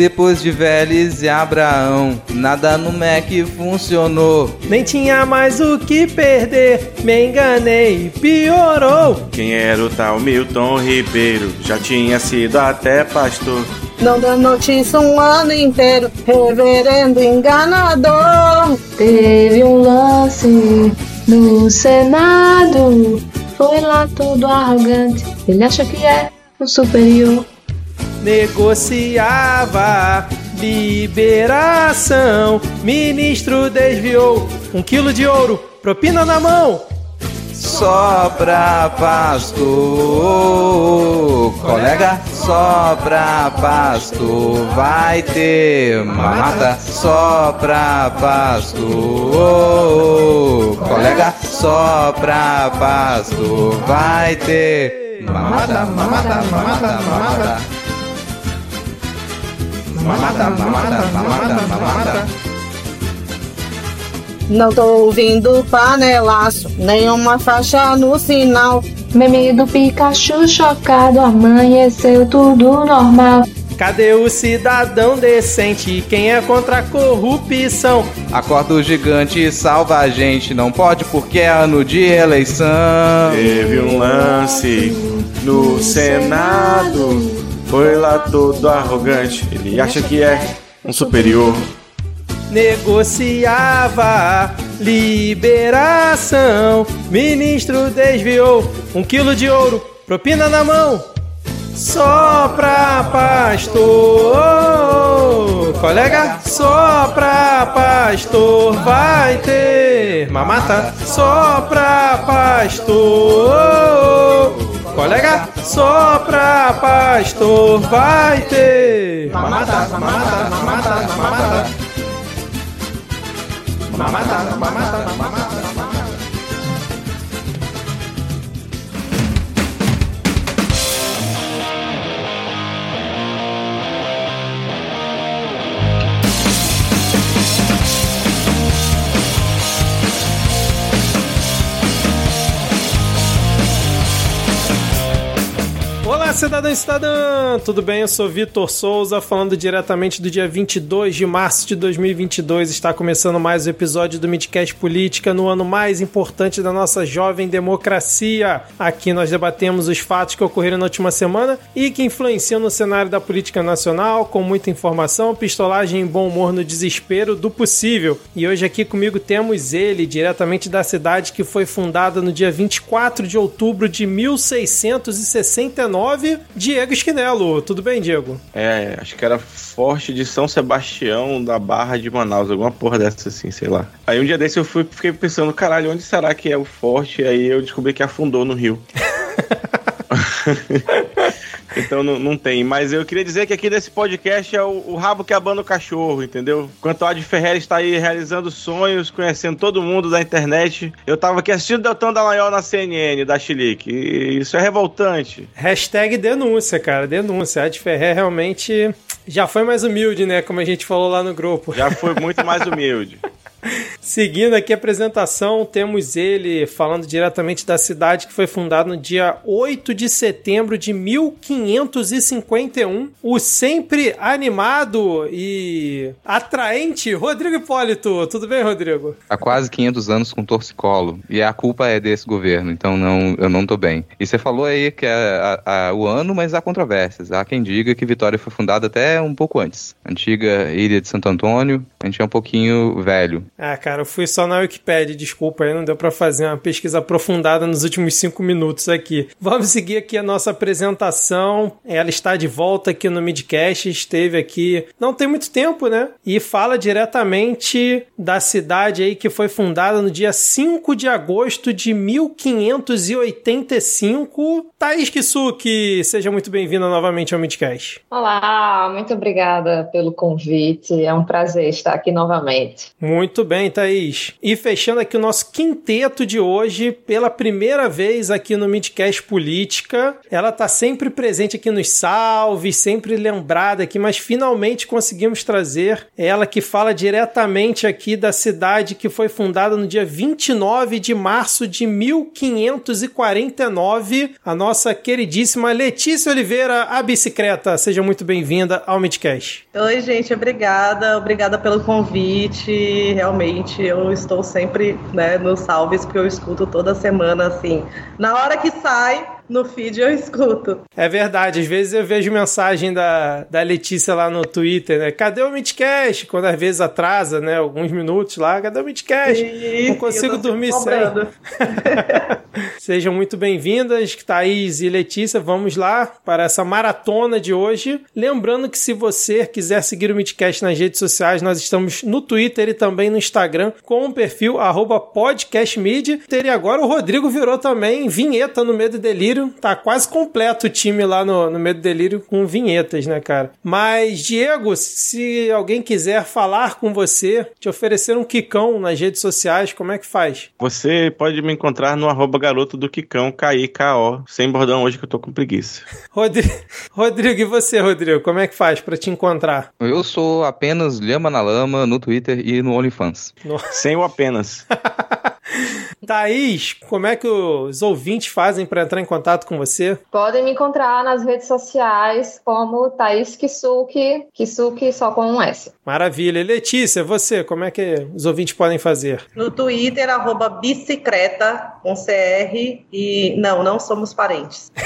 Depois de Vélez e Abraão, nada no Mac funcionou. Nem tinha mais o que perder, me enganei, piorou. Quem era o tal Milton Ribeiro? Já tinha sido até pastor. Não deu notícia um ano inteiro, reverendo enganador. Teve um lance no Senado, foi lá todo arrogante. Ele acha que é o superior negociava liberação. Ministro desviou um quilo de ouro, propina na mão. Só pra pastor, colega, só pra pastor vai ter mamata. Só pra pastor, colega, só pra pastor vai ter mamata, mamata, mamata, mamata. Mamada, mamada, mamada, mamada. Não tô ouvindo panelaço, nenhuma faixa no sinal. Meme do Pikachu chocado, amanheceu tudo normal. Cadê o cidadão decente? Quem é contra a corrupção? Acorda o gigante e salva a gente. Não pode porque é ano de eleição. Teve um lance no Senado foi lá todo arrogante, ele acha que é um superior. Negociava liberação, ministro desviou um quilo de ouro, propina na mão. Só pra pastor, colega, só pra pastor vai ter mamata. Só pra pastor Colega, só pra pastor vai ter. Mamata, mamata, mamata, mamata. Mamata, mamata, Olá, cidadão e cidadã! Tudo bem? Eu sou Vitor Souza, falando diretamente do dia 22 de março de 2022. Está começando mais um episódio do Midcast Política no ano mais importante da nossa jovem democracia. Aqui nós debatemos os fatos que ocorreram na última semana e que influenciam no cenário da política nacional, com muita informação, pistolagem e bom humor no desespero do possível. E hoje aqui comigo temos ele, diretamente da cidade que foi fundada no dia 24 de outubro de 1669 Diego Esquinelo. Tudo bem, Diego? É, acho que era Forte de São Sebastião da Barra de Manaus, alguma porra dessa assim, sei lá. Aí um dia desse eu fui, fiquei pensando, caralho, onde será que é o forte? Aí eu descobri que afundou no rio. Então não, não tem. Mas eu queria dizer que aqui nesse podcast é o, o rabo que abana o cachorro, entendeu? Enquanto o Ad Ferreira está aí realizando sonhos, conhecendo todo mundo da internet, eu tava aqui assistindo Deltão Dallagnol na CNN, da Chilique. E isso é revoltante. Hashtag denúncia, cara, denúncia. Ad Ferreira realmente já foi mais humilde, né? Como a gente falou lá no grupo. Já foi muito mais humilde. Seguindo aqui a apresentação, temos ele falando diretamente da cidade que foi fundada no dia 8 de setembro de 1551. O sempre animado e atraente Rodrigo Hipólito. Tudo bem, Rodrigo? Há quase 500 anos com torcicolo. E a culpa é desse governo, então não, eu não tô bem. E você falou aí que é a, a, o ano, mas há controvérsias. Há quem diga que Vitória foi fundada até um pouco antes. Antiga ilha de Santo Antônio, a gente é um pouquinho velho. Ah, cara. Eu fui só na Wikipedia, desculpa aí, não deu pra fazer uma pesquisa aprofundada nos últimos cinco minutos aqui. Vamos seguir aqui a nossa apresentação. Ela está de volta aqui no Midcast, esteve aqui não tem muito tempo, né? E fala diretamente da cidade aí que foi fundada no dia 5 de agosto de 1585. Thaís Kisuki, seja muito bem-vinda novamente ao Midcast. Olá, muito obrigada pelo convite. É um prazer estar aqui novamente. Muito bem, Thaís. E fechando aqui o nosso quinteto de hoje, pela primeira vez aqui no Midcast Política. Ela tá sempre presente aqui nos salves, sempre lembrada aqui, mas finalmente conseguimos trazer ela que fala diretamente aqui da cidade que foi fundada no dia 29 de março de 1549, a nossa queridíssima Letícia Oliveira, a bicicleta. Seja muito bem-vinda ao Midcast. Oi, gente, obrigada. Obrigada pelo convite. Realmente, eu estou sempre né, nos salves, porque eu escuto toda semana, assim. Na hora que sai, no feed eu escuto. É verdade, às vezes eu vejo mensagem da, da Letícia lá no Twitter, né? Cadê o Midcast? Quando às vezes atrasa, né? Alguns minutos lá, cadê o Midcast? Não consigo dormir sem. cobrando. Sejam muito bem-vindas, Thaís e Letícia. Vamos lá para essa maratona de hoje. Lembrando que se você quiser seguir o Midcast nas redes sociais, nós estamos no Twitter e também no Instagram com o perfil arroba podcastmid. E agora o Rodrigo virou também vinheta no Medo e Delírio. Tá quase completo o time lá no, no Medo Delírio com vinhetas, né, cara? Mas, Diego, se alguém quiser falar com você, te oferecer um quicão nas redes sociais, como é que faz? Você pode me encontrar no arroba garoto do Kikão, K-I-K-O, sem bordão hoje que eu tô com preguiça. Rodrigo, Rodrigo, e você, Rodrigo? Como é que faz pra te encontrar? Eu sou apenas Lhama na Lama no Twitter e no OnlyFans. Sem o apenas. Thaís, como é que os ouvintes fazem pra entrar em contato com você? Podem me encontrar nas redes sociais como Thaís Kisuki, Kisuki só com um S. Maravilha. E Letícia, você, como é que os ouvintes podem fazer? No Twitter, arroba bicicleta, com CR, e não, não somos parentes.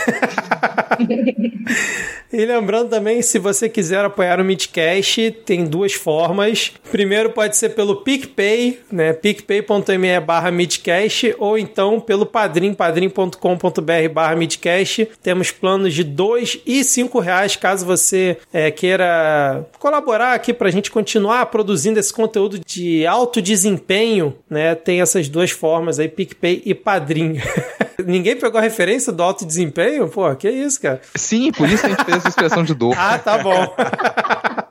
E lembrando também, se você quiser apoiar o Midcast, tem duas formas. Primeiro pode ser pelo PicPay, né? picpay.me barra Midcast, ou então pelo Padrim, padrim.com.br barra Midcast. Temos planos de dois e cinco reais, caso você é, queira colaborar aqui pra gente continuar produzindo esse conteúdo de alto desempenho, né? Tem essas duas formas aí, PicPay e Padrim. Ninguém pegou a referência do alto desempenho? Pô, que isso, cara? Sim, por isso a gente fez essa expressão de dor. Ah, tá bom.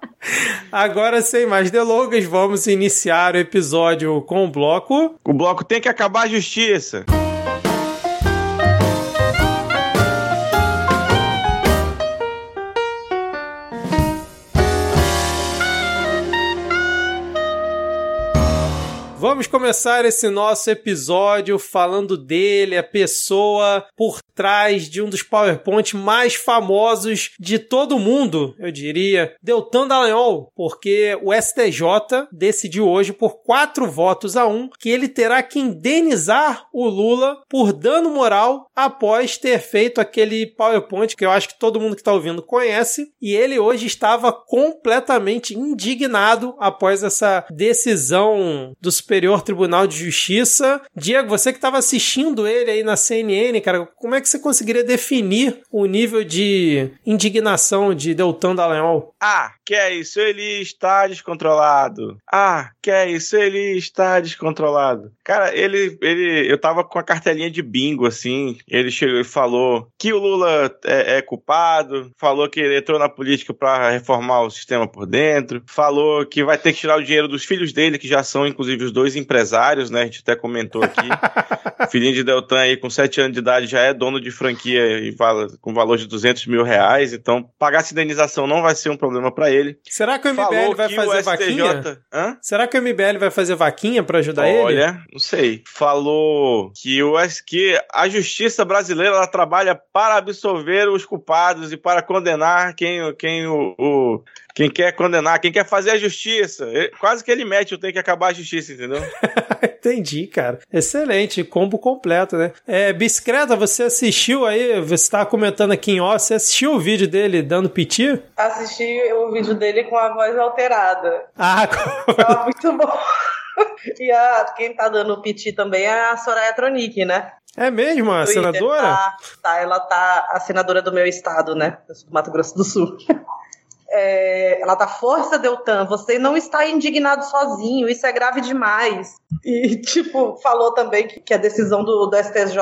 Agora, sem mais delongas, vamos iniciar o episódio com o bloco. O bloco tem que acabar a justiça. Vamos começar esse nosso episódio falando dele, a pessoa por trás de um dos PowerPoint mais famosos de todo mundo, eu diria, Deltan Dallagnol, porque o STJ decidiu hoje por quatro votos a um que ele terá que indenizar o Lula por dano moral após ter feito aquele PowerPoint que eu acho que todo mundo que está ouvindo conhece, e ele hoje estava completamente indignado após essa decisão do Superior Tribunal de Justiça. Diego, você que estava assistindo ele aí na CNN, cara, como é que você conseguiria definir o nível de indignação de Deltan Dallagnol? Ah, que é isso? Ele está descontrolado. Ah, que é isso? Ele está descontrolado. Cara, ele, ele, eu tava com a cartelinha de bingo, assim. Ele chegou e falou que o Lula é, é culpado, falou que ele entrou na política para reformar o sistema por dentro, falou que vai ter que tirar o dinheiro dos filhos dele, que já são, inclusive, os dois empresários, né? A gente até comentou aqui. Filhinho de Deltan aí, com 7 anos de idade, já é dono de franquia e vala, com valor de 200 mil reais. Então, pagar essa indenização não vai ser um problema para ele. Será que o MBL Falou vai fazer o STJ... vaquinha? Hã? Será que o MBL vai fazer vaquinha para ajudar ele? Olha, não sei. Falou que, o, que a justiça brasileira ela trabalha para absolver os culpados e para condenar quem, quem o, o- quem quer condenar, quem quer fazer a justiça. Ele- quase que ele mete o tem que acabar a justiça, entendeu? Entendi, cara. Excelente, combo completo, né? É, Bicicleta, você assistiu aí, você estava comentando aqui em off, você assistiu o vídeo dele dando piti? Assisti o vídeo dele com a voz alterada. Ah, Tava muito bom. E a, quem tá dando piti também é a Soraya Tronic, né? É mesmo, a Twitter, senadora? Tá, tá, ela tá a senadora do meu estado, né? Do Mato Grosso do Sul. É, ela tá, força, Deltan, você não está indignado sozinho, isso é grave demais. E, tipo, falou também que, que a decisão do, do STJ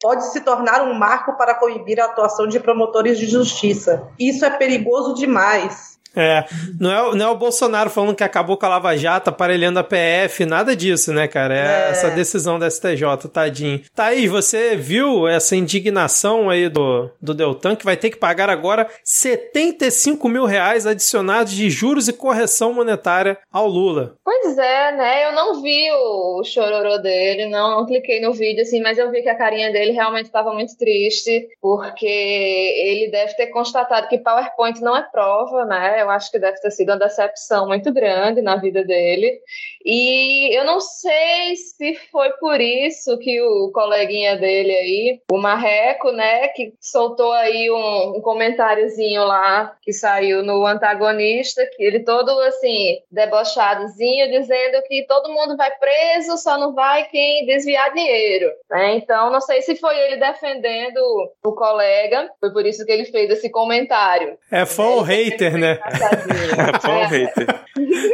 pode se tornar um marco para coibir a atuação de promotores de justiça. Isso é perigoso demais. É, não é, não é o Bolsonaro falando que acabou com a Lava Jato, aparelhando a PF, nada disso, né, cara? É, É. essa decisão da STJ, tadinho. Thaís, você viu essa indignação aí do, do Deltan, que vai ter que pagar agora 75 mil reais adicionados de juros e correção monetária ao Lula. Pois é, né? Eu não vi o chororô dele, não, não cliquei no vídeo, assim, mas eu vi que a carinha dele realmente estava muito triste, porque ele deve ter constatado que PowerPoint não é prova, né? Eu acho que deve ter sido uma decepção muito grande na vida dele. E eu não sei se foi por isso que o coleguinha dele aí, o Marreco, né, que soltou aí um, um comentáriozinho lá que saiu no antagonista, que ele todo assim, debochadozinho, dizendo que todo mundo vai preso, só não vai quem desviar dinheiro. né? Então, não sei se foi ele defendendo o colega, foi por isso que ele fez esse comentário. É fã ou hater, né? Foi um hater.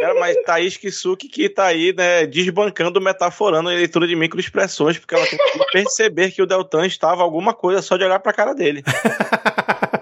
Cara, mas Thaís Kisuki que tá aí, né, desbancando, metaforando a leitura de microexpressões, porque ela tem que perceber que o Deltan estava alguma coisa só de olhar pra cara dele.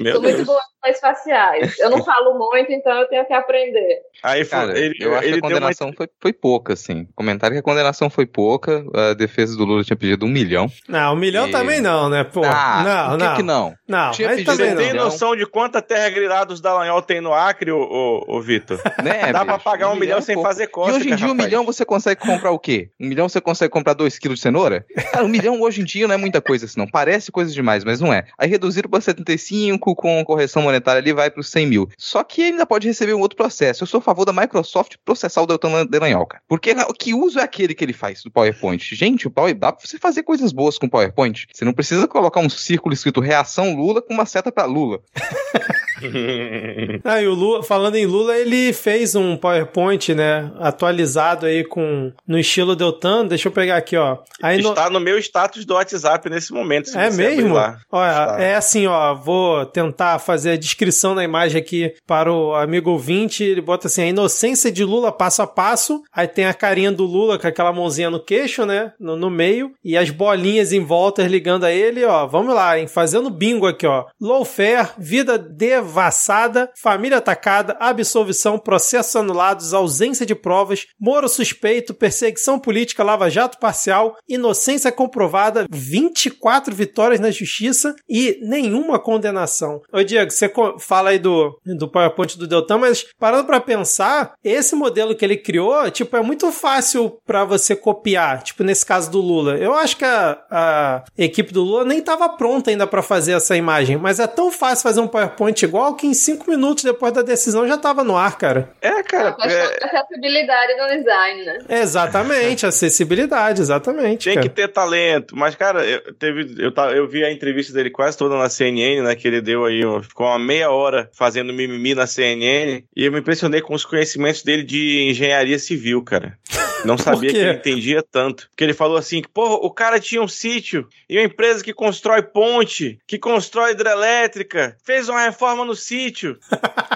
Meu Sou muito Deus. boa com as faciais. Eu não falo muito, então eu tenho que aprender. Aí foi, Cara, ele, eu acho ele que a deu uma condenação foi, foi pouca, assim. Comentário que a condenação foi pouca, a defesa do Lula tinha pedido um milhão. Não, um milhão E- também não, né? Pô, ah, não, por que não. que não? Não, Tinha mas pedido também Você não. tem Não. noção de quanta terra grilada os Dallagnol tem no Acre, ô, ô, ô Vitor? Né, Dá pra bicho? pagar um milhão sem pouco. fazer E cócega, hoje em dia, um milhão você consegue comprar o quê? Um milhão você consegue comprar dois quilos de cenoura? Cara, um milhão hoje em dia não é muita coisa assim, não. Parece coisa demais, mas não é. Aí reduziram para 75, com correção monetária ali vai para os 100 mil. Só que ele ainda pode receber um outro processo. Eu sou a favor da Microsoft processar o Deltan Delanhol, cara. Porque o que uso é aquele que ele faz do PowerPoint? Gente, o Power, dá pra você fazer coisas boas com PowerPoint. Você não precisa colocar um círculo escrito reação Lula com uma seta para Lula. Ah, e o Lula, falando em Lula, ele fez um PowerPoint, né? Atualizado aí com no estilo Deltan. Deixa eu pegar aqui, ó. Aí no- Está no meu status do WhatsApp nesse momento. É mesmo? Olha, Está. é assim, ó. Vou tentar fazer a descrição da imagem aqui para o amigo ouvinte. Ele bota assim: a inocência de Lula passo a passo. Aí tem a carinha do Lula com aquela mãozinha no queixo, né? No, no meio. E as bolinhas em volta ligando a ele, ó. Vamos lá, hein? Fazendo bingo aqui, ó. Lawfare, vida devassada, família atacada, absolvição, processos anulados, ausência de provas, Moro suspeito, perseguição política, lava-jato parcial, inocência comprovada, 24 vitórias na justiça e nenhuma condenação. Ô Diego, você fala aí do, do PowerPoint do Deltan, mas parando pra pensar, esse modelo que ele criou, tipo, é muito fácil pra você copiar, tipo, nesse caso do Lula. Eu acho que a, a equipe do Lula nem tava pronta ainda pra fazer essa imagem, mas é tão fácil fazer um PowerPoint igual que em 5 minutos depois da decisão já tava no ar, cara. É, A cara, questão é, da acessibilidade do design, né? Exatamente, acessibilidade, exatamente. tem cara. que ter talento. Mas, cara, eu, teve, eu, eu vi a entrevista dele quase toda na CNN, né? Que ele deu aí, ó, ficou uma meia hora fazendo mimimi na CNN. E eu me impressionei com os conhecimentos dele de engenharia civil, cara. Não sabia que ele entendia tanto. Porque ele falou assim: que, porra, o cara tinha um sítio e uma empresa que constrói ponte, que constrói hidrelétrica, fez uma reforma no sítio.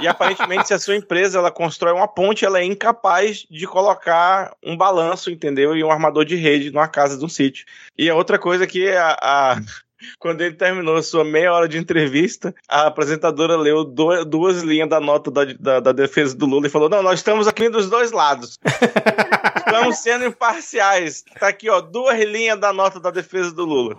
E aparentemente, se a sua empresa ela constrói uma ponte, ela é incapaz de colocar um balanço, entendeu? E um armador de rede numa casa de um sítio. E a outra coisa que a. a- Quando ele terminou a sua meia hora de entrevista, a apresentadora leu duas linhas da nota da, da, da defesa do Lula e falou: Não, nós estamos aqui dos dois lados. Estamos sendo imparciais. Tá aqui, ó, duas linhas da nota da defesa do Lula.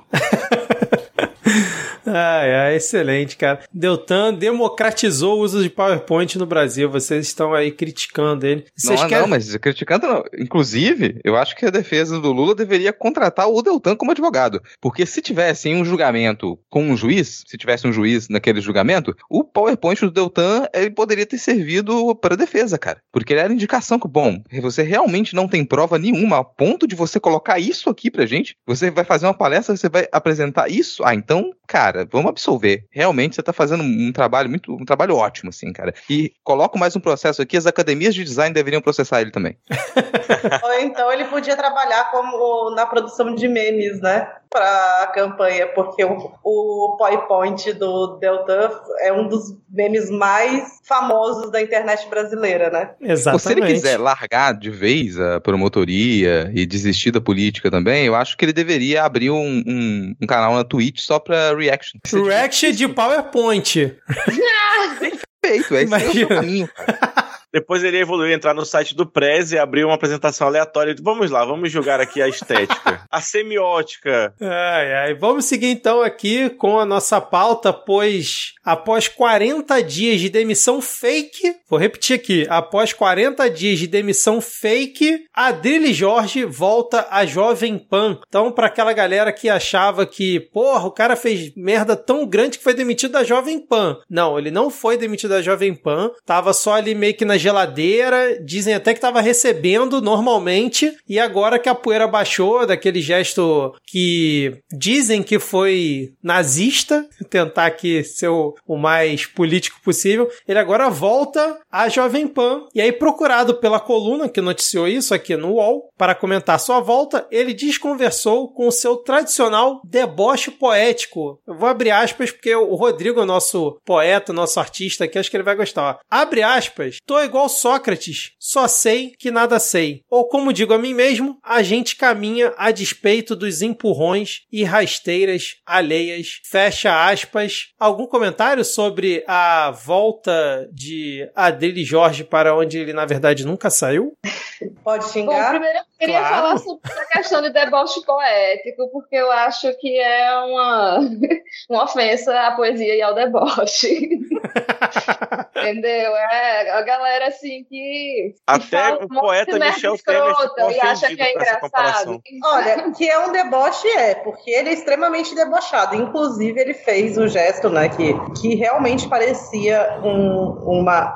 Ai, ai, excelente, cara. Deltan democratizou o uso de PowerPoint no Brasil. Vocês estão aí criticando ele. Vocês não, querem... não, mas criticando não. Inclusive, eu acho que a defesa do Lula deveria contratar o Deltan como advogado. Porque se tivesse um julgamento com um juiz, se tivesse um juiz naquele julgamento, o PowerPoint do Deltan ele poderia ter servido para defesa, cara. Porque ele era indicação que, bom, você realmente não tem prova nenhuma a ponto de você colocar isso aqui pra gente. Você vai fazer uma palestra, você vai apresentar isso. Ah, então, cara, vamos absolver. Realmente você tá fazendo um trabalho muito, um trabalho ótimo, assim, cara. E coloco mais um processo aqui, as academias de design deveriam processar ele também. Ou então ele podia trabalhar como na produção de memes, né? Para a campanha, porque o, o PowerPoint do Delta é um dos memes mais famosos da internet brasileira, né? Exatamente. Se ele quiser largar de vez a promotoria e desistir da política também, eu acho que ele deveria abrir um, um, um canal na Twitch só pra reaction. Reaction de PowerPoint. Perfeito, é esse é o Imagina. caminho. Depois ele evoluiu, entrar no site do Prez e abrir uma apresentação aleatória. Vamos lá, vamos jogar aqui a estética, a semiótica. Ai, ai. Vamos seguir então aqui com a nossa pauta, pois após 40 dias de demissão fake, vou repetir aqui, após 40 dias de demissão fake, Adrilles Jorge volta à Jovem Pan. Então, para aquela galera que achava que, porra, o cara fez merda tão grande que foi demitido da Jovem Pan. Não, ele não foi demitido da Jovem Pan, tava só ali meio que na geladeira, dizem até que tava recebendo normalmente, e agora que a poeira baixou daquele gesto que dizem que foi nazista, tentar aqui ser o, o mais político possível, ele agora volta à Jovem Pan. E aí, procurado pela coluna que noticiou isso aqui no UOL, para comentar sua volta, ele desconversou com o seu tradicional deboche poético. Eu vou abrir aspas, porque o Rodrigo, nosso poeta, nosso artista aqui, acho que ele vai gostar. Ó. Abre aspas, tô igual Sócrates, só sei que nada sei. Ou como digo a mim mesmo, a gente caminha a despeito dos empurrões e rasteiras alheias. Fecha aspas. Algum comentário sobre a volta de Adele Jorge para onde ele na verdade nunca saiu? Pode Bom, xingar? primeiro eu queria Claro. falar sobre a questão de deboche poético, porque eu acho que é uma, uma ofensa à poesia e ao deboche. Entendeu? É a galera assim que. que Até fala o poeta Michel Temer escrota ficou e acha que é engraçado. Olha, que é um deboche, é, porque ele é extremamente debochado. Inclusive, ele fez o gesto, né, que, que realmente parecia um, uma.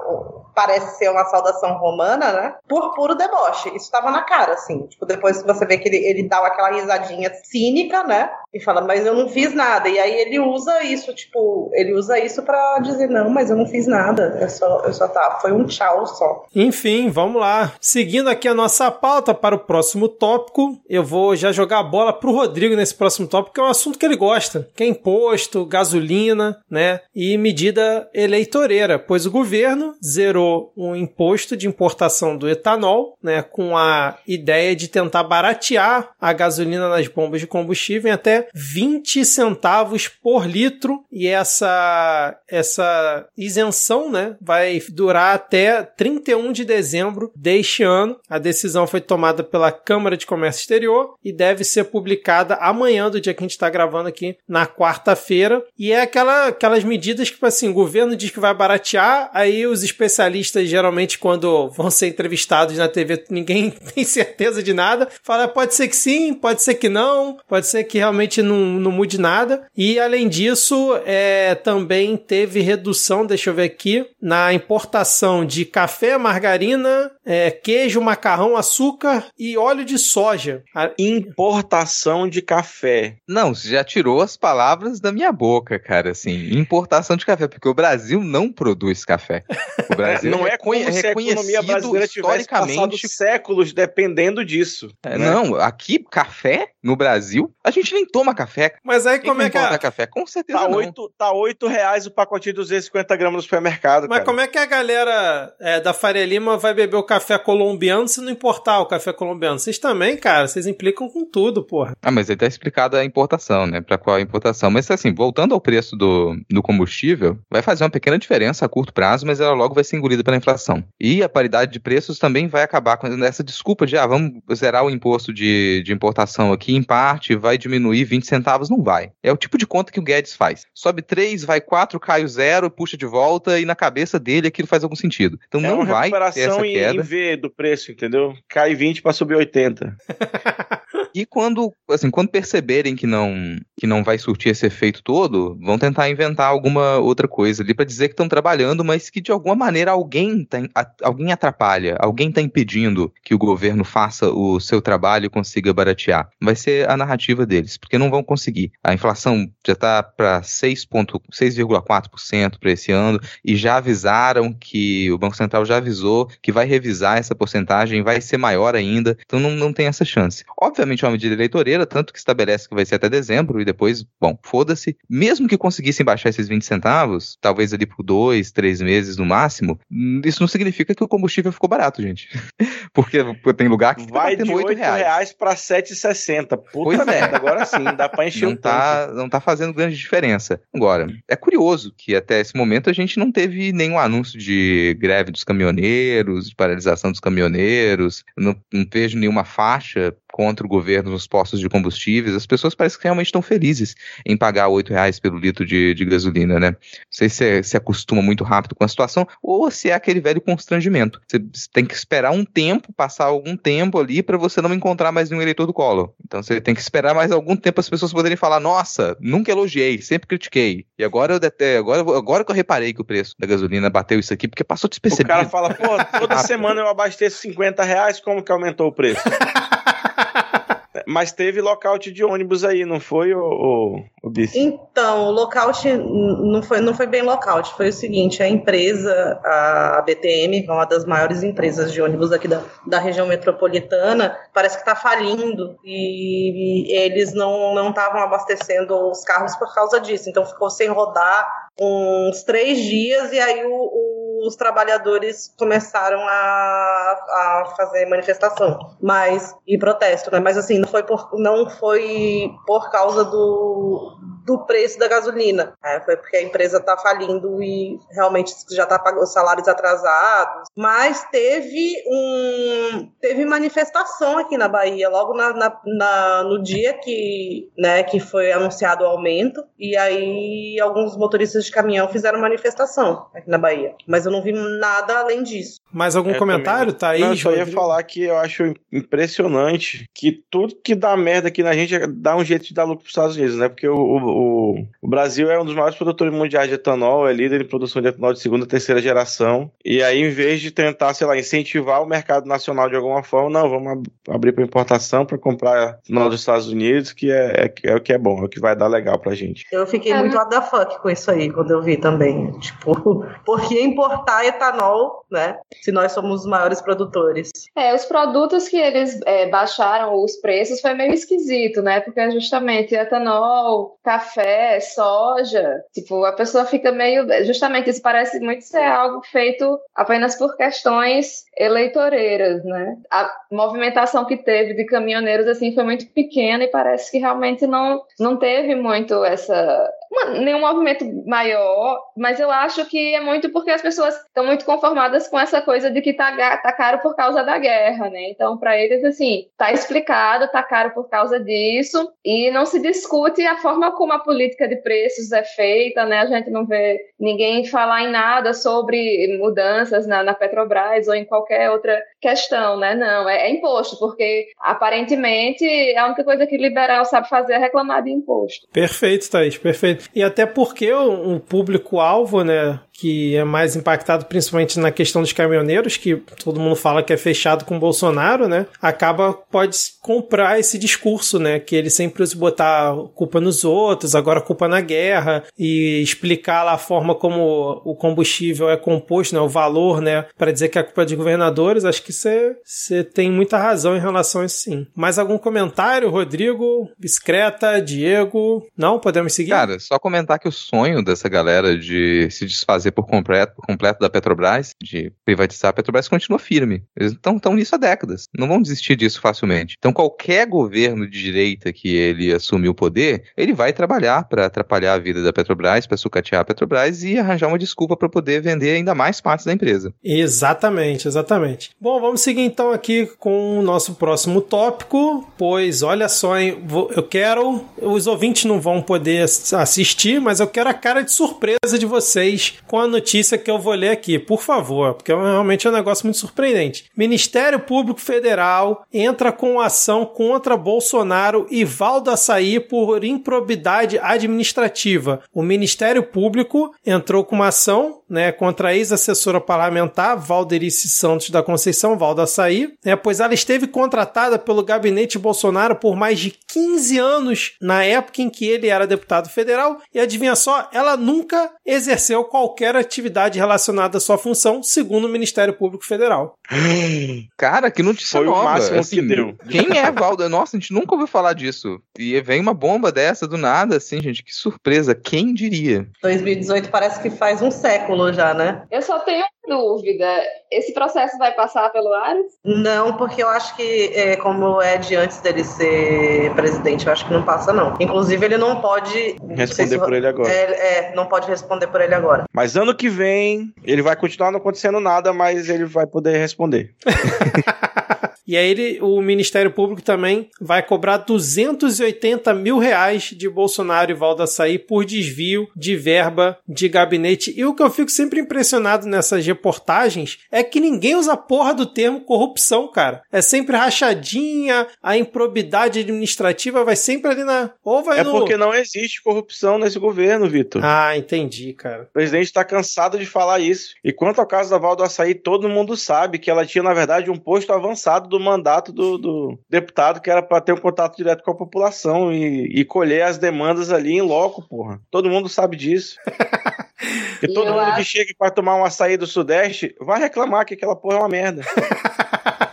Parece ser uma saudação romana, né? Por puro deboche. Isso estava na cara, assim. Tipo, depois você vê que ele, ele dá aquela risadinha cínica, né? E fala, mas eu não fiz nada. E aí ele usa isso, tipo, ele usa isso pra dizer, não, mas eu não fiz nada. Eu só, eu só tá. Foi um tchau só. Enfim, vamos lá. Seguindo aqui a nossa pauta para o próximo tópico, eu vou já jogar a bola pro Rodrigo nesse próximo tópico, que é um assunto que ele gosta, que é imposto, gasolina, né, e medida eleitoreira, pois o governo zerou um imposto de importação do etanol, né, com a ideia de tentar baratear a gasolina nas bombas de combustível em até 20 centavos por litro, e essa essa isenção, né, vai durar até 31 de dezembro deste ano. A decisão foi tomada pela Câmara de Comércio Exterior e deve ser publicada amanhã do dia que a gente está gravando aqui, na quarta-feira. E é aquela, aquelas medidas que, tipo assim, o governo diz que vai baratear, aí os especialistas, geralmente, quando vão ser entrevistados na TV, ninguém tem certeza de nada. Fala, pode ser que sim, pode ser que não, pode ser que realmente não, não mude nada. E, além disso, é, também teve redução, deixa eu ver aqui, na importação de café, margarina, é, queijo, macarrão, açúcar e óleo de soja. A- Importação de café. Não, você já tirou as palavras da minha boca, cara, assim, importação de café, porque o Brasil não produz café. O Brasil não é como reconhe- se a economia brasileira historicamente. séculos dependendo disso. É, né? Não, aqui, café, no Brasil, a gente nem toma café. Mas aí Quem como é que a, café? Com certeza Tá não. oito, tá oito reais o pacotinho de 250 gramas no supermercado, mas cara. como é que a galera é, da Faria Lima vai beber o café colombiano se não importar o café colombiano? Vocês também, cara, vocês implicam com tudo, porra. Ah, mas aí tá explicado a importação, né? Pra qual a importação. Mas assim, voltando ao preço do, do combustível, vai fazer uma pequena diferença a curto prazo, mas ela logo vai ser pela inflação. E a paridade de preços também vai acabar com essa desculpa de, ah, vamos zerar o imposto de, de importação aqui, em parte, vai diminuir 20 centavos. Não vai. É o tipo de conta que o Guedes faz. Sobe 3, vai 4, cai o zero, puxa de volta, e na cabeça dele aquilo faz algum sentido. Então É não vai ter essa queda. em V do preço, entendeu? Cai 20 para subir 80. E quando, assim, quando perceberem que não, que não vai surtir esse efeito todo, vão tentar inventar alguma outra coisa ali para dizer que estão trabalhando, mas que de alguma maneira alguém tá, alguém atrapalha, alguém está impedindo que o governo faça o seu trabalho e consiga baratear. Vai ser a narrativa deles, porque porque não vão conseguir. A inflação já está para 6,4% para esse ano e já avisaram que o Banco Central já avisou que vai revisar essa porcentagem, vai ser maior ainda, então não, não tem essa chance. Obviamente é uma medida eleitoreira, tanto que estabelece que vai ser até dezembro e depois, bom, foda-se. Mesmo que conseguissem baixar esses 20 centavos, talvez ali por dois, três meses no máximo, isso não significa que o combustível ficou barato, gente. porque tem lugar que tá vai tá de 8 reais, reais para 7,60. Puta pois é. merda, é. agora sim, dá para encher não o tá, Não tá fazendo grande diferença. Agora, é curioso que até esse momento a gente não teve nenhum anúncio de greve dos caminhoneiros, de paralisação dos caminhoneiros, não, não vejo nenhuma faixa contra o governo nos postos de combustíveis, as pessoas parecem que realmente estão felizes em pagar oito reais pelo litro de, de gasolina, né? Não sei se é, se acostuma muito rápido com a situação ou se é aquele velho constrangimento. Você tem que esperar um tempo, passar algum tempo ali para você não encontrar mais nenhum eleitor do colo. Então você tem que esperar mais algum tempo as pessoas poderem falar: nossa, nunca elogiei, sempre critiquei. E agora eu até agora, agora que eu reparei que o preço da gasolina bateu isso aqui, porque passou despercebido. O cara fala, pô, toda semana eu abasteço 50 reais, como que aumentou o preço? Mas teve lockout de ônibus aí, não foi, o, o, o? Então, o lockout não foi, não foi bem lockout, foi o seguinte, a empresa, a BTM, uma das maiores empresas de ônibus aqui da, da região metropolitana, parece que está falindo. E, eles não estavam abastecendo os carros por causa disso, então ficou sem rodar uns três dias e aí o, os trabalhadores começaram a, a fazer manifestação, mas e protesto, né? Mas assim não foi por não foi por causa do do preço da gasolina. É, foi porque a empresa está falindo e realmente já está pagando os salários atrasados. Mas teve um teve manifestação aqui na Bahia, logo na, na, na, no dia que, né, que foi anunciado o aumento. E aí alguns motoristas de caminhão fizeram manifestação aqui na Bahia. Mas eu não vi nada além disso. Mais algum é, comentário? Também. Tá aí, não, eu só ia falar que eu acho impressionante que tudo que dá merda aqui na gente dá um jeito de dar lucro para os Estados Unidos, né? Porque o, o o, o, Brasil é um dos maiores produtores mundiais de etanol, é líder em produção de etanol de segunda e terceira geração. E aí, em vez de tentar, sei lá, incentivar o mercado nacional de alguma forma, não, vamos ab abrir para importação, para comprar etanol dos Estados Unidos, que é, é, é, o que é bom, é o que vai dar legal pra gente. Eu fiquei é. muito what the fuck com isso aí, quando eu vi também. Tipo, por que importar etanol, né? Se nós somos os maiores produtores. É, os produtos que eles é, baixaram os preços foi meio esquisito, né? Porque justamente etanol, café, café, soja. Tipo, a pessoa fica meio. Justamente, isso parece muito ser algo feito apenas por questões eleitoreiras, né? A movimentação que teve de caminhoneiros, assim, foi muito pequena e parece que realmente não, não teve muito essa. nenhum movimento maior, mas eu acho que é muito porque as pessoas estão muito conformadas com essa coisa de que tá, tá caro por causa da guerra, né? Então, para eles, assim, tá explicado, tá caro por causa disso, e não se discute a forma como a política de preços é feita, né? A gente não vê ninguém falar em nada sobre mudanças na, na Petrobras ou em qualquer outra questão, né? Não, é, é, imposto, porque aparentemente a única coisa que liberal sabe fazer é reclamar de imposto. Perfeito, Thaís, perfeito. E até porque o, o público-alvo, né, que é mais impactado principalmente na questão dos caminhoneiros, que todo mundo fala que é fechado com o Bolsonaro, né? Acaba, pode comprar esse discurso, né? Que ele sempre usa botar culpa nos outros, agora culpa na guerra, e explicar lá a forma como o combustível é composto, né? O valor, né? Para dizer que é culpa de governadores, acho que você tem muita razão em relação a isso sim. Mais algum comentário, Rodrigo, Biscreta, Diego? Não? Podemos seguir? Cara, só comentar que o sonho dessa galera de se desfazer por completo, completo da Petrobras, de privatizar a Petrobras, continua firme. Eles estão nisso há décadas. Não vão desistir disso facilmente. Então, qualquer governo de direita que ele assumir o poder, ele vai trabalhar para atrapalhar a vida da Petrobras, para sucatear a Petrobras e arranjar uma desculpa para poder vender ainda mais partes da empresa. Exatamente, exatamente. Bom, vamos seguir então aqui com o nosso próximo tópico, pois olha só, hein, eu quero. Os ouvintes não vão poder assistir, mas eu quero a cara de surpresa de vocês com a notícia que eu vou ler aqui, por favor, porque realmente é um negócio muito surpreendente. Ministério Público Federal entra com ação contra Bolsonaro e Valdo Açaí por improbidade administrativa. O Ministério Público entrou com uma ação né, contra a ex-assessora parlamentar Valderice Santos da Conceição, Valda Açaí, né, pois ela esteve contratada pelo gabinete Bolsonaro por mais de 15 anos na época em que ele era deputado federal e adivinha só, ela nunca exerceu qualquer atividade relacionada à sua função, segundo o Ministério Público Federal. Cara, que notícia Foi o nova. máximo assim, que deu. Quem é Valda? Nossa, a gente nunca ouviu falar disso. E vem uma bomba dessa do nada, assim, gente. Que surpresa. Quem diria? 2018 parece que faz um século já, né? Eu só tenho uma dúvida. Esse processo vai passar pelo Ares? Não, porque eu acho que, é, como é de antes dele ser presidente, eu acho que não passa, não. Inclusive, ele não pode. Responder se- por ele agora. É, é, não pode responder por ele agora. Mas ano que vem, ele vai continuar não acontecendo nada, mas ele vai poder responder. E aí ele, o Ministério Público também vai cobrar 280 mil reais de Bolsonaro e Valda Açaí por desvio de verba de gabinete. E o que eu fico sempre impressionado nessas reportagens é que ninguém usa porra do termo corrupção, cara. É sempre rachadinha, a improbidade administrativa vai sempre ali na... Ou vai É no... porque não existe corrupção nesse governo, Vitor. Ah, entendi, cara. O presidente está cansado de falar isso. E quanto ao caso da Val do Açaí, todo mundo sabe que ela tinha, na verdade, um posto avançado do mandato do, do deputado, que era para ter um contato direto com a população e, e colher as demandas ali em loco, porra. Todo mundo sabe disso. Porque E todo eu mundo que acho- chega para tomar um açaí do Sudeste vai reclamar que aquela porra é uma merda.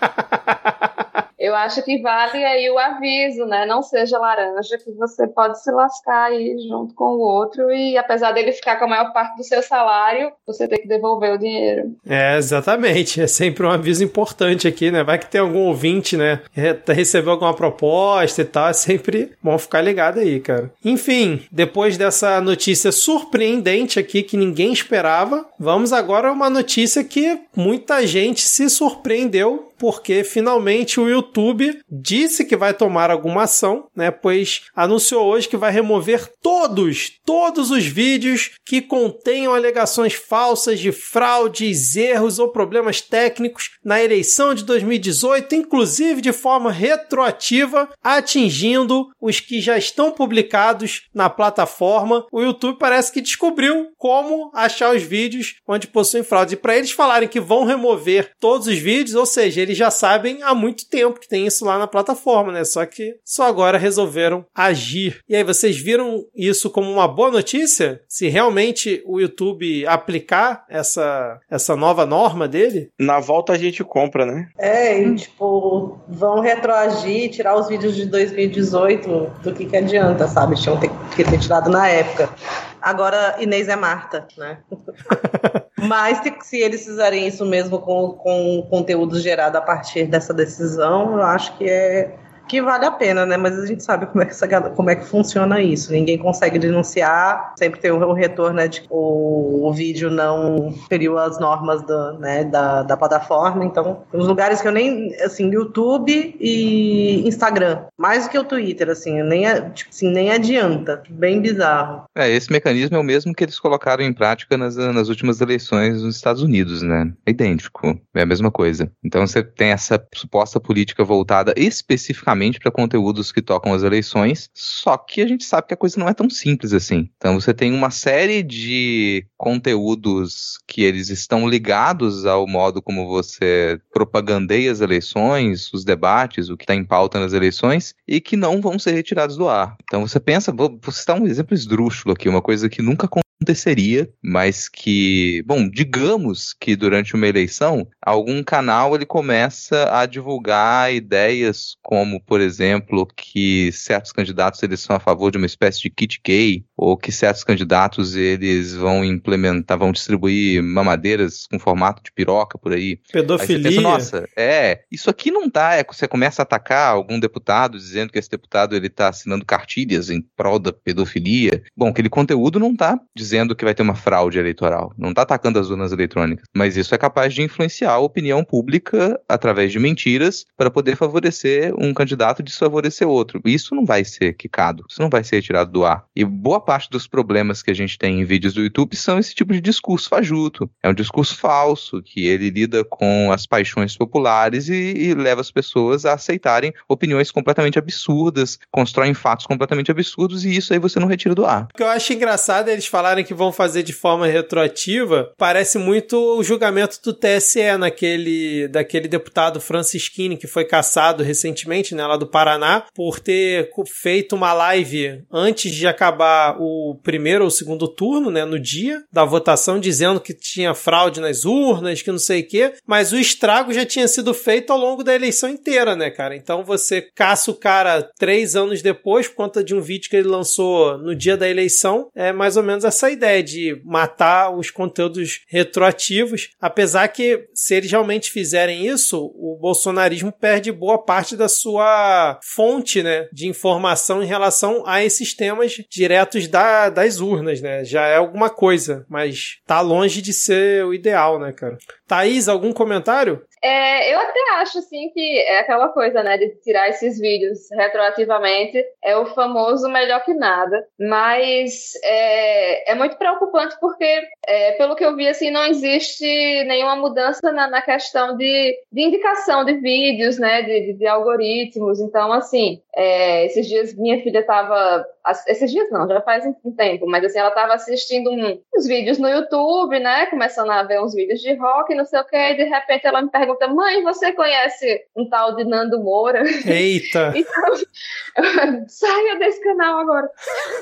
Eu acho que vale aí o aviso, né? Não seja laranja, que você pode se lascar aí junto com o outro e apesar dele ficar com a maior parte do seu salário, você tem que devolver o dinheiro. É, exatamente. É sempre um aviso importante aqui, né? Vai que tem algum ouvinte, né? re- Recebeu alguma proposta e tal. É sempre bom ficar ligado aí, cara. Enfim, depois dessa notícia surpreendente aqui que ninguém esperava, vamos agora a uma notícia que muita gente se surpreendeu. Porque finalmente o YouTube disse que vai tomar alguma ação, né? Pois anunciou hoje que vai remover todos, todos os vídeos que contenham alegações falsas de fraudes, erros ou problemas técnicos na eleição de 2018, inclusive de forma retroativa, atingindo os que já estão publicados na plataforma. O YouTube parece que descobriu como achar os vídeos onde possuem fraude. E para eles falarem que vão remover todos os vídeos, ou seja, eles já sabem há muito tempo que tem isso lá na plataforma, né? Só que só agora resolveram agir. E aí, vocês viram isso como uma boa notícia? Se realmente o YouTube aplicar essa, essa nova norma dele? Na volta a gente compra, né? É, e tipo, vão retroagir, tirar os vídeos de 2018, do que que adianta, sabe? Tinham ter- que ter tirado na época. Agora, Inês é Marta, né? Mas se, se eles fizerem isso mesmo com, com o conteúdo gerado a partir dessa decisão, eu acho que é que vale a pena, né? Mas a gente sabe como é que, essa, como é que funciona isso. Ninguém consegue denunciar, sempre tem o, retorno né, de o, o vídeo não feriu as normas do, né, da, da plataforma. Então, os lugares que eu nem, assim, YouTube e Instagram, mais do que o Twitter, assim, nem, tipo, assim, nem adianta. Bem bizarro. É, esse mecanismo é o mesmo que eles colocaram em prática nas, nas últimas eleições nos Estados Unidos, né? É idêntico, é a mesma coisa. Então você tem essa suposta política voltada especificamente para conteúdos que tocam as eleições, só que a gente sabe que a coisa não é tão simples assim. Então você tem uma série de conteúdos que eles estão ligados ao modo como você propagandeia as eleições, os debates, o que está em pauta nas eleições, e que não vão ser retirados do ar. Então você pensa, vou, citar um exemplo esdrúxulo aqui, uma coisa que nunca aconteceria, mas que, bom, digamos que durante uma eleição, algum canal ele começa a divulgar ideias como, por exemplo, que certos candidatos eles são a favor de uma espécie de kit gay, ou que certos candidatos eles vão implementar, vão distribuir mamadeiras com formato de piroca por aí. Aí Pedofilia. pensa, nossa, é, isso aqui não tá, é, você começa a atacar algum deputado dizendo que esse deputado ele tá assinando cartilhas em prol da pedofilia. Bom, aquele conteúdo não tá dizendo que vai ter uma fraude eleitoral, não tá atacando as urnas eletrônicas, mas isso é capaz de influenciar a opinião pública através de mentiras para poder favorecer um candidato e desfavorecer outro. Isso não vai ser quicado, isso não vai ser retirado do ar. E boa parte dos problemas que a gente tem em vídeos do YouTube são esse tipo de discurso fajuto. É um discurso falso, que ele lida com as paixões populares e, e leva as pessoas a aceitarem opiniões completamente absurdas, constroem fatos completamente absurdos e isso aí você não retira do ar. O que eu acho engraçado é eles falarem que vão fazer de forma retroativa, parece muito o julgamento do TSE naquele daquele deputado Francisquini que foi caçado recentemente, né, lá do Paraná, por ter feito uma live antes de acabar o primeiro ou segundo turno, né, no dia da votação, dizendo que tinha fraude nas urnas, que não sei o quê, mas o estrago já tinha sido feito ao longo da eleição inteira, né, cara? Então você caça o cara três anos depois por conta de um vídeo que ele lançou no dia da eleição, é mais ou menos essa ideia de matar os conteúdos retroativos, apesar que se eles realmente fizerem isso, o bolsonarismo perde boa parte da sua fonte, né, de informação em relação a esses temas diretos da, das urnas, né? Já é alguma coisa, mas tá longe de ser o ideal, né, cara? Thaís, algum comentário? É, eu até acho, assim, que é aquela coisa, né, de tirar esses vídeos retroativamente, é o famoso melhor que nada, mas é, é muito preocupante porque, é, pelo que eu vi, assim, não existe nenhuma mudança na, na questão de, de indicação de vídeos, né, de, de, de algoritmos, então, assim, é, esses dias minha filha estava esses dias não, já faz um tempo, mas assim, ela estava assistindo um, uns vídeos no YouTube, né? Começando a ver uns vídeos de rock, não sei o que, e de repente ela me pergunta: Mãe, você conhece um tal de Nando Moura? Eita! então, saia desse canal agora.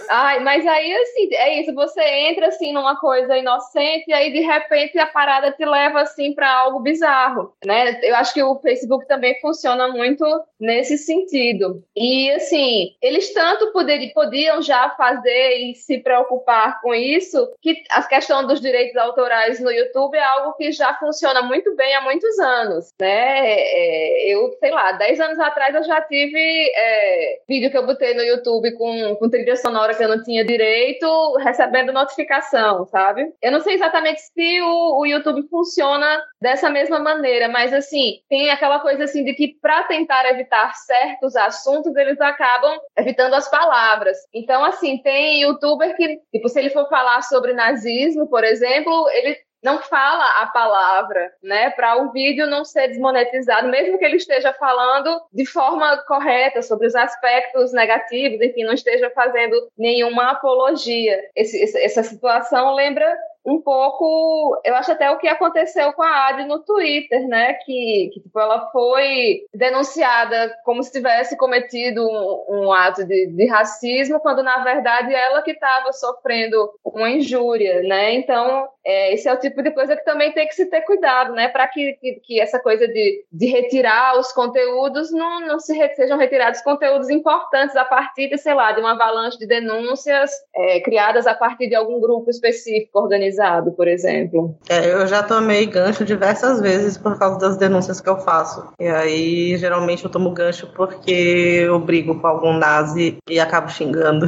Ai, mas aí, assim, é isso, você entra assim numa coisa inocente, e aí de repente a parada te leva assim para algo bizarro, né? Eu acho que o Facebook também funciona muito nesse sentido. E assim, eles tanto poderiam podiam já fazer e se preocupar com isso, que a questão dos direitos autorais no YouTube é algo que já funciona muito bem há muitos anos, né? É, eu, sei lá, 10 anos atrás eu já tive é, vídeo que eu botei no YouTube com, com trilha sonora que eu não tinha direito, recebendo notificação, sabe? Eu não sei exatamente se o, o YouTube funciona dessa mesma maneira, mas assim, tem aquela coisa assim de que para tentar evitar certos assuntos, eles acabam evitando as palavras. Então, assim, tem youtuber que, tipo, se ele for falar sobre nazismo, por exemplo, ele não fala a palavra, né, para o vídeo não ser desmonetizado, mesmo que ele esteja falando de forma correta sobre os aspectos negativos, enfim, não esteja fazendo nenhuma apologia. Esse, essa situação lembra um pouco, eu acho até o que aconteceu com a Adi no Twitter, né? Que, que tipo, ela foi denunciada como se tivesse cometido um, um ato de, de, racismo, quando na verdade ela que estava sofrendo uma injúria, né? Então, é, esse é o tipo de coisa que também tem que se ter cuidado, né? Para que, que, que, essa coisa de, de retirar os conteúdos não, não se re, sejam retirados conteúdos importantes a partir de, sei lá, de uma avalanche de denúncias é, criadas a partir de algum grupo específico organizado por exemplo. É, eu já tomei gancho diversas vezes por causa das denúncias que eu faço. E aí, geralmente, eu tomo gancho porque eu brigo com algum nazi e acabo xingando.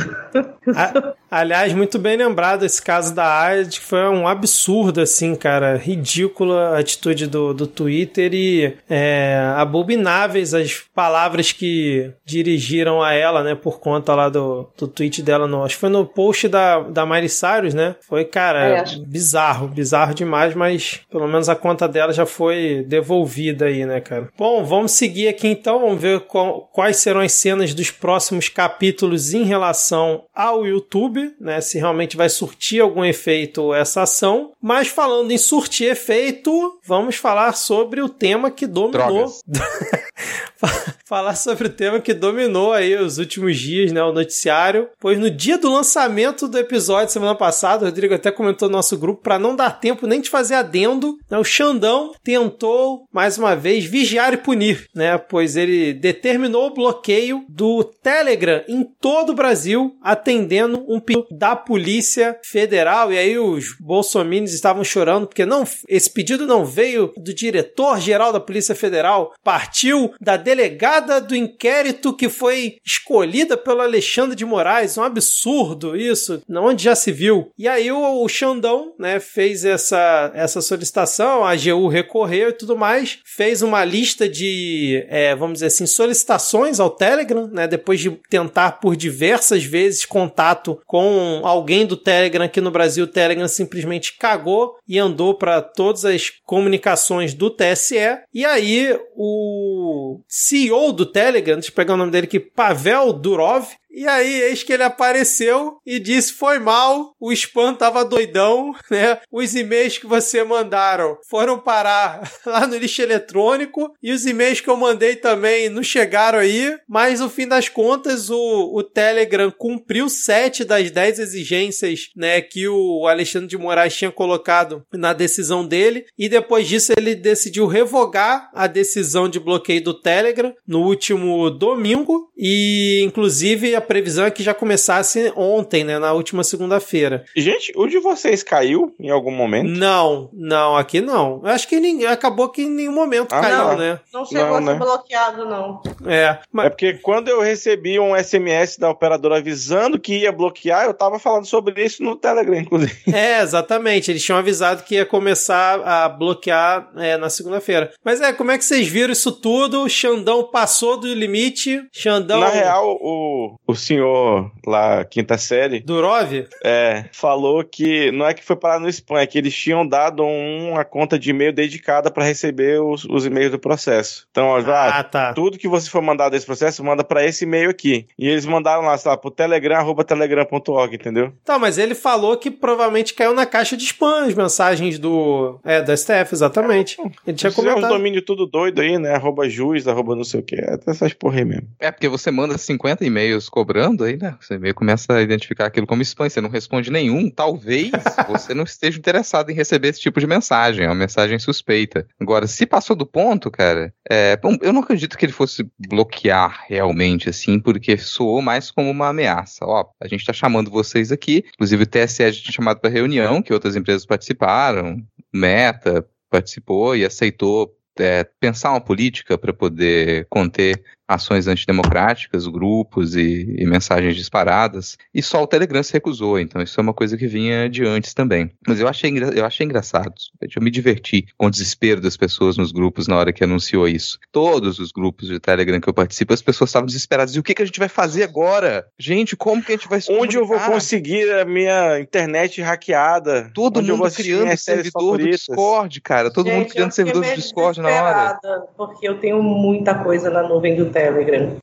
A, aliás, muito bem lembrado esse caso da AID, que foi um absurdo, assim, cara. Ridícula a atitude do, do Twitter e é, abomináveis as palavras que dirigiram a ela, né, por conta lá do, do tweet dela. No, acho que foi no post da, da Miley Cyrus, né? Foi, cara, é, bizarro, bizarro demais, mas pelo menos a conta dela já foi devolvida aí, né, cara? Bom, vamos seguir aqui então, vamos ver qual, quais serão as cenas dos próximos capítulos em relação ao YouTube, né? Se realmente vai surtir algum efeito essa ação. Mas falando em surtir efeito, vamos falar sobre o tema que dominou. falar sobre o tema que dominou aí os últimos dias, né, o noticiário. Pois no dia do lançamento do episódio semana passada, o Rodrigo até comentou no nosso grupo para não dar tempo nem de fazer adendo, né, o Xandão tentou mais uma vez vigiar e punir, né, pois ele determinou o bloqueio do Telegram em todo o Brasil, atendendo um pedido da Polícia Federal. E aí os bolsominions estavam chorando porque não, esse pedido não veio do diretor-geral da Polícia Federal, partiu da delegada do inquérito que foi escolhida pelo Alexandre de Moraes. Um absurdo isso, onde já se viu. E aí o, o Xandão, né, fez essa, essa solicitação, a AGU recorreu e tudo mais, fez uma lista de, é, vamos dizer assim, solicitações ao Telegram, né, depois de tentar por diversas vezes contato com alguém do Telegram aqui no Brasil, o Telegram simplesmente cagou e andou para todas as comunicações do TSE. E aí o CEO do Telegram, deixa eu pegar o nome dele aqui, Pavel Durov, E aí, eis que ele apareceu e disse: foi mal, o spam tava doidão, né? Os e-mails que você mandaram foram parar lá no lixo eletrônico e os e-mails que eu mandei também não chegaram aí, mas no fim das contas o, o Telegram cumpriu sete das dez exigências, né, que o Alexandre de Moraes tinha colocado na decisão dele. E depois disso ele decidiu revogar a decisão de bloqueio do Telegram no último domingo. E inclusive a previsão é que já começasse ontem, né, na última segunda-feira. Gente, o de vocês caiu em algum momento? Não, não, aqui não. Eu acho que ninguém, acabou que em nenhum momento Ah, caiu, não. né? Não chegou Não, a ser né? bloqueado, não. É, mas É porque quando eu recebi um SMS da operadora avisando que ia bloquear, eu tava falando sobre isso no Telegram, inclusive. É, exatamente. Eles tinham avisado que ia começar a bloquear é, na segunda-feira. Mas é, como é que vocês viram isso tudo? O Xandão passou do limite. Xandão. Na real, o, o senhor lá, quinta série, Durov? é, falou que não é que foi parar no spam, é que eles tinham dado um, uma conta de e-mail dedicada para receber os, os e-mails do processo. Então, ó, ah, Ah, tá. tudo que você for mandar desse processo, manda para esse e-mail aqui. E eles mandaram lá, sei lá, pro telegram, arroba telegram.org, entendeu? Tá, mas ele falou que provavelmente caiu na caixa de spam as mensagens do. É, do STF, exatamente. Ele tinha Esses é comentado. domínio tudo doido aí, né? Arroba juiz, arroba não sei o que. Até essas porra aí mesmo. É, porque você manda 50 e-mails cobrando aí, né? Você meio começa a identificar aquilo como spam, você não responde nenhum, talvez você não esteja interessado em receber esse tipo de mensagem, é uma mensagem suspeita. Agora, se passou do ponto, cara, é, bom, eu não acredito que ele fosse bloquear realmente, assim, porque soou mais como uma ameaça. Ó, a gente tá chamando vocês aqui, inclusive o TSE já tinha chamado para reunião, que outras empresas participaram, Meta participou e aceitou é, pensar uma política para poder conter ações antidemocráticas, grupos e, e mensagens disparadas, e só o Telegram se recusou, então isso é uma coisa que vinha de antes também. Mas eu achei, eu achei engraçado, eu me diverti com o desespero das pessoas nos grupos na hora que anunciou isso. Todos os grupos de Telegram que eu participo, as pessoas estavam desesperadas, e o que, que a gente vai fazer agora? Gente, como que a gente vai se Onde eu vou conseguir a minha internet hackeada? Todo Onde eu vou mundo criando servidor do? Discord, cara. Todo mundo Gente, criando eu fiquei servidor do Discord na hora. desesperada, Porque eu tenho muita coisa na nuvem do Telegram.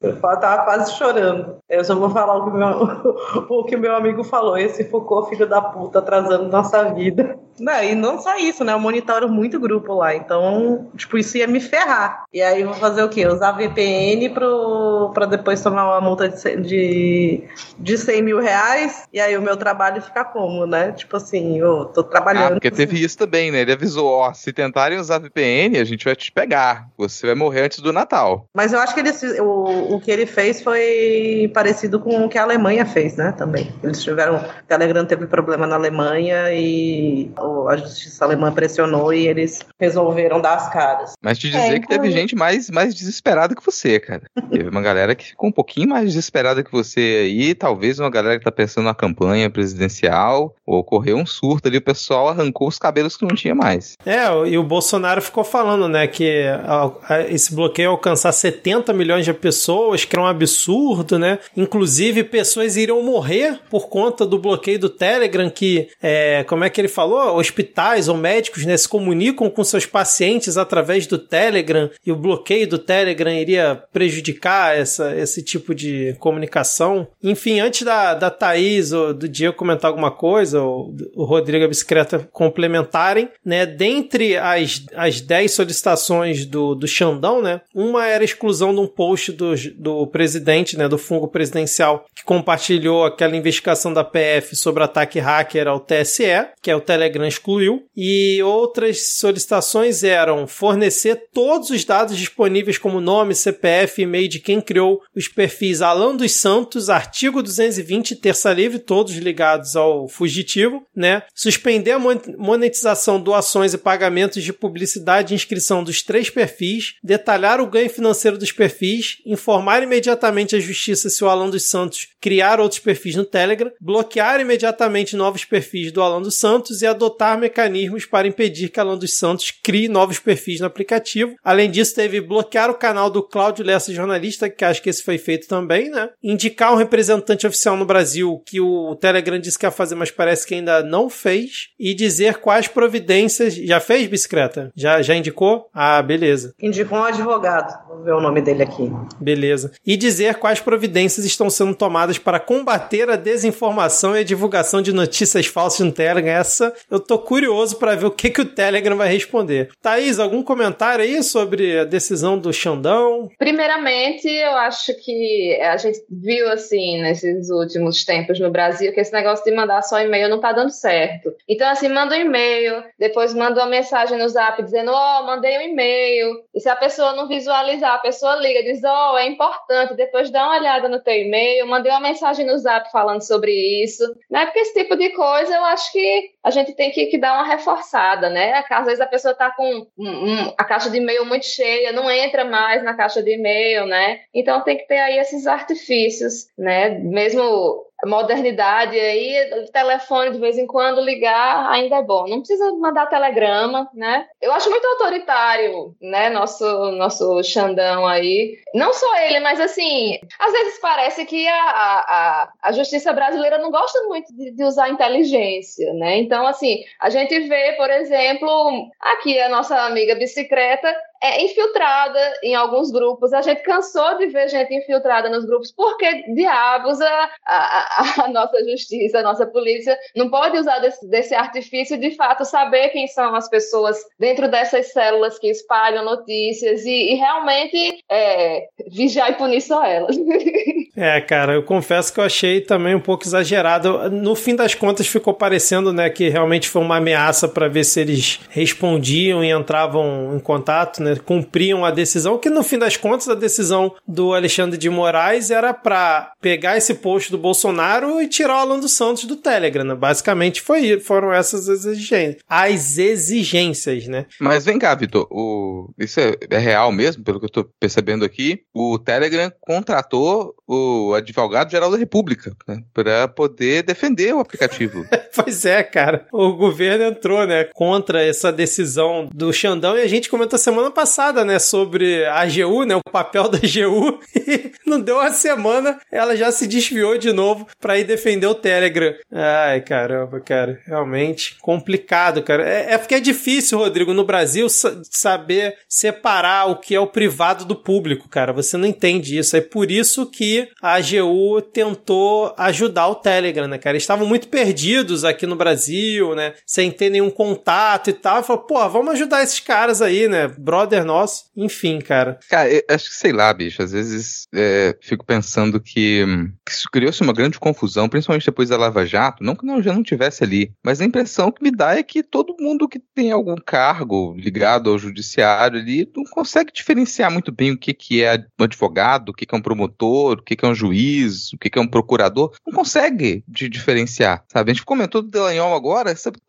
Eu tava quase chorando. Eu só vou falar o que meu, o que meu amigo falou. Esse Foucault, filho da puta, atrasando nossa vida. Não, e não só isso, né? Eu monitoro muito grupo lá. Então, tipo, isso ia me ferrar. E aí eu vou fazer o quê? Usar VPN pro, pra depois tomar uma multa de, de, de 100 mil reais. E aí o meu trabalho fica como, né? Tipo assim, eu tô Ah, trabalhando. porque teve isso também, né? Ele avisou, ó, se tentarem usar VPN, a gente vai te pegar. Você vai morrer antes do Natal. Mas eu acho que eles, o, o que ele fez foi parecido com o que a Alemanha fez, né? Também. Eles tiveram. O Telegram teve problema na Alemanha e o- a justiça alemã pressionou e eles resolveram dar as caras. Mas te dizer É, que teve então- gente mais, mais desesperada que você, cara. Teve uma galera que ficou um pouquinho mais desesperada que você aí, talvez uma galera que tá pensando na campanha presidencial, ocorreu um surto ali, o pessoal arrancou os cabelos que não tinha mais. É, e o Bolsonaro ficou falando, né, que esse bloqueio alcançar 70 milhões de pessoas, que era um absurdo, né? Inclusive, pessoas iriam morrer por conta do bloqueio do Telegram, que, é, como é que ele falou? Hospitais ou médicos, né, se comunicam com seus pacientes através do Telegram, e o bloqueio do Telegram iria prejudicar essa, esse tipo de comunicação. Enfim, antes da, da Thaís ou do Diego comentar alguma coisa, ou o Rodrigo e a Bicicleta complementarem, né? Dentre as, as 10 solicitações do, do Xandão, né? Uma era a exclusão de um post do, do presidente, né? Do fungo presidencial, que compartilhou aquela investigação da PF sobre ataque hacker ao TSE, que é o Telegram excluiu. E outras solicitações eram fornecer todos os dados disponíveis como nome, CPF, e-mail de quem criou os perfis Alan dos Santos, artigo 220, Terça Livre, todos ligados ao fugitivo, né? Suspender a mon- monetização, doações e pagamentos de publicidade e inscrição dos três perfis, detalhar o ganho financeiro dos perfis, informar imediatamente a justiça se o Alan dos Santos criar outros perfis no Telegram, bloquear imediatamente novos perfis do Alan dos Santos e adotar mecanismos para impedir que Alan dos Santos crie novos perfis no aplicativo. Além disso, teve bloquear o canal do Cláudio Lessa Jornalista, que acho que esse foi feito também, né? Indicar um representante oficial no Brasil, que o Telegram disse que ia fazer, mas parece que ainda não fez. E dizer quais providências. Já fez, bicicleta? Já, já indicou? Ah, beleza. Indicou um advogado. Vou ver o nome dele aqui. Aqui. Beleza. E dizer quais providências estão sendo tomadas para combater a desinformação e a divulgação de notícias falsas no Telegram. Essa eu tô curioso para ver o que, que o Telegram vai responder. Thaís, algum comentário aí sobre a decisão do Xandão? Primeiramente, eu acho que a gente viu, assim, nesses últimos tempos no Brasil, que esse negócio de mandar só e-mail não tá dando certo. Então, assim, manda um e-mail, depois manda uma mensagem no zap dizendo, ó, oh, mandei um e-mail. E se a pessoa não visualizar, a pessoa liga, diz, ó, oh, é importante, depois dá uma olhada no teu e-mail, mandei uma mensagem no zap falando sobre isso. Né? Porque esse tipo de coisa eu acho que a gente tem que, que dar uma reforçada, né? Às vezes a pessoa tá com um, a caixa de e-mail muito cheia, não entra mais na caixa de e-mail, né? Então tem que ter aí esses artifícios, né? Mesmo modernidade aí, telefone de vez em quando ligar ainda é bom. Não precisa mandar telegrama, né? Eu acho muito autoritário, né? Nosso nosso Xandão aí. Não só ele, mas assim, às vezes parece que a, a, a justiça brasileira não gosta muito de, de usar inteligência, né? Então, assim, a gente vê, por exemplo, aqui a nossa amiga bicicleta é infiltrada em alguns grupos. A gente cansou de ver gente infiltrada nos grupos, porque diabos a, a, a nossa justiça, a nossa polícia não pode usar desse, desse, artifício de fato saber quem são as pessoas dentro dessas células que espalham notícias e, e realmente é, vigiar e punir só elas. É, cara, eu confesso que eu achei também um pouco exagerado. No fim das contas, ficou parecendo, né, que realmente foi uma ameaça para ver se eles respondiam e entravam em contato, né, cumpriam a decisão. Que no fim das contas, a decisão do Alexandre de Moraes era para pegar esse post do Bolsonaro e tirar o Alan dos Santos do Telegram. Né? Basicamente, foi, foram essas exigências. As exigências, né? Mas vem cá, Vitor, o... isso é, é real mesmo, pelo que eu tô percebendo aqui. O Telegram contratou o o advogado-geral da República, né, para poder defender o aplicativo. pois é, cara. O governo entrou, né, contra essa decisão do Xandão e a gente comentou semana passada, né, sobre a AGU, né, o papel da AGU. E não deu uma semana, ela já se desviou de novo para ir defender o Telegram. Ai, caramba, cara. Realmente complicado, cara. É, é porque é difícil, Rodrigo, no Brasil saber separar o que é o privado do público, cara. Você não entende isso. É por isso que a AGU tentou ajudar o Telegram, né, cara? Eles estavam muito perdidos aqui no Brasil, né? Sem ter nenhum contato e tal. Falou, pô, vamos ajudar esses caras aí, né? Brother nosso. Enfim, cara. Cara, acho que sei lá, bicho. Às vezes é, fico pensando que, que isso criou-se uma grande confusão, principalmente depois da Lava Jato. Não que não, já não tivesse ali, mas a impressão que me dá é que todo mundo que tem algum cargo ligado ao judiciário ali não consegue diferenciar muito bem o que, que é um advogado, o que, que é um promotor, o que, que é um juiz, o que é um procurador, não consegue de diferenciar, sabe? A gente comentou do Delanhol agora, sabe?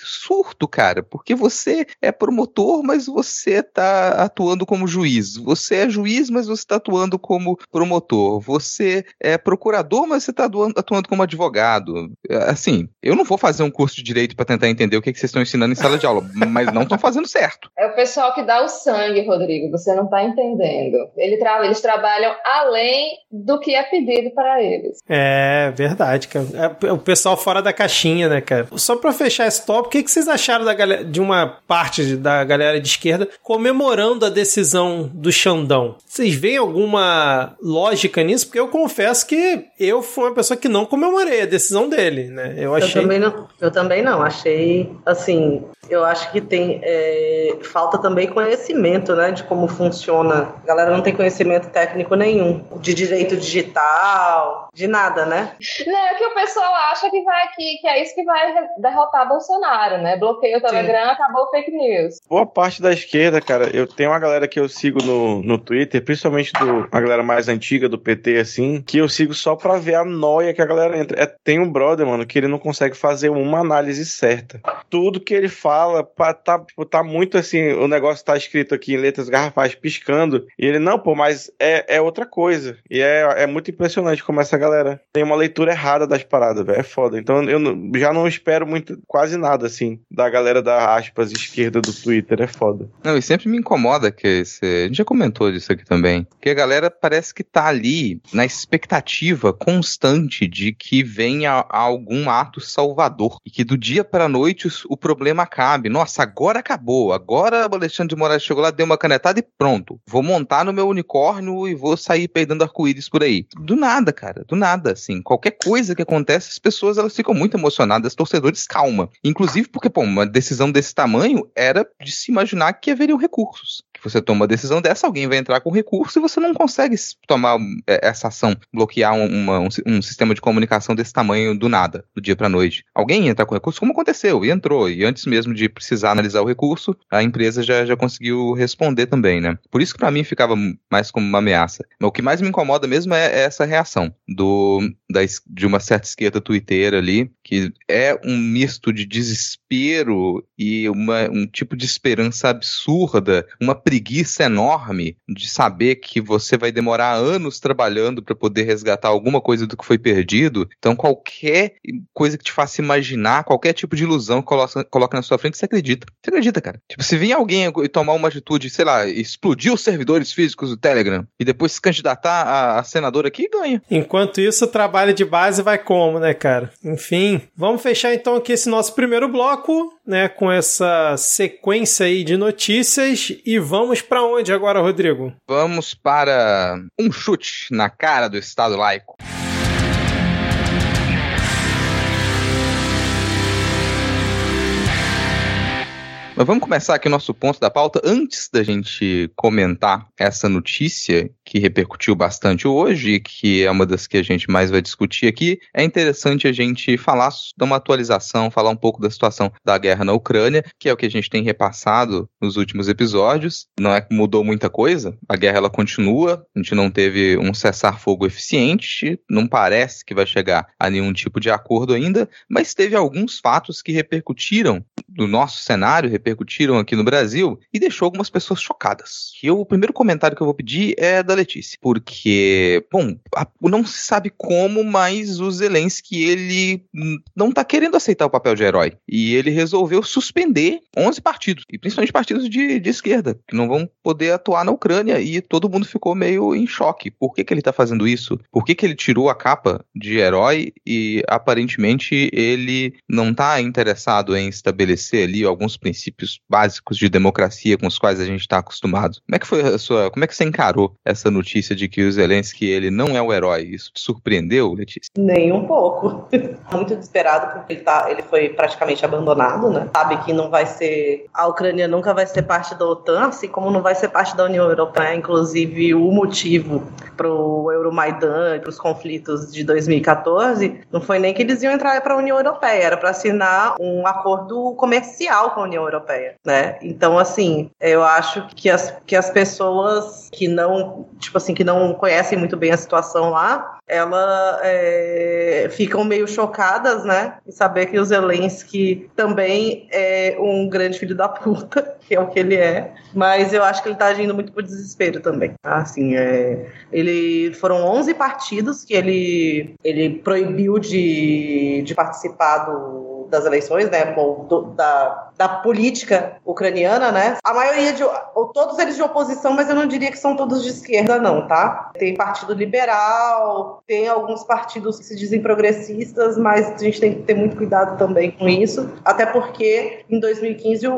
Surto, cara, porque você é promotor, mas você tá atuando como juiz. Você é juiz, mas você tá atuando como promotor. Você é procurador, mas você tá atuando, como advogado. Assim, eu não vou fazer um curso de direito para tentar entender o que, que vocês estão ensinando em sala de aula, mas não estão fazendo certo. É o pessoal que dá o sangue, Rodrigo, você não tá entendendo. Ele tra eles trabalham além do que é pedido para eles. É verdade, cara. É o pessoal fora da caixinha, né, cara? Só para fechar esse top, o que, que vocês acharam da galera, de uma parte da galera de esquerda comemorando a decisão do Xandão? Vocês veem alguma lógica nisso? Porque eu confesso que eu fui uma pessoa que não comemorei a decisão dele, né? Eu achei. Eu também não. Eu também não. Achei, assim, eu acho que tem é, falta também conhecimento, né, de como funciona. A galera não tem conhecimento técnico nenhum de direito digital, de nada, né? Não, é que o pessoal acha que vai que, que é isso que vai derrotar Bolsonaro, né? Bloqueio o Telegram, Sim. acabou fake news. Boa parte da esquerda, cara, eu tenho uma galera que eu sigo no, no Twitter, principalmente do, a galera mais antiga do PT, assim, que eu sigo só pra ver a noia que a galera entra. É, tem um brother, mano, que ele não consegue fazer uma análise certa. Tudo que ele fala fala, tá, tipo, tá muito assim, o negócio tá escrito aqui em letras garrafais piscando, e ele, não, pô, mas é, é outra coisa. E é, é muito impressionante como essa galera tem uma leitura errada das paradas, velho. É foda. Então eu já não espero muito, quase nada assim, da galera da aspas esquerda do Twitter. É foda. Não, e sempre me incomoda que esse, a gente já comentou disso aqui também. Que a galera parece que tá ali na expectativa constante de que venha algum ato salvador. E que do dia pra noite o, o problema acabe. Nossa, agora acabou. Agora o Alexandre de Moraes chegou lá, deu uma canetada e pronto. Vou montar no meu unicórnio e vou sair peidando arco-íris por aí. Do nada, cara. Do nada, assim. Qualquer coisa que acontece, as pessoas elas ficam muito emocionadas. Torcedores, calma. Inclusive porque, pô, uma decisão desse tamanho era de se imaginar que haveriam recursos que você toma uma decisão dessa, alguém vai entrar com recurso e você não consegue tomar é, essa ação, bloquear uma, um, um, sistema de comunicação desse tamanho do nada, do dia para noite. Alguém entra com recurso, como aconteceu, e entrou, e antes mesmo de precisar analisar o recurso, a empresa já, já conseguiu responder também, né? Por isso que para mim ficava mais como uma ameaça. O que mais me incomoda mesmo é, é essa reação do, da, de uma certa esquerda twitteira ali, que é um misto de desespero e uma, um tipo de esperança absurda, uma preguiça enorme de saber que você vai demorar anos trabalhando para poder resgatar alguma coisa do que foi perdido. Então, qualquer coisa que te faça imaginar, qualquer tipo de ilusão que coloca, coloca na sua frente, você acredita. Você acredita, cara. Tipo, se vir alguém e tomar uma atitude, sei lá, explodir os servidores físicos do Telegram e depois se candidatar a, a senador aqui, ganha. Enquanto isso, o trabalho de base vai como, né, cara? Enfim, vamos fechar então aqui esse nosso primeiro bloco, né, com essa sequência aí de notícias e Vamos para onde agora, Rodrigo? Vamos para um chute na cara do Estado laico. Mas vamos começar aqui o nosso ponto da pauta. Antes da gente comentar essa notícia que repercutiu bastante hoje e que é uma das que a gente mais vai discutir aqui, é interessante a gente falar de uma atualização, falar um pouco da situação da guerra na Ucrânia, que é o que a gente tem repassado nos últimos episódios. Não é que mudou muita coisa, a guerra ela continua, a gente não teve um cessar-fogo eficiente, não parece que vai chegar a nenhum tipo de acordo ainda, mas teve alguns fatos que repercutiram no nosso cenário, repercutiram aqui no Brasil e deixou algumas pessoas chocadas. E o primeiro comentário que eu vou pedir é da Letícia, porque, bom, não se sabe como, mas o Zelensky, ele não tá querendo aceitar o papel de herói. E ele resolveu suspender 11 partidos, e principalmente partidos de, de esquerda, que não vão poder atuar na Ucrânia, e todo mundo ficou meio em choque. Por que, que ele tá fazendo isso? Por que, que ele tirou a capa de herói e aparentemente ele não tá interessado em estabelecer ali alguns princípios básicos de democracia com os quais a gente está acostumado. Como é que foi a sua, como é que você encarou essa notícia de que o Zelensky ele não é o herói? Isso te surpreendeu, Letícia? Nem um pouco. Muito desesperado porque ele tá, ele foi praticamente abandonado, né? Sabe que não vai ser a Ucrânia nunca vai ser parte da OTAN, assim como não vai ser parte da União Europeia, inclusive o motivo para o Euromaidan e para os conflitos de 2014 não foi nem que eles iam entrar para a União Europeia, era para assinar um acordo comercial com a União Europeia, né? Então, assim, eu acho que as, que as pessoas que não, tipo assim, que não conhecem muito bem a situação lá, elas é, ficam meio chocadas, né? Em saber que o Zelensky também é um grande filho da puta, que é o que ele é. Mas eu acho que ele tá agindo muito por desespero também. Assim, é, ele foram 11 partidos que ele, ele proibiu de, de participar do das eleições, né, do, da, da política ucraniana, né, a maioria de, ou todos eles de oposição, mas eu não diria que são todos de esquerda, não, tá? Tem partido liberal, tem alguns partidos que se dizem progressistas, mas a gente tem que ter muito cuidado também com isso, até porque em 2015 o,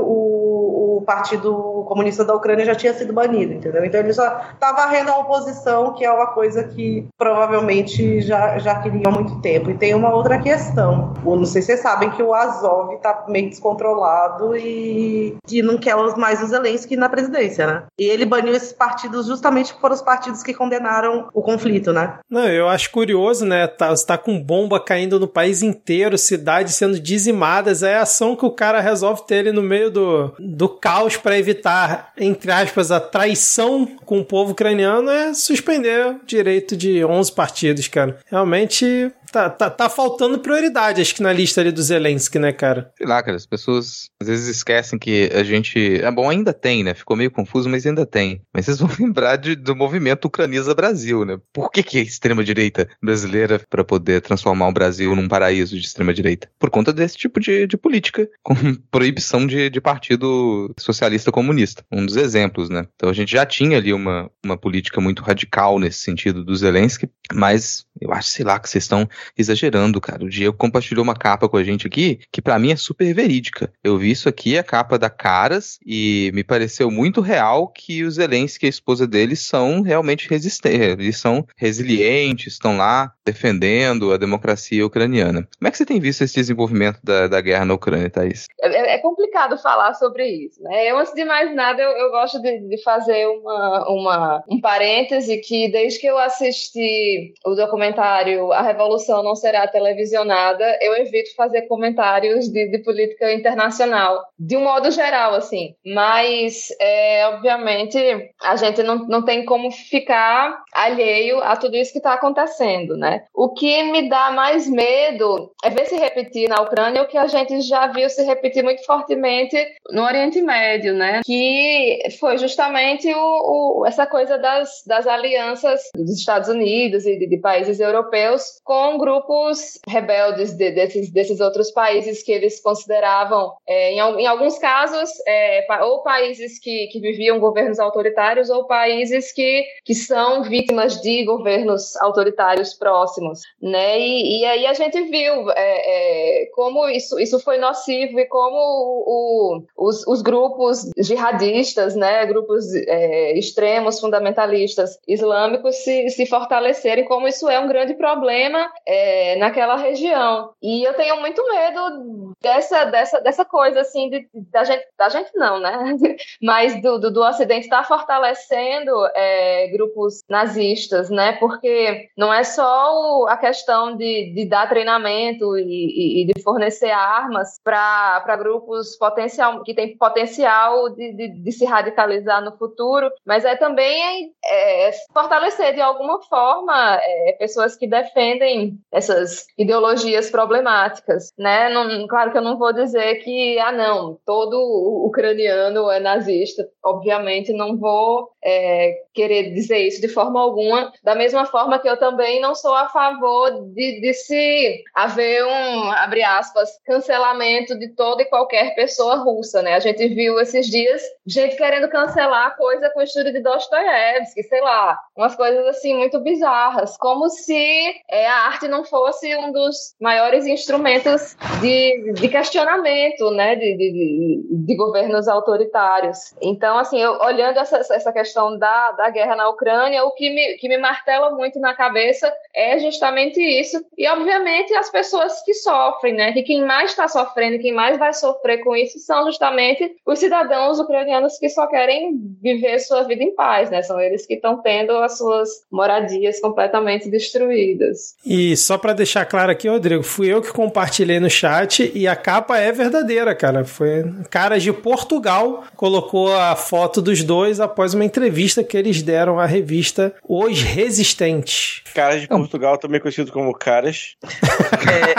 o Partido Comunista da Ucrânia já tinha sido banido, entendeu? Então ele já tá varrendo a oposição, que é uma coisa que provavelmente já, já queria há muito tempo. E tem uma outra questão, não sei se vocês sabem que que o Azov tá meio descontrolado e, e não quer mais o Zelensky na presidência, né? E ele baniu esses partidos justamente porque foram os partidos que condenaram o conflito, né? Não, eu acho curioso, né? Tá, tá com bomba caindo no país inteiro, cidades sendo dizimadas, é a ação que o cara resolve ter ali no meio do, do caos para evitar, entre aspas, a traição com o povo ucraniano é suspender o direito de 11 partidos, cara. Realmente Tá, tá, tá faltando prioridade, acho que na lista ali do Zelensky, né, cara? Sei lá, cara, as pessoas às vezes esquecem que a gente. É bom, ainda tem, né? Ficou meio confuso, mas ainda tem. Mas vocês vão lembrar de, do movimento Ucraniza Brasil, né? Por que, que a extrema-direita brasileira para poder transformar o Brasil num paraíso de extrema-direita? Por conta desse tipo de, de política, com proibição de, de partido socialista comunista. Um dos exemplos, né? Então a gente já tinha ali uma, uma política muito radical nesse sentido do Zelensky, mas eu acho, sei lá, que vocês estão exagerando, cara. O Diego compartilhou uma capa com a gente aqui que para mim é super verídica. Eu vi isso aqui, a capa da Caras, e me pareceu muito real que o Zelensky e a esposa dele são realmente resistentes, eles são resilientes, estão lá defendendo a democracia ucraniana. Como é que você tem visto esse desenvolvimento da, da guerra na Ucrânia, Thaís? É, é complicado falar sobre isso, né? Eu, antes de mais nada, eu, eu gosto de, de, fazer uma, uma, um parêntese que desde que eu assisti o documentário A Revolução Não Será Televisionada, eu evito fazer comentários de, de política internacional, de um modo geral, assim. Mas, é, obviamente, a gente não, não tem como ficar alheio a tudo isso que está acontecendo, né? O que me dá mais medo é ver se repetir na Ucrânia o que a gente já viu se repetir muito fortemente no Oriente Médio, né? Que foi justamente o, o essa coisa das, das alianças dos Estados Unidos e de, de países europeus com grupos rebeldes de, desses, desses outros países que eles consideravam, é, em, em, alguns casos, é, ou países que, que viviam governos autoritários ou países que, que são vítimas de governos autoritários próximos, né? E, e aí a gente viu é, é como isso, isso foi nocivo e como o, o, os, os, grupos jihadistas, né? Grupos é, extremos, fundamentalistas islâmicos se, se fortalecerem, como isso é um grande problema é, naquela região. E eu tenho muito medo dessa, dessa, dessa coisa assim de, da gente, da gente não, né? Mas do, do, do Ocidente estar tá fortalecendo é, grupos nazistas, né? Porque não é só a questão de, de dar treinamento e, e, de fornecer armas para grupos potencial, que têm potencial de, de, de, se radicalizar no futuro, mas é também é, fortalecer de alguma forma é, pessoas que defendem essas ideologias problemáticas, né? Não, claro que eu não vou dizer que, ah, não, todo ucraniano é nazista, obviamente não vou é, querer dizer isso de forma alguma, da mesma forma que eu também não sou a favor de, de se haver um, abre aspas, cancelamento de toda e qualquer pessoa russa, né? A gente viu esses dias gente querendo cancelar coisa com estudo de Dostoiévski, sei lá, umas coisas assim muito bizarras, como se é, a arte não fosse um dos maiores instrumentos de, de questionamento, né, de, de, de governos autoritários. Então, assim, eu, olhando essa, essa questão da, da guerra na Ucrânia, o que me, que me martela muito na cabeça é justamente isso. E, obviamente, as pessoas que sofrem, né, que quem mais está sofrendo, quem mais vai sofrer com isso são justamente os cidadãos ucranianos que só querem viver sua vida em paz, né? São eles que estão tendo as suas moradias completamente destruídas. E só para deixar claro aqui, Rodrigo, fui eu que compartilhei no chat e a capa é verdadeira, cara. Foi caras de Portugal colocou a foto dos dois após uma entrevista que eles deram à revista Os Resistentes. Caras de Portugal, também conhecido como caras. é...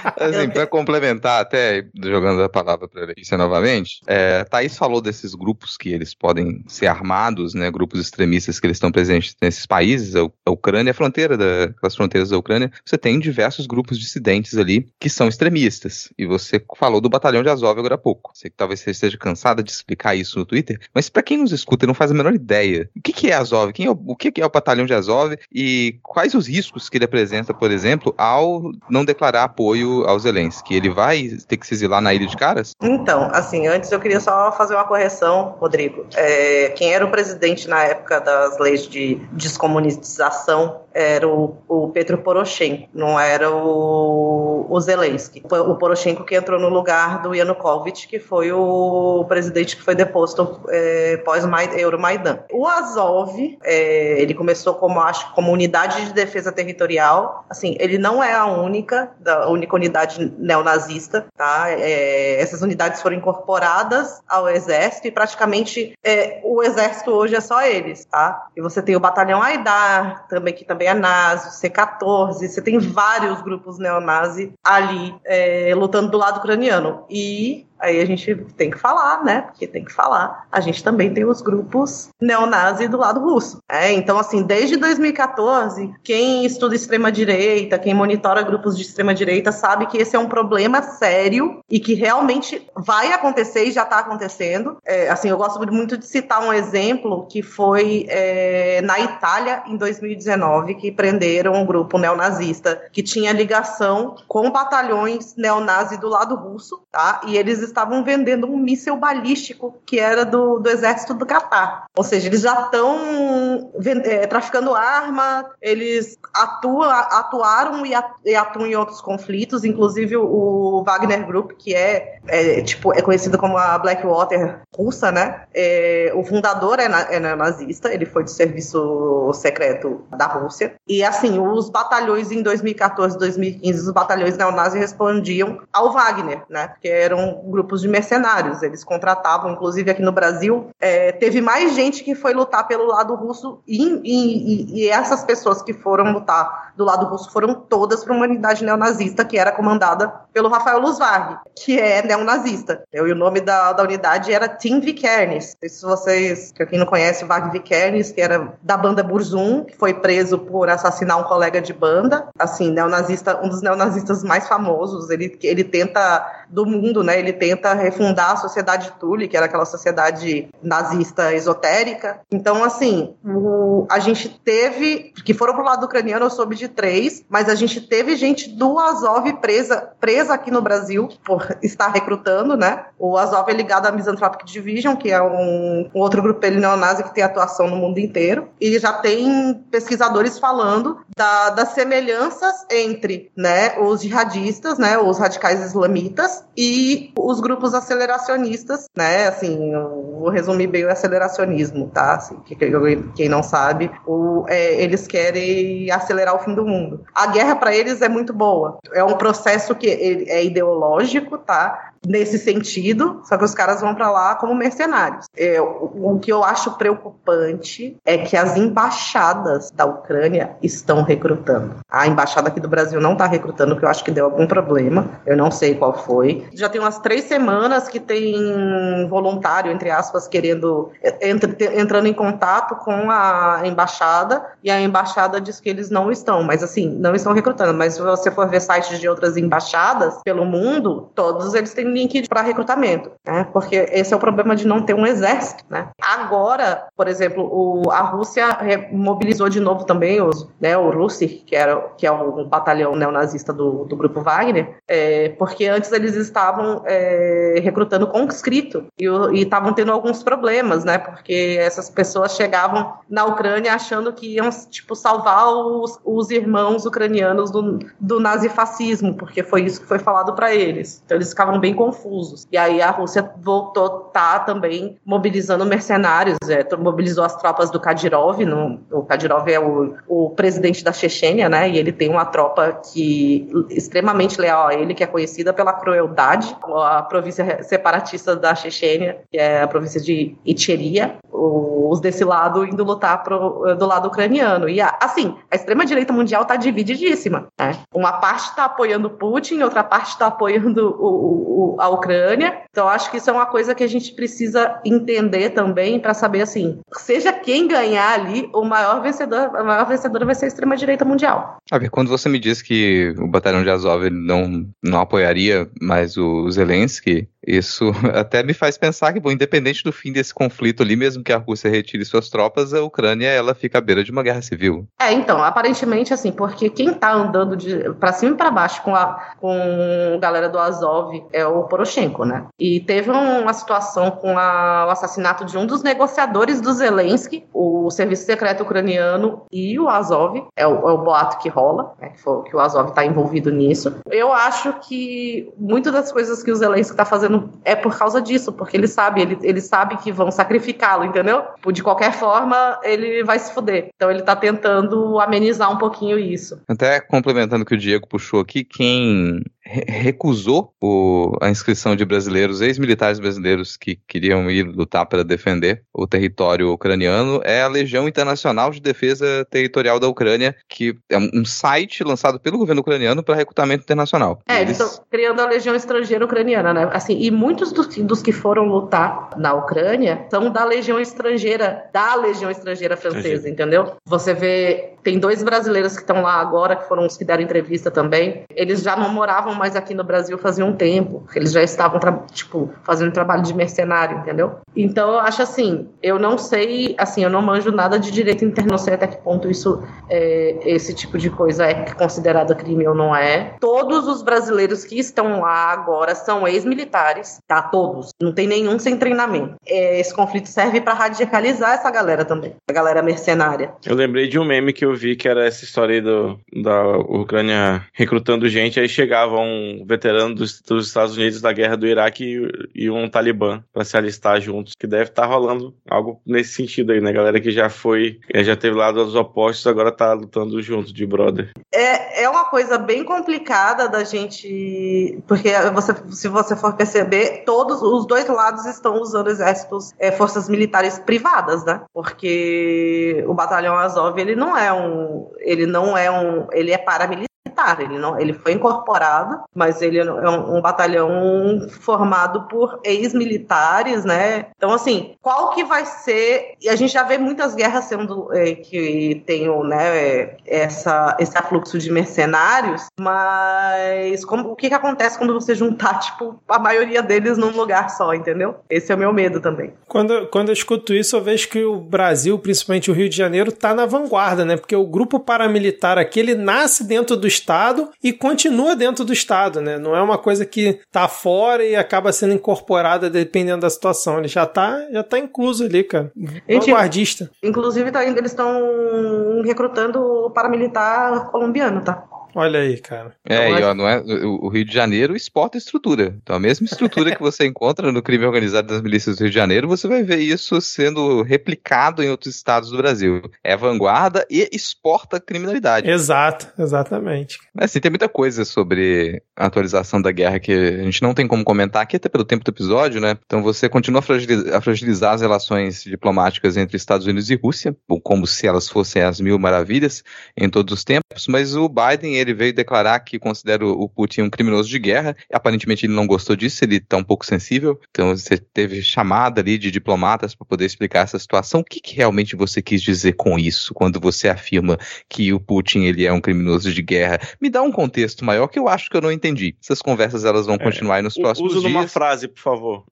assim, para complementar, até jogando a palavra para Letícia novamente, é, Thaís falou desses grupos que eles podem ser armados, né? Grupos extremistas que eles estão presentes nesses países, a Ucrânia, a fronteira da, as fronteiras da Ucrânia, você tem diversos grupos dissidentes ali que são extremistas. E você falou do batalhão de Azov agora há pouco. Sei que talvez você esteja cansada de explicar isso no Twitter, mas para quem nos escuta e não faz a menor ideia, o que, que é Azov? Quem é o, o que, que é o batalhão de Azov e quais os riscos que ele apresenta, por exemplo, ao não declarar apoio ao Zelensky? Ele vai ter que se exilar na Ilha de Caras? Então, assim, antes eu queria só fazer uma correção, Rodrigo. É, quem era o presidente na época das leis de descomunização era o, o Petro Poroshenko, não era o, o Zelensky. O Poroshenko que entrou no lugar do Yanukovych, que foi o presidente que foi deposto é, pós-Euromaidan. O Azov, é, ele começou como, acho, como unidade de defesa territorial. Assim, ele não é a única, a única unidade unidade neonazista, tá? É, essas unidades foram incorporadas ao exército e praticamente é, o exército hoje é só eles, tá? E você tem o batalhão Aidar, também que também é nazi, o C-14, você tem vários grupos neonazi ali é, lutando do lado ucraniano. E Aí a gente tem que falar, né? Porque tem que falar. A gente também tem os grupos neonazi do lado russo. É, então, assim, desde 2014, quem estuda extrema-direita, quem monitora grupos de extrema-direita, sabe que esse é um problema sério e que realmente vai acontecer e já está acontecendo. É, assim, eu gosto muito de citar um exemplo que foi é, na Itália, em 2019, que prenderam um grupo neonazista que tinha ligação com batalhões neonazi do lado russo, tá? E eles estavam vendendo um míssil balístico que era do, do exército do Catar. Ou seja, eles já estão é, traficando arma, eles atuam, atuaram e atuam em outros conflitos, inclusive o Wagner Group, que é, é tipo é conhecido como a Blackwater russa, né? É, o fundador é, é nazista, ele foi do serviço secreto da Rússia. E assim, os batalhões em 2014, 2015, os batalhões neonazis respondiam ao Wagner, né? Porque eram grupos grupos de mercenários. Eles contratavam, inclusive aqui no Brasil, é, teve mais gente que foi lutar pelo lado russo e, e, e, essas pessoas que foram lutar do lado russo foram todas para uma unidade neonazista que era comandada pelo Rafael Luzvarg, que é neonazista. E o nome da, da unidade era Tim Vikernes. Se vocês, quem não conhece, Varg Vikernes, que era da banda Burzum, que foi preso por assassinar um colega de banda. Assim, neonazista, um dos neonazistas mais famosos. Ele, ele tenta, do mundo, né? Ele tenta refundar a sociedade Tule, que era aquela sociedade nazista esotérica. Então, assim, o, a gente teve, que foram pro lado ucraniano, eu soube de três, mas a gente teve gente do Azov presa, presa aqui no Brasil por estar recrutando, né? O Azov é ligado à Misanthropic Division, que é um, um outro grupo neonazi que tem atuação no mundo inteiro, e já tem pesquisadores falando da, das semelhanças entre, né, os jihadistas, né, os radicais islamitas e os grupos aceleracionistas, né? Assim, vou resumir bem o aceleracionismo, tá? Assim, que, quem não sabe, o, é, eles querem acelerar o fim do mundo. A guerra para eles é muito boa. É um processo que é ideológico, tá? nesse sentido, só que os caras vão para lá como mercenários. É, o, o, que eu acho preocupante é que as embaixadas da Ucrânia estão recrutando. A embaixada aqui do Brasil não está recrutando, porque eu acho que deu algum problema. Eu não sei qual foi. Já tem umas três semanas que tem voluntário, entre aspas, querendo entrando em contato com a embaixada e a embaixada diz que eles não estão, mas assim, não estão recrutando. Mas se você for ver sites de outras embaixadas pelo mundo, todos eles têm link para recrutamento, né? Porque esse é o problema de não ter um exército, né? Agora, por exemplo, o, a Rússia mobilizou de novo também os, né, o Russich, que era que é um batalhão neonazista do, do grupo Wagner, é, porque antes eles estavam é, recrutando conscrito e estavam tendo alguns problemas, né? Porque essas pessoas chegavam na Ucrânia achando que iam tipo salvar os, os irmãos ucranianos do, do nazifascismo, porque foi isso que foi falado para eles. Então eles ficavam bem confusos. E aí a Rússia voltou, tá também mobilizando mercenários, é, mobilizou as tropas do Kadyrov, no, o Kadyrov é o, o presidente da Chechênia, né, e ele tem uma tropa que extremamente leal a ele, que é conhecida pela crueldade, a província separatista da Chechênia, que é a província de Icheria, os desse lado indo lutar pro, do lado ucraniano. E assim, a extrema-direita mundial tá divididíssima. Né? Uma parte está apoiando Putin, outra parte está apoiando o, o a Ucrânia. Então, acho que isso é uma coisa que a gente precisa entender também para saber assim, seja quem ganhar ali, o maior vencedor, a maior vencedora vai ser a extrema direita mundial. A ver, quando você me diz que o batalhão de Azov não não apoiaria mais o Zelensky, isso até me faz pensar que, bom, independente do fim desse conflito ali, mesmo que a Rússia retire suas tropas, a Ucrânia ela fica à beira de uma guerra civil. É, então, aparentemente assim, porque quem tá andando de para cima e para baixo com a com a galera do Azov é o Poroshenko, né? E teve uma situação com a, o assassinato de um dos negociadores do Zelensky, o serviço secreto ucraniano e o Azov, é o, é o boato que rola, né, que, foi, que o Azov está envolvido nisso. Eu acho que muitas das coisas que o Zelensky está fazendo é por causa disso, porque ele sabe, ele, ele sabe que vão sacrificá-lo, entendeu? De qualquer forma, ele vai se fuder. Então ele tá tentando amenizar um pouquinho isso. Até complementando o que o Diego puxou aqui, quem recusou o, a inscrição de brasileiros, ex-militares brasileiros que queriam ir lutar para defender o território ucraniano é a Legião Internacional de Defesa Territorial da Ucrânia, que é um site lançado pelo governo ucraniano para recrutamento internacional. É, eles estão criando a Legião Estrangeira Ucraniana, né? Assim, e muitos dos, dos que foram lutar na Ucrânia são da Legião Estrangeira, da Legião Estrangeira Francesa, entendeu? Você vê tem dois brasileiros que estão lá agora, que foram os que deram entrevista também. Eles já não moravam mais aqui no Brasil fazia um tempo. Eles já estavam, tipo, fazendo trabalho de mercenário, entendeu? Então, eu acho assim, eu não sei, assim, eu não manjo nada de direito interno, não sei até que ponto isso, é, esse tipo de coisa é considerada crime ou não é. Todos os brasileiros que estão lá agora são ex-militares, tá? Todos. Não tem nenhum sem treinamento. É, esse conflito serve para radicalizar essa galera também, a galera mercenária. Eu lembrei de um meme que eu vi que era essa história aí do, da Ucrânia recrutando gente, aí chegava um veterano dos, dos Estados Unidos da guerra do Iraque e, e um talibã para se alistar juntos, que deve estar tá rolando algo nesse sentido aí, né? Galera que já foi, já teve lados opostos, agora tá lutando junto de brother. É, é uma coisa bem complicada da gente, porque você, se você for perceber, todos os dois lados estão usando exércitos, é, forças militares privadas, né? Porque o batalhão Azov ele não é um, ele não é um, ele é paramilitar ele não, ele foi incorporado, mas ele é um, um batalhão formado por ex-militares, né? Então assim, qual que vai ser? E a gente já vê muitas guerras sendo é, que tem né, essa esse afluxo de mercenários, mas como, o que que acontece quando você juntar tipo a maioria deles num lugar só, entendeu? Esse é o meu medo também. Quando, quando eu escuto isso, eu vejo que o Brasil, principalmente o Rio de Janeiro, tá na vanguarda, né? Porque o grupo paramilitar aqui ele nasce dentro do Estado e continua dentro do Estado, né? Não é uma coisa que tá fora e acaba sendo incorporada dependendo da situação. Ele já tá, já tá incluso ali, cara. Vanguardista. Inclusive, tá, eles estão recrutando o paramilitar colombiano, tá? Olha aí, cara. É, então, e ó, não é, o Rio de Janeiro exporta estrutura. Então, a mesma estrutura que você encontra no crime organizado das milícias do Rio de Janeiro, você vai ver isso sendo replicado em outros estados do Brasil. É vanguarda e exporta criminalidade. Exato, exatamente. Mas, assim, tem muita coisa sobre a atualização da guerra que a gente não tem como comentar aqui, até pelo tempo do episódio, né? Então, você continua a fragilizar, a fragilizar as relações diplomáticas entre Estados Unidos e Rússia, como se elas fossem as mil maravilhas em todos os tempos, mas o Biden ele veio declarar que considera o Putin um criminoso de guerra. Aparentemente ele não gostou disso, ele está um pouco sensível. Então você teve chamada ali de diplomatas para poder explicar essa situação. O que, que, realmente você quis dizer com isso quando você afirma que o Putin ele é um criminoso de guerra? Me dá um contexto maior que eu acho que eu não entendi. Essas conversas elas vão é, continuar aí nos próximos uso dias. Uso numa frase, por favor.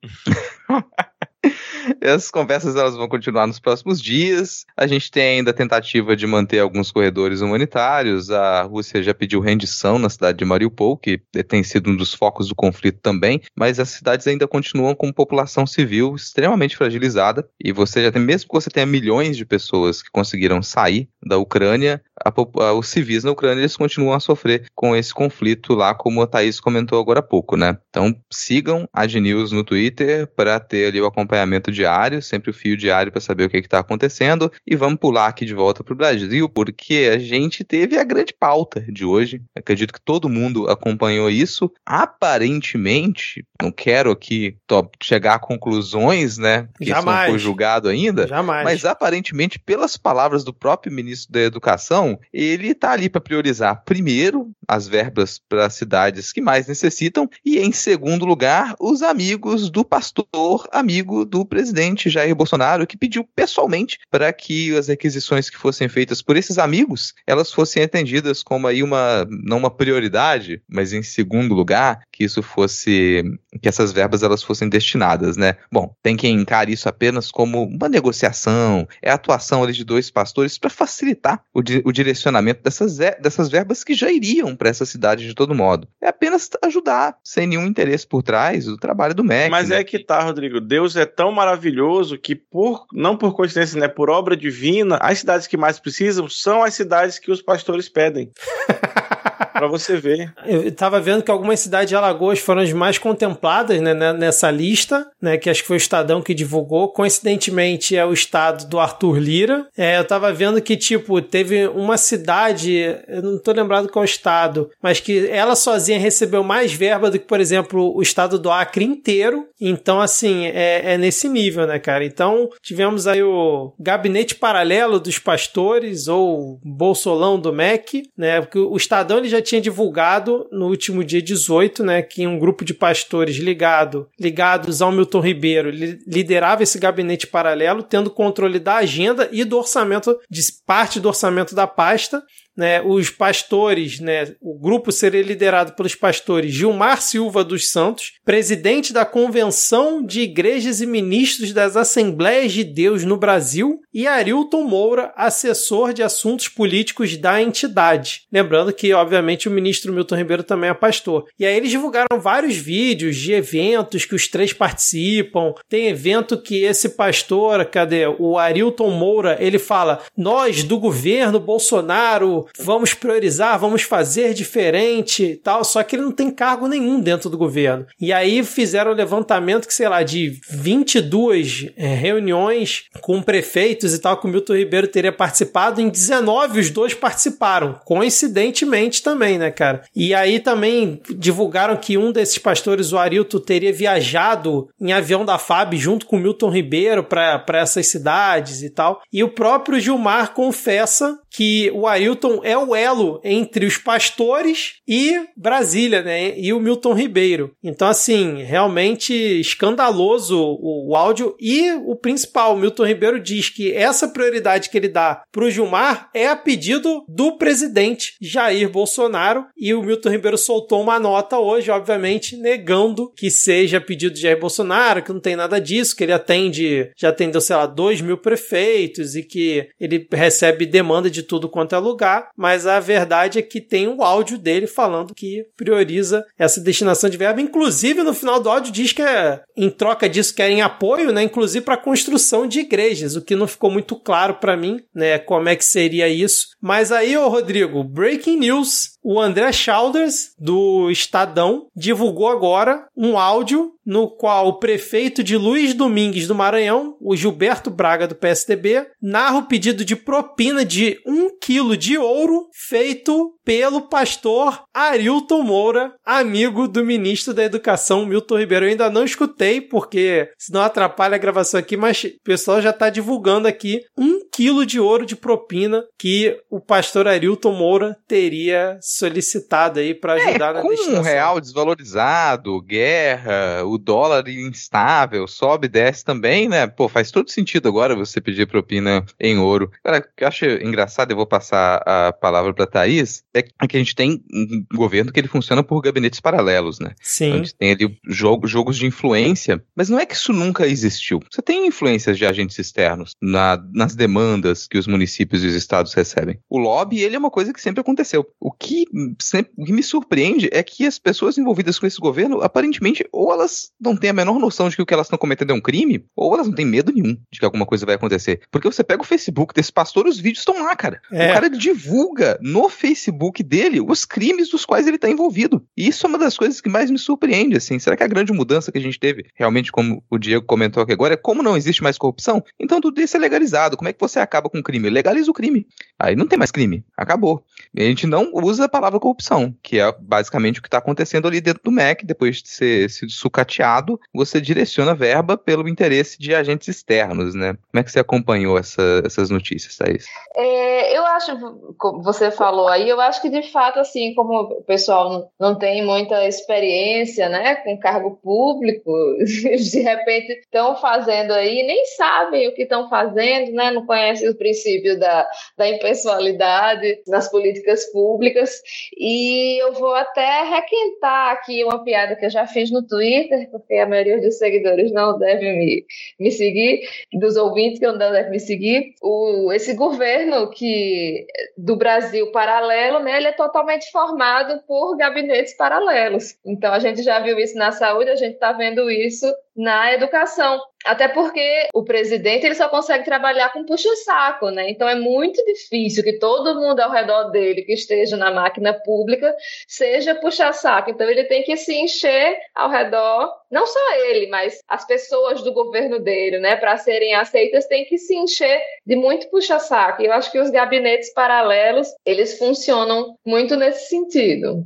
Essas conversas elas vão continuar nos próximos dias. A gente tem ainda a tentativa de manter alguns corredores humanitários. A Rússia já pediu rendição na cidade de Mariupol, que tem sido um dos focos do conflito também, mas as cidades ainda continuam com população civil extremamente fragilizada. E você já tem, mesmo que você tenha milhões de pessoas que conseguiram sair da Ucrânia, a, a, os civis na Ucrânia eles continuam a sofrer com esse conflito lá, como a Thaís comentou agora há pouco, né? Então sigam a G-News no Twitter para ter ali o acompanhamento diário, sempre o fio diário para saber o que está acontecendo. E vamos pular aqui de volta para o Brasil, porque a gente teve a grande pauta de hoje. Acredito que todo mundo acompanhou isso. Aparentemente, não quero aqui chegar a conclusões, né? Que Jamais. isso não foi julgado ainda. Jamais. Mas aparentemente, pelas palavras do próprio ministro da Educação, ele está ali para priorizar primeiro as verbas para as cidades que mais necessitam e, em segundo lugar, os amigos do pastor, amigo do presidente Jair Bolsonaro, que pediu pessoalmente para que as requisições que fossem feitas por esses amigos elas fossem atendidas como aí uma não uma prioridade, mas em segundo lugar que isso fosse que essas verbas elas fossem destinadas, né? Bom, tem quem encare isso apenas como uma negociação, é a atuação ali de dois pastores para facilitar o, di o direcionamento dessas, dessas verbas que já iriam para essa cidade de todo modo. É apenas ajudar, sem nenhum interesse por trás, o trabalho do MEC. Mas né? é que tá, Rodrigo. Deus é tão maravilhoso que, por não por coincidência, né, por obra divina, as cidades que mais precisam são as cidades que os pastores pedem. Pra você ver. Eu tava vendo que algumas cidades de Alagoas foram as mais contempladas né, nessa lista, né? Que acho que foi o Estadão que divulgou. Coincidentemente, é o estado do Arthur Lira. É, eu tava vendo que, tipo, teve uma cidade, eu não tô lembrado qual estado, mas que ela sozinha recebeu mais verba do que, por exemplo, o estado do Acre inteiro. Então, assim, é, é nesse nível, né, cara? Então, tivemos aí o gabinete paralelo dos pastores, ou Bolsolão do MEC, né? Porque o Estadão ele já tinha divulgado no último dia 18, né, que um grupo de pastores ligado, ligados ao Milton Ribeiro liderava esse gabinete paralelo, tendo controle da agenda e do orçamento, de parte do orçamento da pasta, né, os pastores, né, o grupo seria liderado pelos pastores Gilmar Silva dos Santos, presidente da Convenção de Igrejas e Ministros das Assembleias de Deus no Brasil, e Arilton Moura, assessor de assuntos políticos da entidade. Lembrando que, obviamente, o ministro Milton Ribeiro também é pastor. E aí eles divulgaram vários vídeos de eventos que os três participam. Tem evento que esse pastor, cadê? O Arilton Moura, ele fala: nós do governo Bolsonaro vamos priorizar, vamos fazer diferente e tal, só que ele não tem cargo nenhum dentro do governo. E aí fizeram um levantamento que, sei lá, de 22 é, reuniões com prefeitos e tal, que o Milton Ribeiro teria participado, em 19 os dois participaram, coincidentemente também, né, cara? E aí também divulgaram que um desses pastores, o Arilton, teria viajado em avião da FAB junto com o Milton Ribeiro para essas cidades e tal. E o próprio Gilmar confessa que o Ailton é o elo entre os pastores e Brasília, né? E o Milton Ribeiro. Então, assim, realmente escandaloso o, o áudio. E o principal, o Milton Ribeiro diz que essa prioridade que ele dá pro Gilmar é a pedido do presidente Jair Bolsonaro. E o Milton Ribeiro soltou uma nota hoje, obviamente, negando que seja pedido de Jair Bolsonaro, que não tem nada disso, que ele atende, já atendeu, sei lá, dois mil prefeitos e que ele recebe demanda de de tudo quanto é lugar, mas a verdade é que tem o áudio dele falando que prioriza essa destinação de verba. Inclusive, no final do áudio diz que é, em troca disso querem apoio, né? Inclusive para a construção de igrejas, o que não ficou muito claro para mim, né? Como é que seria isso. Mas aí, ô Rodrigo, breaking news o André Chalders, do Estadão, divulgou agora um áudio no qual o prefeito de Luiz Domingues do Maranhão, o Gilberto Braga do PSDB, narra o pedido de propina de um quilo de ouro feito pelo pastor Arilton Moura, amigo do ministro da Educação, Milton Ribeiro. Eu ainda não escutei, porque senão atrapalha a gravação aqui, mas o pessoal já está divulgando aqui um quilo de ouro de propina que o pastor Arilton Moura teria solicitado aí para ajudar é, na com destinação. um real desvalorizado, guerra, o dólar instável, sobe e desce também, né? Pô, faz todo sentido agora você pedir propina em ouro. Cara, o que eu acho engraçado, eu vou passar a palavra para Thaís, é que a gente tem um governo que ele funciona por gabinetes paralelos, né? Sim. A gente tem ali jogo, jogos de influência, mas não é que isso nunca existiu. Você tem influências de agentes externos na, nas demandas que os municípios e os estados recebem. O lobby, ele é uma coisa que sempre aconteceu. O que, sempre, o que me surpreende é que as pessoas envolvidas com esse governo, aparentemente, ou elas não têm a menor noção de que o que elas estão cometendo é um crime, ou elas não têm medo nenhum de que alguma coisa vai acontecer. Porque você pega o Facebook desse pastor, os vídeos estão lá, cara. É. O cara divulga no Facebook dele os crimes dos quais ele está envolvido. E isso é uma das coisas que mais me surpreende, assim. Será que a grande mudança que a gente teve, realmente, como o Diego comentou aqui agora, é como não existe mais corrupção? Então tudo isso é legalizado. Como é que você acaba com o crime? Legaliza o crime. Aí não tem mais crime. Acabou. E a gente não usa a palavra corrupção, que é basicamente o que está acontecendo ali dentro do MEC, depois de ser sido sucateado, você direciona verba pelo interesse de agentes externos, né? Como é que você acompanhou essa, essas notícias, Thaís? É, eu acho, como você falou aí, eu acho que de fato, assim, como o pessoal não tem muita experiência, né, com cargo público, de repente estão fazendo aí, nem sabem o que estão fazendo, né, não conhecem o princípio da, da impessoalidade nas políticas públicas, e eu vou até requentar aqui uma piada que eu já fiz no Twitter, porque a maioria dos seguidores não deve me, me seguir, dos ouvintes que não devem me seguir, o, esse governo que do Brasil paralelo, ele é totalmente formado por gabinetes paralelos. Então a gente já viu isso na saúde, a gente está vendo isso na educação. Até porque o presidente ele só consegue trabalhar com puxa-saco, né? Então é muito difícil que todo mundo ao redor dele que esteja na máquina pública seja puxa-saco. Então ele tem que se encher ao redor, não só ele, mas as pessoas do governo dele, né? Para serem aceitas, tem que se encher de muito puxa-saco. E eu acho que os gabinetes paralelos eles funcionam muito nesse sentido.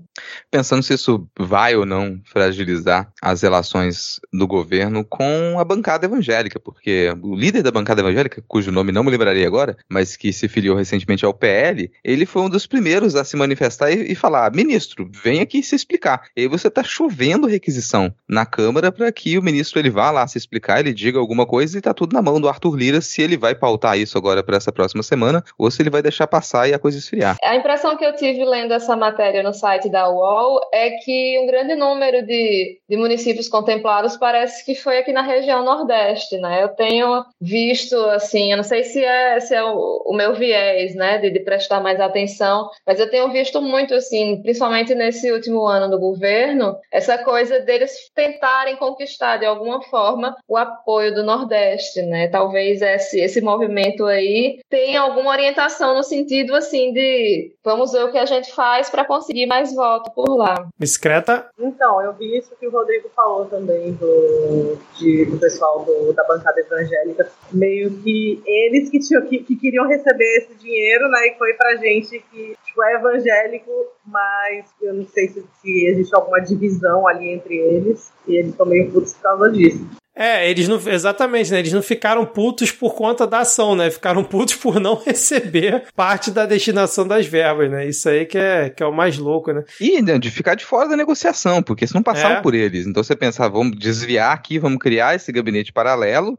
Pensando se isso vai ou não fragilizar as relações do governo com a bancada evangélica, porque o líder da bancada evangélica, cujo nome não me lembrarei agora, mas que se filiou recentemente ao PL, ele foi um dos primeiros a se manifestar e, e falar: ministro, vem aqui se explicar. E aí você está chovendo requisição na Câmara para que o ministro ele vá lá se explicar, ele diga alguma coisa e está tudo na mão do Arthur Lira se ele vai pautar isso agora para essa próxima semana ou se ele vai deixar passar e a coisa esfriar. A impressão que eu tive lendo essa matéria no site da UOL é que um grande número de, de municípios contemplados parece que foi aqui na região Nordeste, né? Eu tenho visto, assim, eu não sei se é, se é o, o meu viés, né, de, de, prestar mais atenção, mas eu tenho visto muito, assim, principalmente nesse último ano do governo, essa coisa deles tentarem conquistar de alguma forma o apoio do Nordeste, né? Talvez esse, esse movimento aí tenha alguma orientação no sentido, assim, de vamos ver o que a gente faz para conseguir mais voto por lá. Discreta? Então, eu vi isso que o Rodrigo falou também do, de, do pessoal do, da bancada evangélica, meio que eles que, tinham, que, que, queriam receber esse dinheiro, né? E foi pra gente que tipo, é evangélico, mas eu não sei se, se existe alguma divisão ali entre eles, e eles estão meio putos por causa disso. É, eles não. Exatamente, né? Eles não ficaram putos por conta da ação, né? Ficaram putos por não receber parte da destinação das verbas, né? Isso aí que é, que é o mais louco, né? E né, de ficar de fora da negociação, porque se não passaram é. por eles. Então você pensa, vamos desviar aqui, vamos criar esse gabinete paralelo.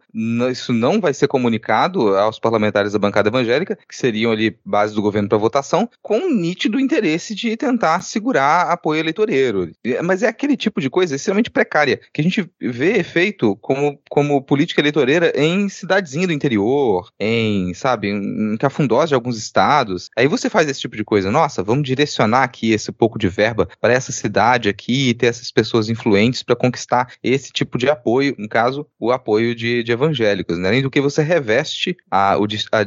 Isso não vai ser comunicado aos parlamentares da bancada evangélica, que seriam ali base do governo para votação, com um nítido interesse de tentar segurar apoio eleitoreiro. Mas é aquele tipo de coisa extremamente precária, que a gente vê efeito como, como política eleitoreira em cidadezinha do interior, em, sabe, em cafundós de alguns estados. Aí você faz esse tipo de coisa. Nossa, vamos direcionar aqui esse pouco de verba para essa cidade aqui e ter essas pessoas influentes para conquistar esse tipo de apoio, no caso, o apoio de, de evangélicos. Né? Além do que você reveste a, a,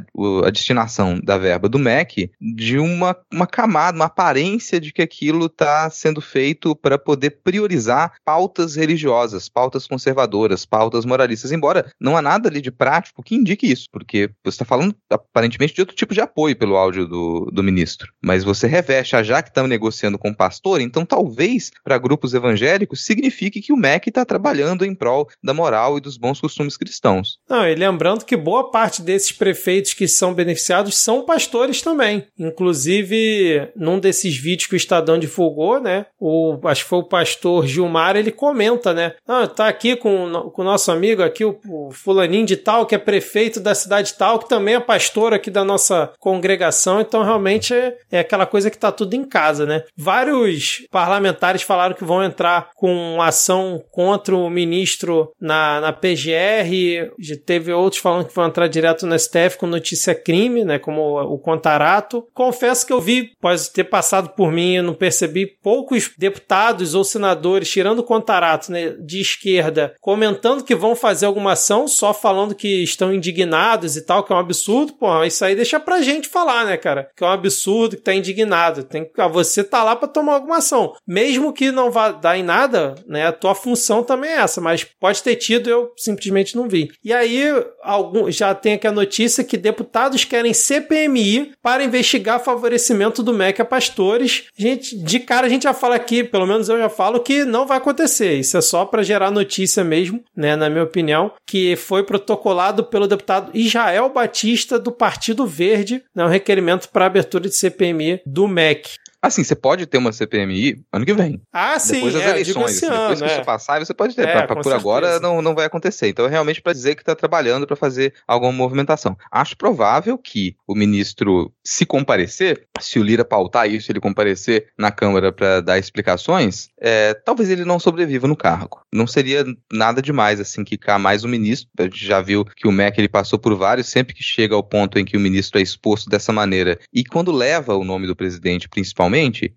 a destinação da verba do MEC de uma, uma camada, uma aparência de que aquilo está sendo feito para poder priorizar pautas religiosas, pautas conservadoras, pautas moralistas, embora não há nada ali de prático que indique isso, porque você está falando aparentemente de outro tipo de apoio pelo áudio do, do ministro. Mas você reveste, ah, já que estamos negociando com o pastor, então talvez para grupos evangélicos signifique que o MEC está trabalhando em prol da moral e dos bons costumes cristãos. Não, e lembrando que boa parte desses prefeitos que são beneficiados são pastores também. Inclusive, num desses vídeos que o Estadão divulgou, né? O, acho que foi o pastor Gilmar, ele comenta, né? Ah, tá aqui com, com o nosso amigo aqui, o, fulaninho de tal, que é prefeito da cidade tal, que também é pastor aqui da nossa congregação, então realmente é, é aquela coisa que tá tudo em casa, né? Vários parlamentares falaram que vão entrar com ação contra o ministro na, na PGR, teve outros falando que vão entrar direto no STF com notícia crime, né? Como o, o Contarato. Confesso que eu vi, pode ter passado por mim, eu não percebi poucos deputados ou senadores, tirando o Contarato, né, de esquerda, comentando comentando que vão fazer alguma ação, só falando que estão indignados e tal, que é um absurdo, pô, isso aí deixa pra gente falar, né, cara? Que é um absurdo, que tá indignado. Tem, você tá lá para tomar alguma ação. Mesmo que não vá dar em nada, né, a tua função também é essa, mas pode ter tido, eu simplesmente não vi. E aí, algum, já tem aqui a notícia que deputados querem CPMI para investigar favorecimento do MEC a pastores. Gente, de cara a gente já fala aqui, pelo menos eu já falo que não vai acontecer. Isso é só para gerar notícia mesmo né, na minha opinião, que foi protocolado pelo deputado Israel Batista do Partido Verde, né, um requerimento para abertura de CPMI do MEC. Assim, você pode ter uma CPMI ano que vem. Ah, sim. Depois das é, eleições. Assim, depois que é. isso passar, você pode ter. É, pra, pra, por certeza. agora não, não vai acontecer. Então, é realmente para dizer que está trabalhando para fazer alguma movimentação. Acho provável que o ministro, se comparecer, se o Lira pautar isso, ele comparecer na Câmara para dar explicações, é, talvez ele não sobreviva no cargo. Não seria nada demais assim que cá mais um ministro. A gente já viu que o MEC ele passou por vários, sempre que chega ao ponto em que o ministro é exposto dessa maneira e quando leva o nome do presidente, principalmente,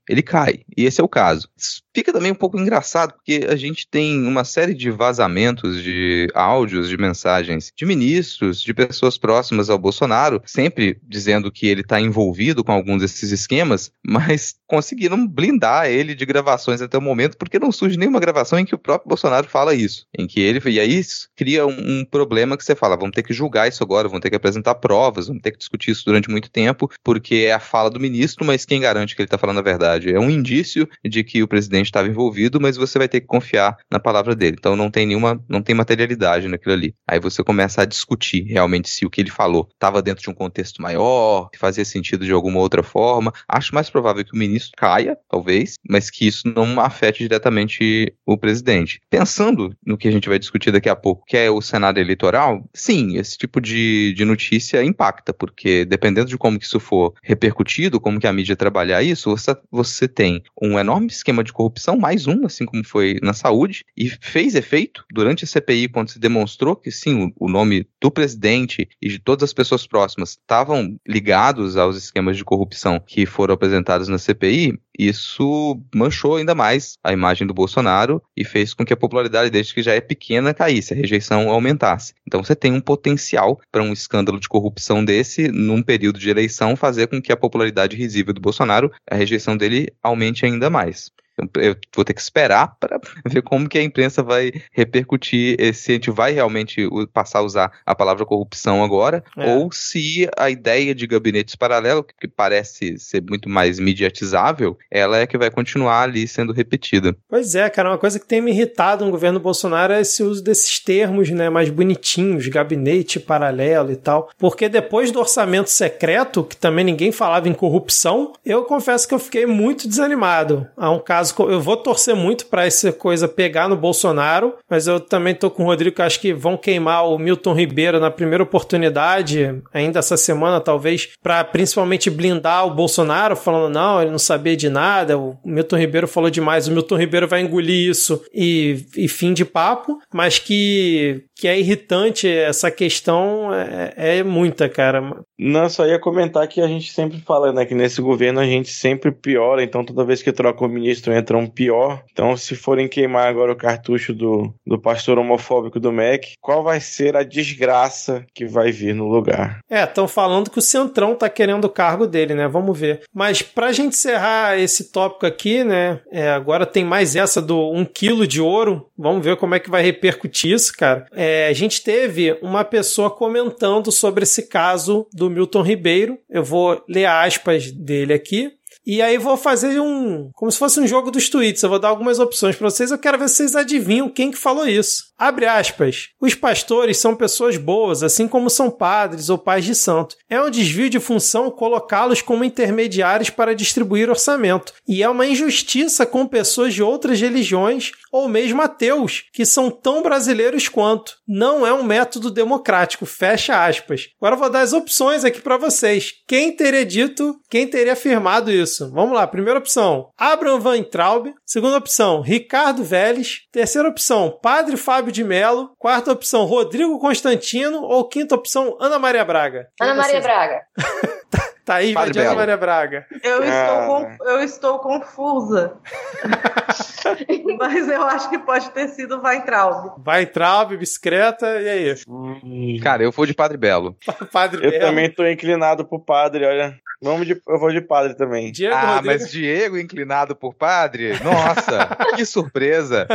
ele cai. E esse é o caso. Fica também um pouco engraçado porque a gente tem uma série de vazamentos de áudios, de mensagens de ministros, de pessoas próximas ao Bolsonaro, sempre dizendo que ele está envolvido com alguns desses esquemas, mas conseguiram blindar ele de gravações até o momento, porque não surge nenhuma gravação em que o próprio Bolsonaro fala isso, em que ele e aí isso cria um, um problema que você fala, vamos ter que julgar isso agora, vamos ter que apresentar provas, vamos ter que discutir isso durante muito tempo, porque é a fala do ministro, mas quem garante que ele está falando a verdade? É um indício de que o presidente estava envolvido, mas você vai ter que confiar na palavra dele. Então não tem nenhuma, não tem materialidade naquilo ali. Aí você começa a discutir realmente se o que ele falou estava dentro de um contexto maior, se fazia sentido de alguma outra forma. Acho mais provável que o ministro caia, talvez, mas que isso não afete diretamente o presidente. Pensando no que a gente vai discutir daqui a pouco, que é o cenário eleitoral, sim, esse tipo de, de notícia impacta, porque dependendo de como que isso for repercutido, como que a mídia trabalhar isso, você, você tem um enorme esquema de corrupção, mais um, assim como foi na saúde, e fez efeito durante a CPI, quando se demonstrou que sim, o, o nome do presidente e de todas as pessoas próximas estavam ligados aos esquemas de corrupção que foram apresentados na CPI, isso manchou ainda mais a imagem do Bolsonaro e fez com que a popularidade dele, que já é pequena, caísse, a rejeição aumentasse. Então você tem um potencial para um escândalo de corrupção desse, num período de eleição, fazer com que a popularidade risível do Bolsonaro, a rejeição dele aumente ainda mais. Eu vou ter que esperar para ver como que a imprensa vai repercutir se a gente vai realmente passar a usar a palavra corrupção agora, é. ou se a ideia de gabinetes paralelos, que parece ser muito mais mediatizável, ela é que vai continuar ali sendo repetida. Pois é, cara, uma coisa que tem me irritado no governo Bolsonaro é esse uso desses termos, né, mais bonitinhos, gabinete paralelo e tal, porque depois do orçamento secreto, que também ninguém falava em corrupção, eu confesso que eu fiquei muito desanimado. Há um caso eu vou torcer muito para essa coisa pegar no Bolsonaro, mas eu também tô com o Rodrigo que acho que vão queimar o Milton Ribeiro na primeira oportunidade, ainda essa semana talvez, para principalmente blindar o Bolsonaro, falando não, ele não sabia de nada, o Milton Ribeiro falou demais, o Milton Ribeiro vai engolir isso e, e fim de papo, mas que, que é irritante essa questão é, é muita, cara. Não, só ia comentar que a gente sempre fala, né, que nesse governo a gente sempre piora, então toda vez que troca o ministro entra um pior. Então, se forem queimar agora o cartucho do, do pastor homofóbico do MEC, qual vai ser a desgraça que vai vir no lugar? É, estão falando que o Centrão tá querendo o cargo dele, né? Vamos ver. Mas pra gente encerrar esse tópico aqui, né? É, agora tem mais essa do um quilo de ouro. Vamos ver como é que vai repercutir isso, cara. É, a gente teve uma pessoa comentando sobre esse caso do Milton Ribeiro. Eu vou ler aspas dele aqui. E aí vou fazer um. Como se fosse um jogo dos tweets. Eu vou dar algumas opções para vocês. Eu quero ver se vocês adivinham quem que falou isso. Abre aspas. Os pastores são pessoas boas, assim como são padres ou pais de santo. É um desvio de função colocá-los como intermediários para distribuir orçamento. E é uma injustiça com pessoas de outras religiões ou mesmo ateus, que são tão brasileiros quanto. Não é um método democrático. Fecha aspas. Agora eu vou dar as opções aqui para vocês. Quem teria dito, quem teria afirmado isso? Isso. Vamos lá. Primeira opção, Abraham Van Traub. Segunda opção, Ricardo Vélez. Terceira opção, Padre Fábio de Melo. Quarta opção, Rodrigo Constantino. Ou quinta opção, Ana Maria Braga. Ana Maria Braga. Tá aí, Padre Ana Maria Braga. Eu, estou, com, eu estou confusa. Mas eu acho que pode ter sido Weintraub. Weintraub, bicicleta, e aí? Hum. Cara, eu vou de Padre Belo. padre eu Belo. também estou inclinado pro Padre, olha. Vamos de, eu vou de padre também. Diego ah, Rodrigo... mas Diego inclinado por padre? Nossa, que surpresa.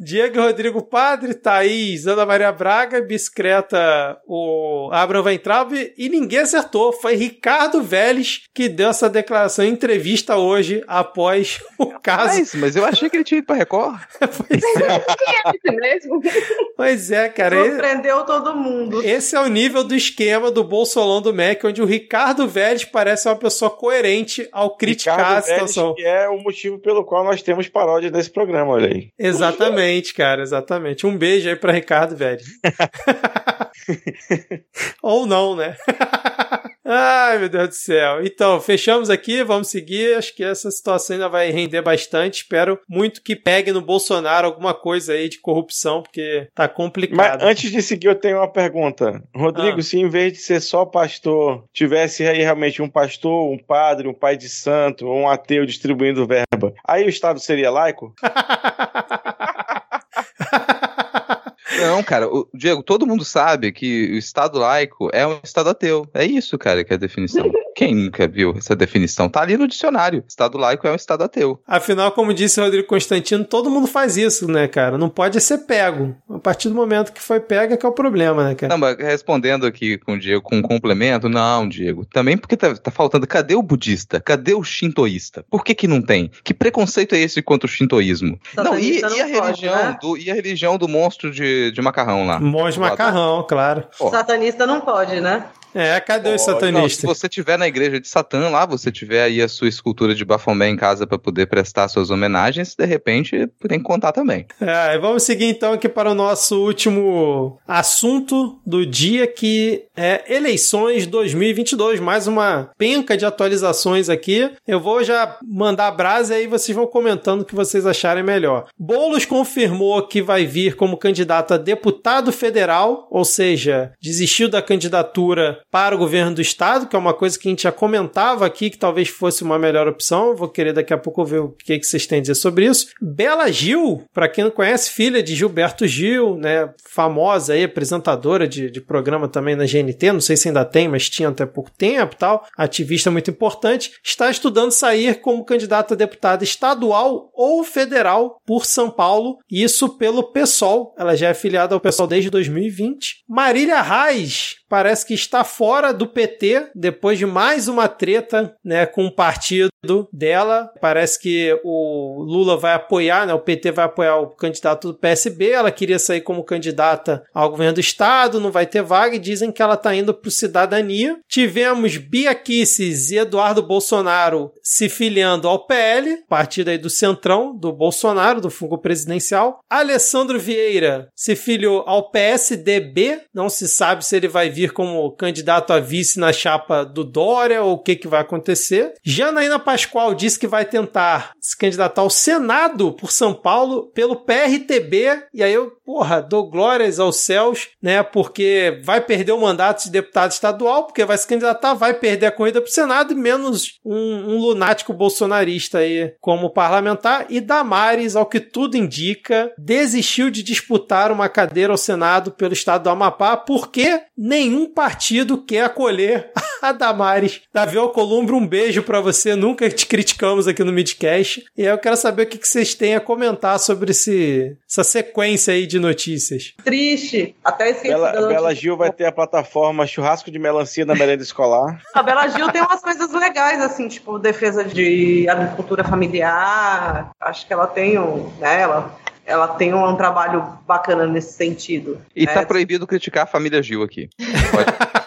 Diego Rodrigo Padre, Thaís, Ana Maria Braga, Biscreta, o Abraham Weintraub e ninguém acertou. Foi Ricardo Vélez que deu essa declaração em entrevista hoje após o caso. Mas, mas eu achei que ele tinha ido pra Record. pois é. mesmo. Pois é, cara. Surpreendeu todo mundo. Esse é o nível do esquema do Bolsolão do MEC, onde o Ricardo Vélez parece uma pessoa coerente ao criticar Ricardo a situação. que é o motivo pelo qual nós temos paródia desse programa, olha aí. Exatamente, cara, exatamente. Um beijo aí pra Ricardo Vélez. Ou não, né? Ai, meu Deus do céu. Então, fechamos aqui, vamos seguir. Acho que essa situação ainda vai render bastante. Espero muito que pegue no Bolsonaro alguma coisa aí de corrupção, porque tá complicado. Mas antes de seguir, eu tenho uma pergunta. Rodrigo, Ah. se em vez de ser só pastor, tivesse aí realmente um pastor, um padre, um pai de santo, ou um ateu distribuindo verba, aí o Estado seria laico? Não, cara, o, Diego, todo mundo sabe que o Estado laico é um Estado ateu. É isso, cara, que é a definição. Quem nunca viu essa definição? Tá ali no dicionário. Estado laico é um Estado ateu. Afinal, como disse o Rodrigo Constantino, todo mundo faz isso, né, cara? Não pode ser pego. A partir do momento que foi pego é que é o problema, né, cara? Não, mas respondendo aqui com o Diego com um complemento, não, Diego. Também porque tá, tá faltando. Cadê o budista? Cadê o shintoísta? Por que que não tem? Que preconceito é esse contra o shintoísmo? Não, e, e a pode, religião né? do, e a religião do monstro de, de macarrão lá? Monge macarrão, claro. Ó. Satanista não pode, né? É, cadê os Não, se satanistas? você tiver na igreja de Satã lá, você tiver aí a sua escultura de Bafomé em casa para poder prestar suas homenagens, de repente tem que contar também. É, vamos seguir então aqui para o nosso último assunto do dia, que é eleições 2022. Mais uma penca de atualizações aqui. Eu vou já mandar a brasa e aí vocês vão comentando o que vocês acharem melhor. Boulos confirmou que vai vir como candidato a deputado federal, ou seja, desistiu da candidatura para o governo do estado, que é uma coisa que a gente já comentava aqui, que talvez fosse uma melhor opção. Vou querer daqui a pouco ver o que, que vocês têm a dizer sobre isso. Bela Gil, para quem não conhece, filha de Gilberto Gil, né, famosa aí, apresentadora de, de programa também na GNT, não sei se ainda tem, mas tinha até pouco tempo tal, ativista muito importante, está estudando sair como candidata a deputada estadual ou federal por São Paulo, isso pelo PSOL. Ela já é filiada ao PSOL desde 2020. Marília Reis parece que está fora do PT depois de mais uma treta, né, com o partido dela. Parece que o Lula vai apoiar, né, o PT vai apoiar o candidato do PSB. Ela queria sair como candidata ao governo do estado, não vai ter vaga e dizem que ela está indo para o Cidadania. Tivemos Bia Kicis e Eduardo Bolsonaro se filiando ao PL, partido aí do Centrão do Bolsonaro, do fungo presidencial. Alessandro Vieira se filiou ao PSDB, não se sabe se ele vai vir como candidato a vice na chapa do Dória ou o que, que vai acontecer. Janaína Pascoal disse que vai tentar se candidatar ao Senado por São Paulo pelo PRTB, e aí eu, porra, dou glórias aos céus, né, porque vai perder o mandato de deputado estadual, porque vai se candidatar, vai perder a corrida pro Senado, e menos um, um lunático bolsonarista aí como parlamentar, e Damares, ao que tudo indica, desistiu de disputar uma cadeira ao Senado pelo estado do Amapá, porque nenhum partido quer acolher a Damares. Davi Alcolumbre, um beijo pra você, nunca te criticamos aqui no Midcast, e eu quero saber o que que vocês têm a comentar sobre esse, essa sequência aí de notícias. Triste. Até esqueci Bela, da Bela. Gil vai ter a plataforma Churrasco de Melancia na merenda escolar. A Bela Gil tem umas coisas legais, assim, tipo, defesa de agricultura familiar. Acho que ela tem um, né, ela, ela tem um, trabalho bacana nesse sentido. E né? tá proibido criticar a família Gil aqui. Pode.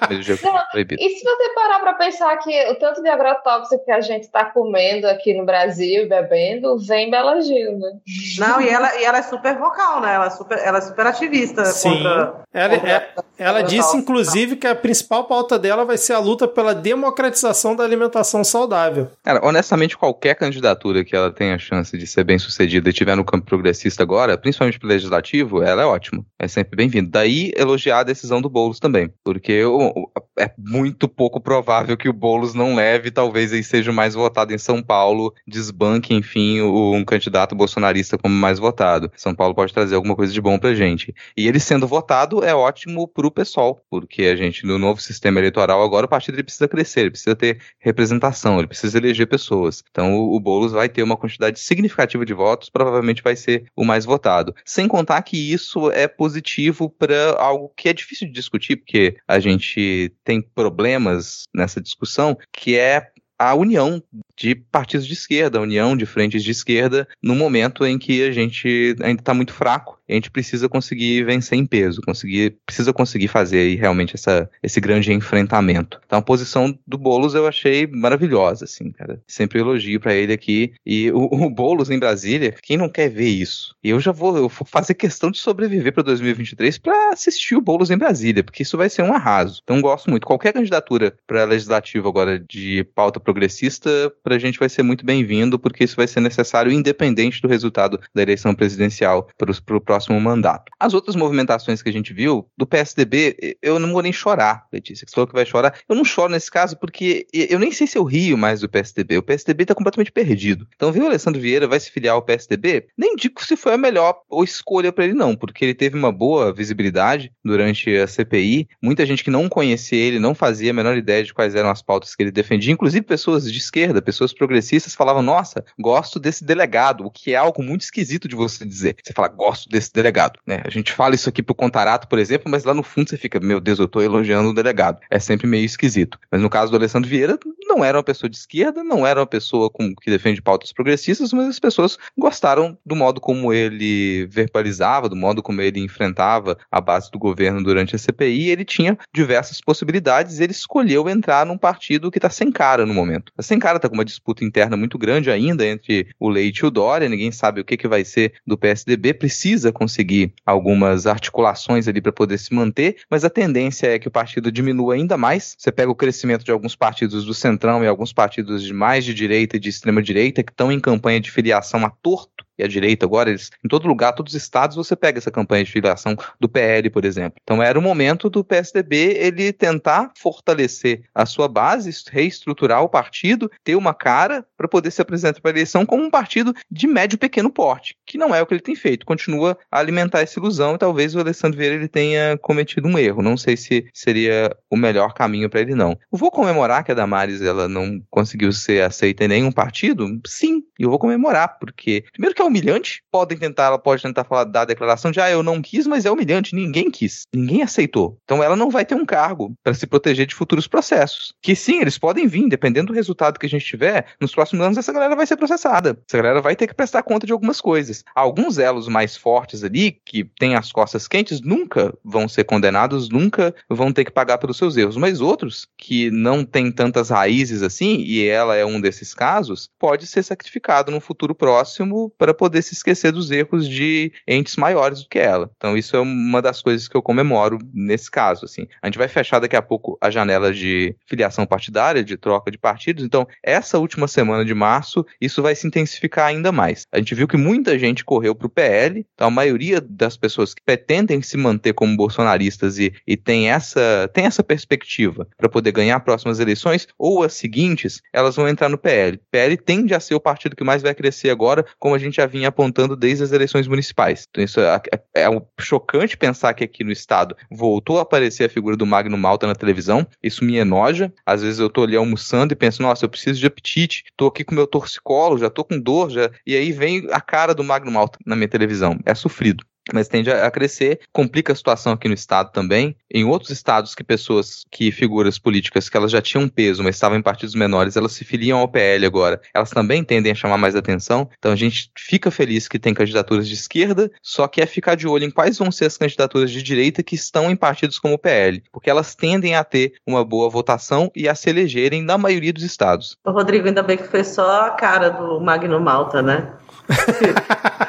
Não, proibido. E se você parar para pensar que o tanto de agrotóxico que a gente está comendo aqui no Brasil, bebendo, vem Bela Gil, né? Não, e ela, e ela é super vocal, né? Ela é super, ela é super ativista Sim. contra. Ela, contra- é- ela disse, inclusive, que a principal pauta dela vai ser a luta pela democratização da alimentação saudável. Cara, honestamente, qualquer candidatura que ela tenha chance de ser bem sucedida e tiver no campo progressista agora, principalmente pro legislativo, ela é ótima. É sempre bem-vindo. Daí elogiar a decisão do Boulos também. Porque o- é muito pouco provável que o Boulos não leve, talvez aí seja o mais votado em São Paulo, desbanque, enfim, o- um candidato bolsonarista como mais votado. São Paulo pode trazer alguma coisa de bom pra gente. E ele sendo votado é ótimo pro pessoal, porque a gente, no novo sistema eleitoral, agora o partido ele precisa crescer, ele precisa ter representação, ele precisa eleger pessoas. Então o, o Boulos vai ter uma quantidade significativa de votos, provavelmente vai ser o mais votado. Sem contar que isso é positivo para algo que é difícil de discutir, porque a gente tem problemas nessa discussão, que é a união de partidos de esquerda, a união de frentes de esquerda, no momento em que a gente ainda está muito fraco a gente precisa conseguir vencer em peso, conseguir, precisa conseguir fazer realmente essa, esse grande enfrentamento. Então a posição do Boulos eu achei maravilhosa, assim, cara. Sempre elogio para ele aqui. E o, o Boulos em Brasília, quem não quer ver isso? Eu já vou, eu vou fazer questão de sobreviver para 2023 para assistir o Boulos em Brasília, porque isso vai ser um arraso. Então gosto muito. Qualquer candidatura para legislativo agora de pauta progressista, pra gente vai ser muito bem-vindo, porque isso vai ser necessário independente do resultado da eleição presidencial para o próximo mandato. As outras movimentações que a gente viu, do PSDB, eu não vou nem chorar, Letícia, que você falou que vai chorar. Eu não choro nesse caso porque eu nem sei se eu rio mais do PSDB. O PSDB está completamente perdido. Então, viu Alessandro Vieira vai se filiar ao PSDB? Nem digo se foi a melhor escolha para ele, não, porque ele teve uma boa visibilidade durante a CPI. Muita gente que não conhecia ele não fazia a menor ideia de quais eram as pautas que ele defendia, inclusive pessoas de esquerda, pessoas progressistas falavam: Nossa, gosto desse delegado, o que é algo muito esquisito de você dizer. Você fala, gosto desse delegado. Né? A gente fala isso aqui pro Contarato, por exemplo, mas lá no fundo você fica, meu Deus, eu tô elogiando o delegado. É sempre meio esquisito. Mas no caso do Alessandro Vieira, não era uma pessoa de esquerda, não era uma pessoa com, que defende pautas progressistas, mas as pessoas gostaram do modo como ele verbalizava, do modo como ele enfrentava a base do governo durante a CPI. Ele tinha diversas possibilidades ele escolheu entrar num partido que está sem cara no momento. Tá sem cara, tá com uma disputa interna muito grande ainda entre o Leite e o Dória, ninguém sabe o que, que vai ser do PSDB, precisa conseguir algumas articulações ali para poder se manter, mas a tendência é que o partido diminua ainda mais. Você pega o crescimento de alguns partidos do Centrão e alguns partidos de mais de direita e de extrema direita que estão em campanha de filiação a torto e a direita agora, eles, em todo lugar, todos os estados, você pega essa campanha de filiação do PL, por exemplo. Então era o momento do PSDB ele tentar fortalecer a sua base, reestruturar o partido, ter uma cara para poder se apresentar para a eleição como um partido de médio pequeno porte, que não é o que ele tem feito. Continua a alimentar essa ilusão e talvez o Alessandro Vieira ele tenha cometido um erro. Não sei se seria o melhor caminho para ele não. Eu vou comemorar que a Damares ela não conseguiu ser aceita em nenhum partido? Sim, eu vou comemorar, porque primeiro que é humilhante. Podem tentar, ela pode tentar falar da declaração de ah, eu não quis, mas é humilhante. Ninguém quis. Ninguém aceitou. Então ela não vai ter um cargo para se proteger de futuros processos. Que sim, eles podem vir, dependendo do resultado que a gente tiver, nos próximos anos essa galera vai ser processada. Essa galera vai ter que prestar conta de algumas coisas. Alguns elos mais fortes ali, que têm as costas quentes, nunca vão ser condenados, nunca vão ter que pagar pelos seus erros. Mas outros, que não têm tantas raízes assim, e ela é um desses casos, pode ser sacrificado no futuro próximo para poder se esquecer dos erros de entes maiores do que ela. Então isso é uma das coisas que eu comemoro nesse caso, assim. A gente vai fechar daqui a pouco a janela de filiação partidária, de troca de partidos, então essa última semana de março, isso vai se intensificar ainda mais. A gente viu que muita gente correu para o PL, então a maioria das pessoas que pretendem se manter como bolsonaristas e, e tem, essa, tem essa perspectiva para poder ganhar próximas eleições, ou as seguintes, elas vão entrar no PL. PL tende a ser o partido que mais vai crescer agora, como a gente já vinha apontando desde as eleições municipais. Então isso é, é, é chocante pensar que aqui no estado voltou a aparecer a figura do Magno Malta na televisão. Isso me enoja. Às vezes eu tô ali almoçando e penso, nossa, eu preciso de apetite, tô aqui com meu torcicolo, já tô com dor, já... e aí vem a cara do Magno Malta na minha televisão. É sofrido mas tende a crescer, complica a situação aqui no estado também. Em outros estados que pessoas, que figuras políticas que elas já tinham peso, mas estavam em partidos menores, elas se filiam ao PL agora, elas também tendem a chamar mais atenção. Então a gente fica feliz que tem candidaturas de esquerda, só que é ficar de olho em quais vão ser as candidaturas de direita que estão em partidos como o PL, porque elas tendem a ter uma boa votação e a se elegerem na maioria dos estados. Rodrigo, ainda bem que foi só a cara do Magno Malta, né?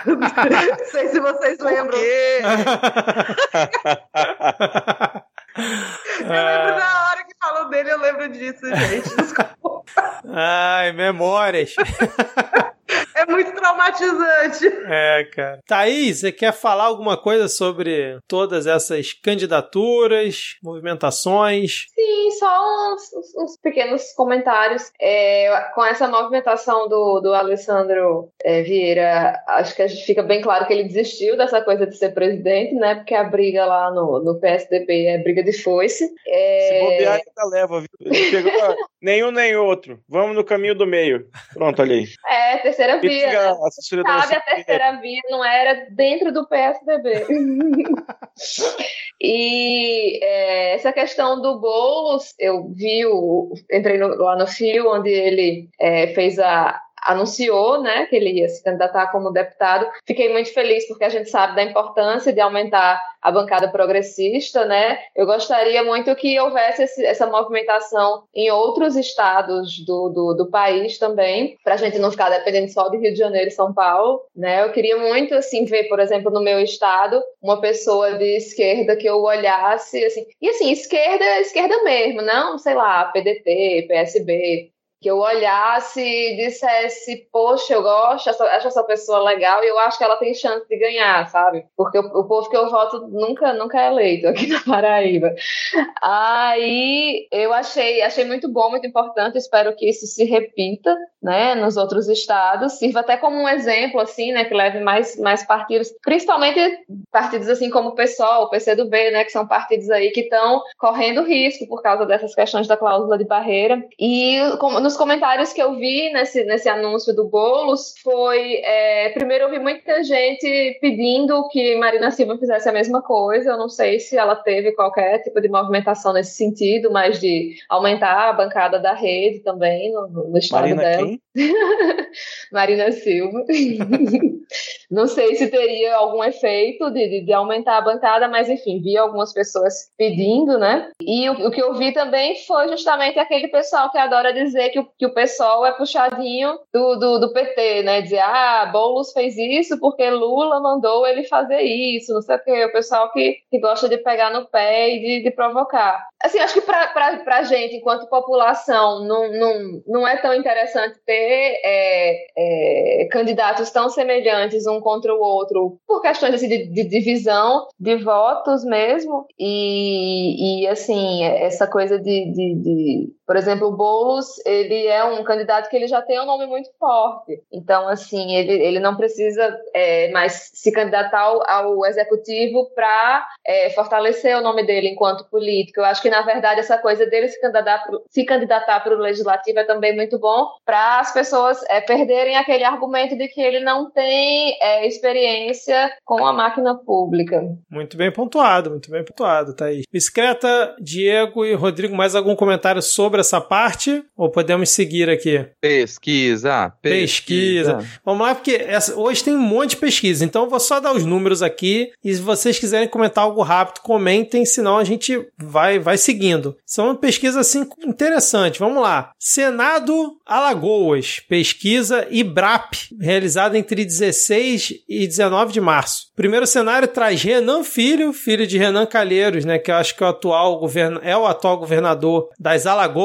Não sei se vocês lembram. eu lembro da hora que falou dele, eu lembro disso, gente. Desculpa. Ai, memórias. É muito traumatizante. É, cara. Thaís, você quer falar alguma coisa sobre todas essas candidaturas, movimentações? Sim, só uns, uns pequenos comentários. É, com essa movimentação do, do Alessandro é, Vieira, acho que a gente fica bem claro que ele desistiu dessa coisa de ser presidente, né? Porque a briga lá no, no PSDB é briga de foice. É... Se bobear, ainda leva, viu? Chegou, nenhum nem outro. Vamos no caminho do meio. Pronto, olha aí. É, terceira via. Sabe, a terceira via não era dentro do PSDB. e é, essa questão do Boulos, eu vi, o, entrei no, lá no fio onde ele é, fez a, anunciou, né, que ele ia se candidatar como deputado. Fiquei muito feliz porque a gente sabe da importância de aumentar a bancada progressista, né? Eu gostaria muito que houvesse esse, essa movimentação em outros estados do, do, do país também, para a gente não ficar dependendo só de Rio de Janeiro e São Paulo, né? Eu queria muito, assim, ver, por exemplo, no meu estado, uma pessoa de esquerda que eu olhasse, assim, e assim, esquerda, esquerda mesmo, não, sei lá, PDT, PSB, que eu olhasse e dissesse, poxa, eu gosto, acho essa pessoa legal e eu acho que ela tem chance de ganhar, sabe? Porque o, o povo que eu voto nunca, nunca é eleito aqui na Paraíba. Aí eu achei, achei muito bom, muito importante, espero que isso se repita, né, nos outros estados, sirva até como um exemplo, assim, né, que leve mais, mais partidos, principalmente partidos assim como o PSOL, o PCdoB, né, que são partidos aí que estão correndo risco por causa dessas questões da cláusula de barreira. E como, nos comentários que eu vi nesse, nesse anúncio do Boulos foi, é, primeiro eu vi muita gente pedindo que Marina Silva fizesse a mesma coisa, eu não sei se ela teve qualquer tipo de movimentação nesse sentido, mas de aumentar a bancada da rede também no, no estado Marina dela. Marina Silva. Não sei se teria algum efeito de, de, aumentar a bancada, mas enfim, vi algumas pessoas pedindo, né? E o, o, que eu vi também foi justamente aquele pessoal que adora dizer que o, que o pessoal é puxadinho do, do, do PT, né? Dizer, ah, Boulos fez isso porque Lula mandou ele fazer isso, não sei o quê. O pessoal que, que gosta de pegar no pé e de, de provocar. Assim, acho que para a gente, enquanto população, não, não, não é tão interessante ter é, é, candidatos tão semelhantes um contra o outro, por questões assim, de, de divisão de votos mesmo. E, e assim, essa coisa de, de, de, Por exemplo, o Boulos, ele é um candidato que ele já tem um nome muito forte. Então, assim, ele, ele não precisa é, mais se candidatar ao, ao executivo para é, fortalecer o nome dele enquanto político. Eu acho que na verdade, essa coisa dele se candidatar, se candidatar para o legislativo é também muito bom para as pessoas é, perderem aquele argumento de que ele não tem é, experiência com a máquina pública. Muito bem pontuado, muito bem pontuado, Thaís. Discreta, Diego e Rodrigo, mais algum comentário sobre essa parte? Ou podemos seguir aqui? Pesquisa, pesquisa. pesquisa. Vamos lá, porque essa, hoje tem um monte de pesquisa, então eu vou só dar os números aqui e se vocês quiserem comentar algo rápido, comentem, senão a gente vai, vai seguindo. São uma pesquisa assim interessante. Vamos lá. Senado Alagoas, pesquisa IBRAP, realizada entre 16 e 19 de março. Primeiro cenário traz Renan Filho, filho de Renan Calheiros, né, que eu acho que é o atual govern... é o atual governador das Alagoas,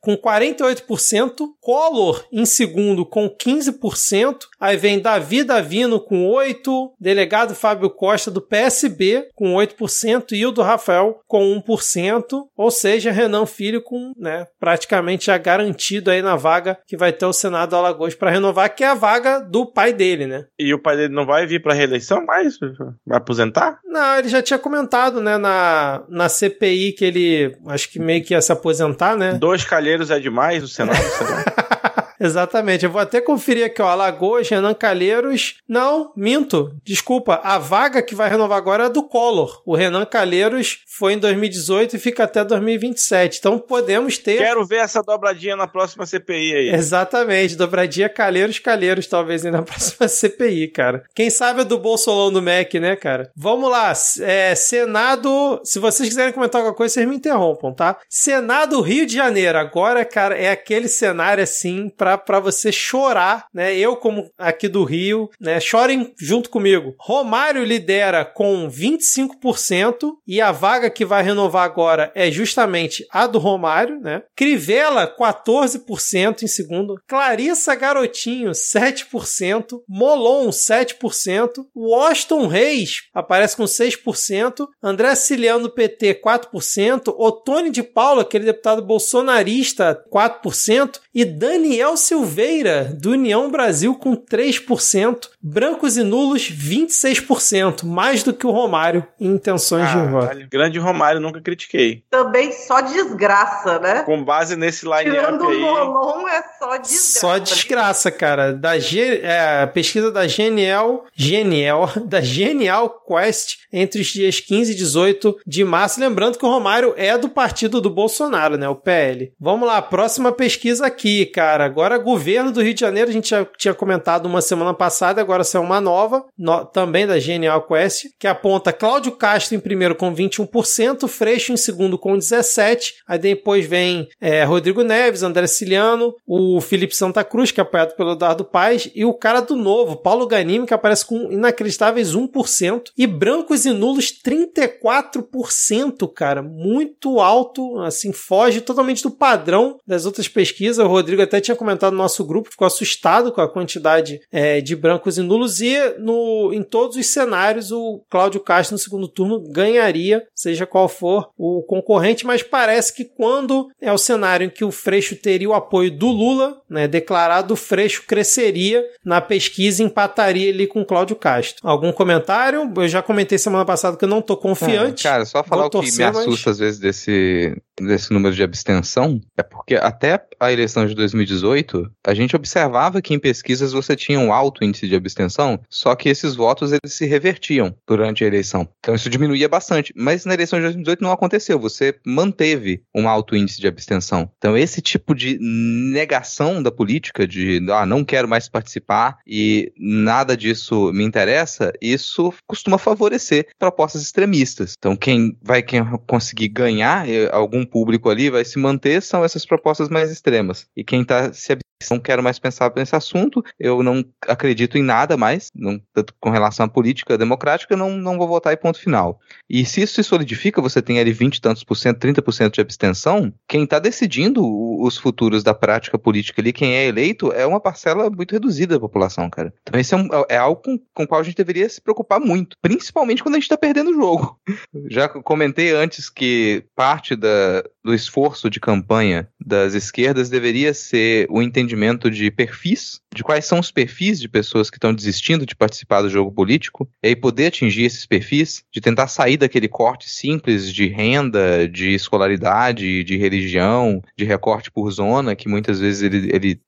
com 48%, Collor em segundo com 15%, aí vem Davi Davino com 8, delegado Fábio Costa do PSB com 8% e o do Rafael com 1%, ou seja, Renan Filho com, né, praticamente já garantido aí na vaga que vai ter o Senado Alagoas para renovar, que é a vaga do pai dele, né? E o pai dele não vai vir para reeleição mais? Vai aposentar? Não, ele já tinha comentado, né, na, na CPI que ele acho que meio que ia se aposentar, né? Dois calheiros é demais o Senado, Exatamente. Eu vou até conferir aqui, ó. Alagoas, Renan Calheiros. Não, minto. Desculpa. A vaga que vai renovar agora é do Collor. O Renan Calheiros foi em 2018 e fica até 2027. Então podemos ter. Quero ver essa dobradinha na próxima CPI aí. Exatamente. Dobradinha Calheiros, Calheiros, talvez aí na próxima CPI, cara. Quem sabe é do Bolsolão do MEC, né, cara? Vamos lá. É, Senado. Se vocês quiserem comentar alguma coisa, vocês me interrompam, tá? Senado Rio de Janeiro. Agora, cara, é aquele cenário assim pra para você chorar, né? Eu, como aqui do Rio, né? Chorem junto comigo. Romário lidera com 25% e a vaga que vai renovar agora é justamente a do Romário, né? Crivella, 14% em segundo. Clarissa Garotinho, 7%. Molon, 7%. Washington Reis aparece com 6%. André Ciliano, PT, 4%. Otônio de Paula, aquele deputado bolsonarista, 4%. E Daniel Silveira, do União Brasil, com 3%. Brancos e nulos, 26%. Mais do que o Romário em intenções ah, de voto. Grande Romário, nunca critiquei. Também só desgraça, né? Com base nesse line-up Tirando aí... o Molon, é só desgraça. Só desgraça, cara. Da G... é, pesquisa da Genial... Genial... Da Genial Quest entre os dias 15 e 18 de março. Lembrando que o Romário é do partido do Bolsonaro, né? O PL. Vamos lá, próxima pesquisa aqui, cara. Agora Agora, governo do Rio de Janeiro, a gente já tinha comentado uma semana passada, agora saiu uma nova, no, também da Genial Quest, que aponta Cláudio Castro em primeiro com 21%, Freixo em segundo com 17%, aí depois vem é, Rodrigo Neves, André Ciliano, o Felipe Santa Cruz, que é apoiado pelo Eduardo Paes, e o cara do novo, Paulo Ganime, que aparece com inacreditáveis 1%, e brancos e nulos 34%, cara, muito alto, assim, foge totalmente do padrão das outras pesquisas. O Rodrigo até tinha comentado no nosso grupo, ficou assustado com a quantidade é, de brancos e nulos, e no, em todos os cenários o Cláudio Castro no segundo turno ganharia, seja qual for o concorrente, mas parece que quando é o cenário em que o Freixo teria o apoio do Lula, né, declarado, o Freixo cresceria na pesquisa e empataria ali com o Cláudio Castro. Algum comentário? Eu já comentei semana passada que eu não tô confiante. É, cara, só falar o que me assusta mas... às vezes desse, desse número de abstenção é porque até a eleição de 2018 a gente observava que em pesquisas você tinha um alto índice de abstenção, só que esses votos eles se revertiam durante a eleição. Então isso diminuía bastante. Mas na eleição de 2018 não aconteceu. Você manteve um alto índice de abstenção. Então esse tipo de negação da política, de ah, não quero mais participar e nada disso me interessa, isso costuma favorecer propostas extremistas. Então quem vai quem conseguir ganhar eh, algum público ali vai se manter são essas propostas mais extremas. E quem está se não quero mais pensar nesse assunto, eu não acredito em nada mais, não, tanto com relação à política democrática, eu não, não vou votar e ponto final. E se isso se solidifica, você tem ali 20 e tantos por cento, 30 por cento de abstenção, quem está decidindo os futuros da prática política ali, quem é eleito, é uma parcela muito reduzida da população, cara. Então esse é, um, é algo com, com o qual a gente deveria se preocupar muito, principalmente quando a gente está perdendo o jogo. Já comentei antes que parte da, do esforço de campanha das esquerdas deveria ser o entendimento de perfis, de quais são os perfis de pessoas que estão desistindo de participar do jogo político, e aí poder atingir esses perfis, de tentar sair daquele corte simples de renda, de escolaridade, de religião, de recorte por zona, que muitas vezes ele, ele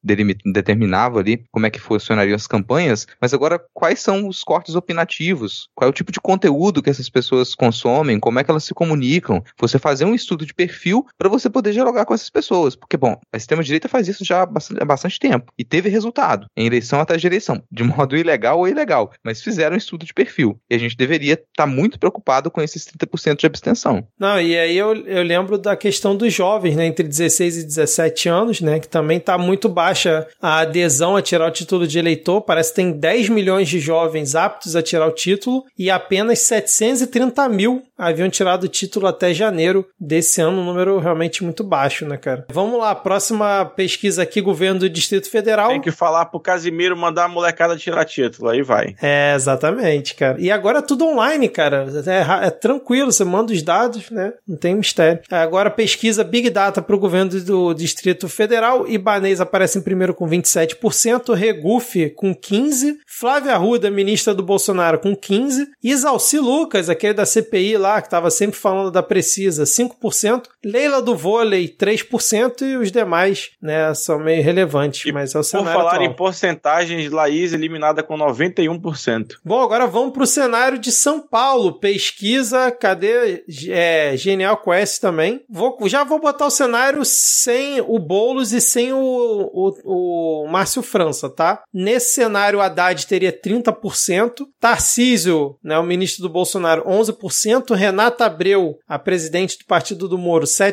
determinava ali como é que funcionariam as campanhas, mas agora quais são os cortes opinativos, qual é o tipo de conteúdo que essas pessoas consomem, como é que elas se comunicam, você fazer um estudo de perfil para você poder dialogar com essas pessoas. Porque, bom, a extrema-direita faz isso já há bastante, há bastante, tempo e teve resultado em eleição atrás de eleição, de modo ilegal ou ilegal, mas fizeram um estudo de perfil. E a gente deveria estar tá muito preocupado com esses 30% de abstenção. Não, e aí eu, eu lembro da questão dos jovens, né, entre 16 e 17 anos, né, que também está muito baixa a adesão a tirar o título de eleitor. Parece que tem 10 milhões de jovens aptos a tirar o título e apenas 730 mil haviam tirado o título até janeiro desse ano, um número realmente muito baixo, né, cara? Vamos lá, próxima pesquisa aqui, governo do Distrito Federal. Tem que falar pro Casimiro mandar a molecada tirar título, aí vai. É, exatamente, cara. E agora é tudo online, cara. É, é tranquilo, você manda os dados, né? Não tem mistério. Agora pesquisa Big Data pro governo do Distrito Federal. Ibanez aparece em primeiro com 27%, Regufe com 15%, Flávia Arruda, ministra do Bolsonaro, com 15%, Isalci Lucas, aquele da CPI lá, que tava sempre falando da Precisa, 5%, Leila do vôlei, 3%, e os demais, né, são meio relevantes, e mas é o cenário Por falar atual. em porcentagens, Laís eliminada com 91%. Bom, agora vamos para o cenário de São Paulo. Pesquisa, cadê? É, Genial Quest também. Vou, já vou botar o cenário sem o Boulos e sem o, o, o Márcio França, tá? Nesse cenário, Haddad teria 30%, Tarcísio, né, o ministro do Bolsonaro, 11%, Renata Abreu, a presidente do Partido do Moro, 7%,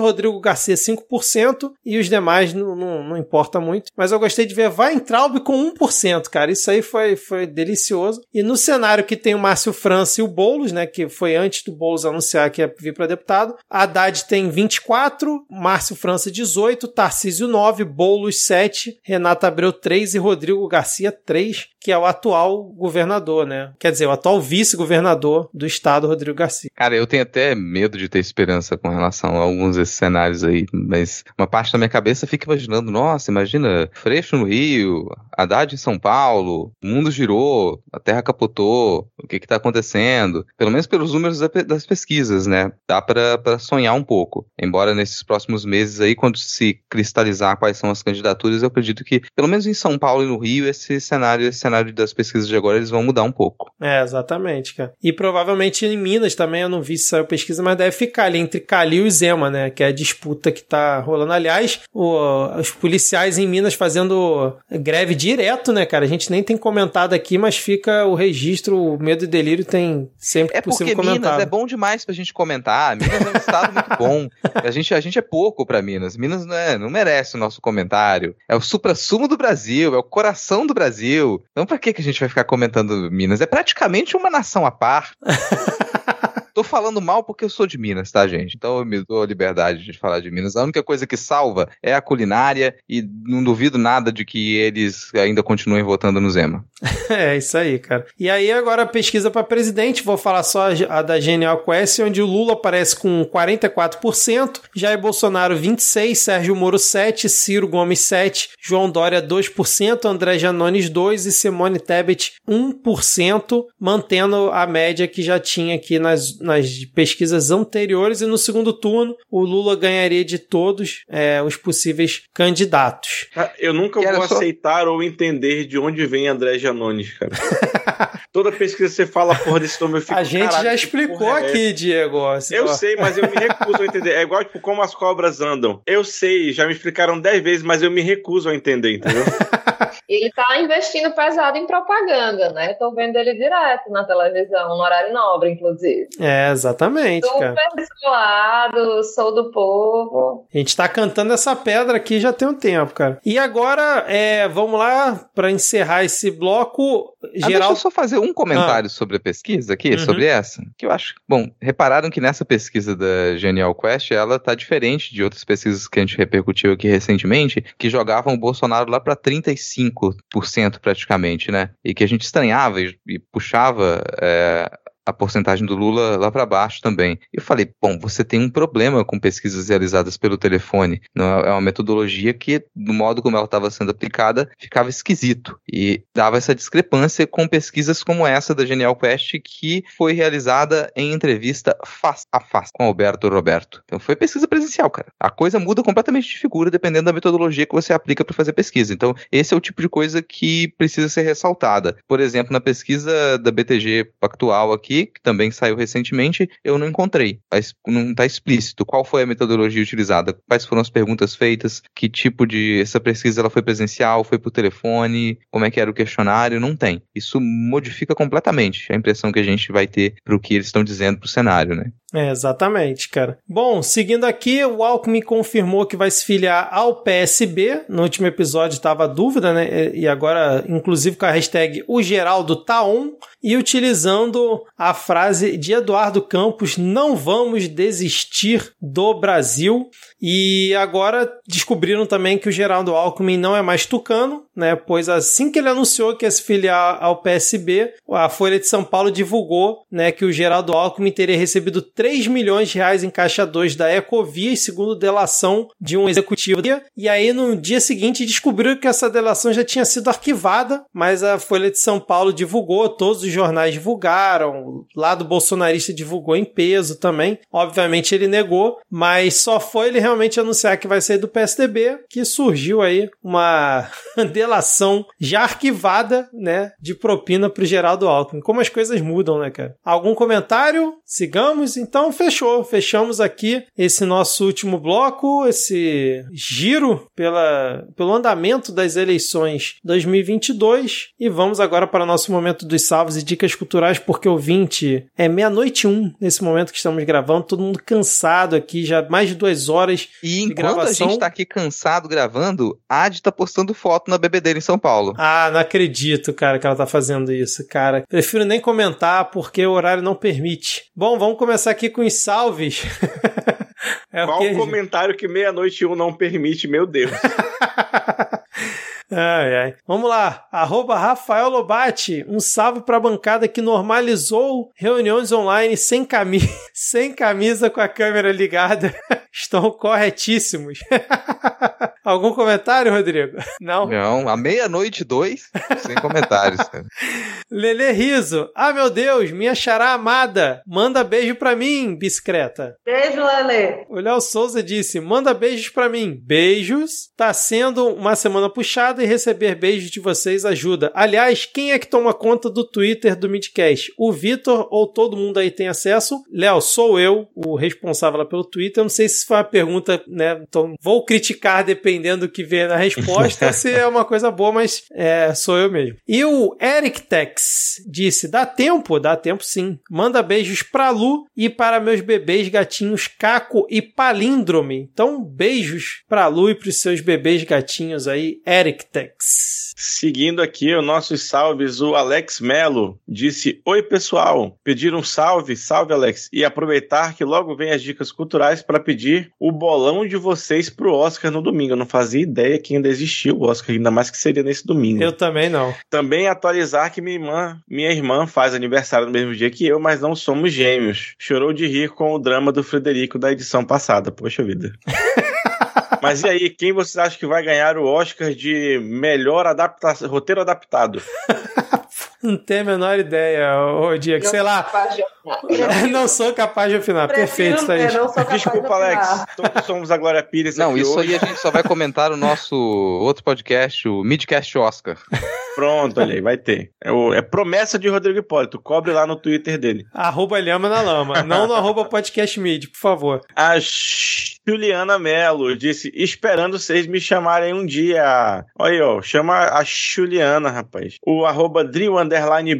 Rodrigo Garcia 5% e os demais não, não, não, importa muito. Mas eu gostei de ver Weintraub com 1%, cara. Isso aí foi, foi delicioso. E no cenário que tem o Márcio França e o Boulos, né, que foi antes do Boulos anunciar que ia vir para deputado, Haddad tem 24, Márcio França 18, Tarcísio 9, Boulos 7, Renata Abreu 3 e Rodrigo Garcia 3 que é o atual governador, né? Quer dizer, o atual vice-governador do estado, Rodrigo Garcia. Cara, eu tenho até medo de ter esperança com relação a alguns desses cenários aí, mas uma parte da minha cabeça fica imaginando, nossa, imagina Freixo no Rio, Haddad em São Paulo, o mundo girou, a terra capotou, o que que tá acontecendo? Pelo menos pelos números das pesquisas, né? Dá para sonhar um pouco. Embora nesses próximos meses aí, quando se cristalizar quais são as candidaturas, eu acredito que, pelo menos em São Paulo e no Rio, esse cenário, esse cenário das pesquisas de agora, eles vão mudar um pouco. É, exatamente, cara. E provavelmente em Minas também, eu não vi se saiu pesquisa, mas deve ficar ali entre Calil e Zema, né? Que é a disputa que tá rolando. Aliás, o, os policiais em Minas fazendo greve direto, né, cara? A gente nem tem comentado aqui, mas fica o registro, o Medo e Delírio tem sempre É possível porque comentado. Minas é bom demais pra gente comentar. Minas é um estado muito bom. A gente, a gente é pouco pra Minas. Minas não, é, não merece o nosso comentário. É o supra-sumo do Brasil, é o coração do Brasil. Então pra que, que a gente vai ficar comentando Minas? É praticamente uma nação à par. Tô falando mal porque eu sou de Minas, tá, gente? Então eu me dou a liberdade de falar de Minas. A única coisa que salva é a culinária e não duvido nada de que eles ainda continuem votando no Zema. É, isso aí, cara. E aí agora a pesquisa para presidente, vou falar só a da Genial Quest, onde o Lula aparece com 44%, Jair Bolsonaro 26%, Sérgio Moro 7%, Ciro Gomes 7%, João Dória 2%, André Janones 2% e Simone Tebet 1%, mantendo a média que já tinha aqui nas, nas pesquisas anteriores. E no segundo turno, o Lula ganharia de todos é, os possíveis candidatos. Cara, Eu nunca era vou só- aceitar ou entender de onde vem André Janones, cara. Toda pesquisa que você fala porra desse nome, eu fico a gente "Caralho, já explicou é essa?" aqui, Diego. assim, Eu ó. sei, mas eu me recuso a entender. É igual, tipo, como as cobras andam. Eu sei, já me explicaram dez vezes, mas eu me recuso a entender, entendeu? Ele tá investindo pesado em propaganda, né? Tô vendo ele direto na televisão, no horário nobre, inclusive. É, exatamente. Super descolado, sou do povo. A gente tá cantando essa pedra aqui já tem um tempo, cara. E agora, é, vamos lá, pra encerrar esse bloco, Ah, deixa eu geral. só fazer um comentário sobre a pesquisa aqui, Uhum. sobre essa, que eu acho. Bom, repararam que nessa pesquisa da Genial Quest, ela tá diferente de outras pesquisas que a gente repercutiu aqui recentemente, que jogavam o Bolsonaro lá pra 35% praticamente, né? E que a gente estranhava e, e puxava é, a porcentagem do Lula lá pra baixo também. Eu falei, bom, você tem um problema com pesquisas realizadas pelo telefone. Não é é uma metodologia que, do modo como ela estava sendo aplicada, ficava esquisito. E dava essa discrepância com pesquisas como essa da Genial Quest, que foi realizada em entrevista face a face com Alberto Roberto. Então foi pesquisa presencial, cara. A coisa muda completamente de figura dependendo da metodologia que você aplica para fazer pesquisa. Então, esse é o tipo de coisa que precisa ser ressaltada. Por exemplo, na pesquisa da BTG Pactual aqui, que também saiu recentemente, eu não encontrei. Não está explícito qual foi a metodologia utilizada, quais foram as perguntas feitas, que tipo de. Essa pesquisa ela foi presencial, foi por telefone, como é que era o questionário, não tem. Isso modifica completamente a impressão que a gente vai ter para o que eles estão dizendo para o cenário, né? É, exatamente, cara. Bom, seguindo aqui, o Alckmin confirmou que vai se filiar ao PSB. No último episódio estava a dúvida, né? E agora, inclusive, com a hashtag o Geraldo tá on e utilizando a frase de Eduardo Campos: não vamos desistir do Brasil. E agora descobriram também que o Geraldo Alckmin não é mais tucano, né? Pois assim que ele anunciou que ia se filiar ao PSB, a Folha de São Paulo divulgou, né, que o Geraldo Alckmin teria recebido 3 milhões de reais em caixa 2 da Ecovias, segundo delação de um executivo. E aí no dia seguinte descobriram que essa delação já tinha sido arquivada, mas a Folha de São Paulo divulgou, todos os jornais divulgaram, o lado bolsonarista divulgou em peso também. Obviamente ele negou, mas só foi ele realmente anunciar que vai sair do PSDB que surgiu aí uma delação já arquivada, né, de propina pro Geraldo Alckmin. Como as coisas mudam, né, cara? Algum comentário? Sigamos? Então fechou. Fechamos aqui esse nosso último bloco, esse giro pela, pelo andamento das eleições 2022 e vamos agora para o nosso momento dos salvos e dicas culturais, porque o 20 é meia-noite um nesse momento que estamos gravando, todo mundo cansado aqui, já mais de duas horas E de enquanto gravação. a gente tá aqui cansado gravando, a Ad tá postando foto na bebedeira em São Paulo. Ah, não acredito, cara, que ela tá fazendo isso, cara. Prefiro nem comentar porque o horário não permite. Bom, vamos começar aqui com os salves. é Qual o comentário que meia-noite e um não permite, meu Deus? Ai, ai. Vamos lá. Arroba Rafael Lobate. Um salve pra bancada que normalizou reuniões online sem, cami sem camisa com a câmera ligada. Estão corretíssimos. Algum comentário, Rodrigo? Não? Não, à meia-noite, dois, sem comentários. Lele Riso. Ah, meu Deus, minha xará amada. Manda beijo pra mim, bicicleta. Beijo, Lele. O Léo Souza disse: manda beijos pra mim. Beijos. Tá sendo uma semana puxada e receber beijos de vocês ajuda. Aliás, quem é que toma conta do Twitter do Midcast? O Vitor ou todo mundo aí tem acesso? Léo, sou eu, o responsável pelo Twitter. Eu não sei se foi uma pergunta, né? Então vou criticar dependendo do que vier na resposta, se é uma coisa boa, mas é, sou eu mesmo. E o Eric Tex disse: dá tempo? Dá tempo sim. Manda beijos pra Lu e para meus bebês gatinhos Caco e Palíndrome. Então, beijos pra Lu e pros seus bebês gatinhos aí, Eric Seguindo aqui os nossos salves, o Alex Melo disse: Oi, pessoal. Pedir um salve, salve, Alex. E aproveitar que logo vem as dicas culturais para pedir o bolão de vocês pro Oscar no domingo. Eu não fazia ideia que ainda existia o Oscar, ainda mais que seria nesse domingo. Eu também não. Também atualizar que minha irmã, minha irmã faz aniversário no mesmo dia que eu, mas não somos gêmeos. Chorou de rir com o drama do Frederico da edição passada. Poxa vida. Mas e aí, quem vocês acham que vai ganhar o Oscar de melhor adaptação, roteiro adaptado? Não tenho a menor ideia, ô Diego. Sei lá. não sou capaz de opinar. Perfeito, isso aí. Desculpa, Alex. Todos somos a Glória Pires. Não, isso hoje. aí a gente só vai comentar no nosso outro podcast, o Midcast Oscar. Pronto, olha aí, vai ter. É, o, é, promessa de Rodrigo Hipólito. Cobre lá no Twitter dele. Arroba Lhama na Lama. não no arroba podcast mid, por favor. A Juliana Melo disse: esperando vocês me chamarem um dia. Olha aí, ó. Chama a Juliana, rapaz. O arroba Drill underline.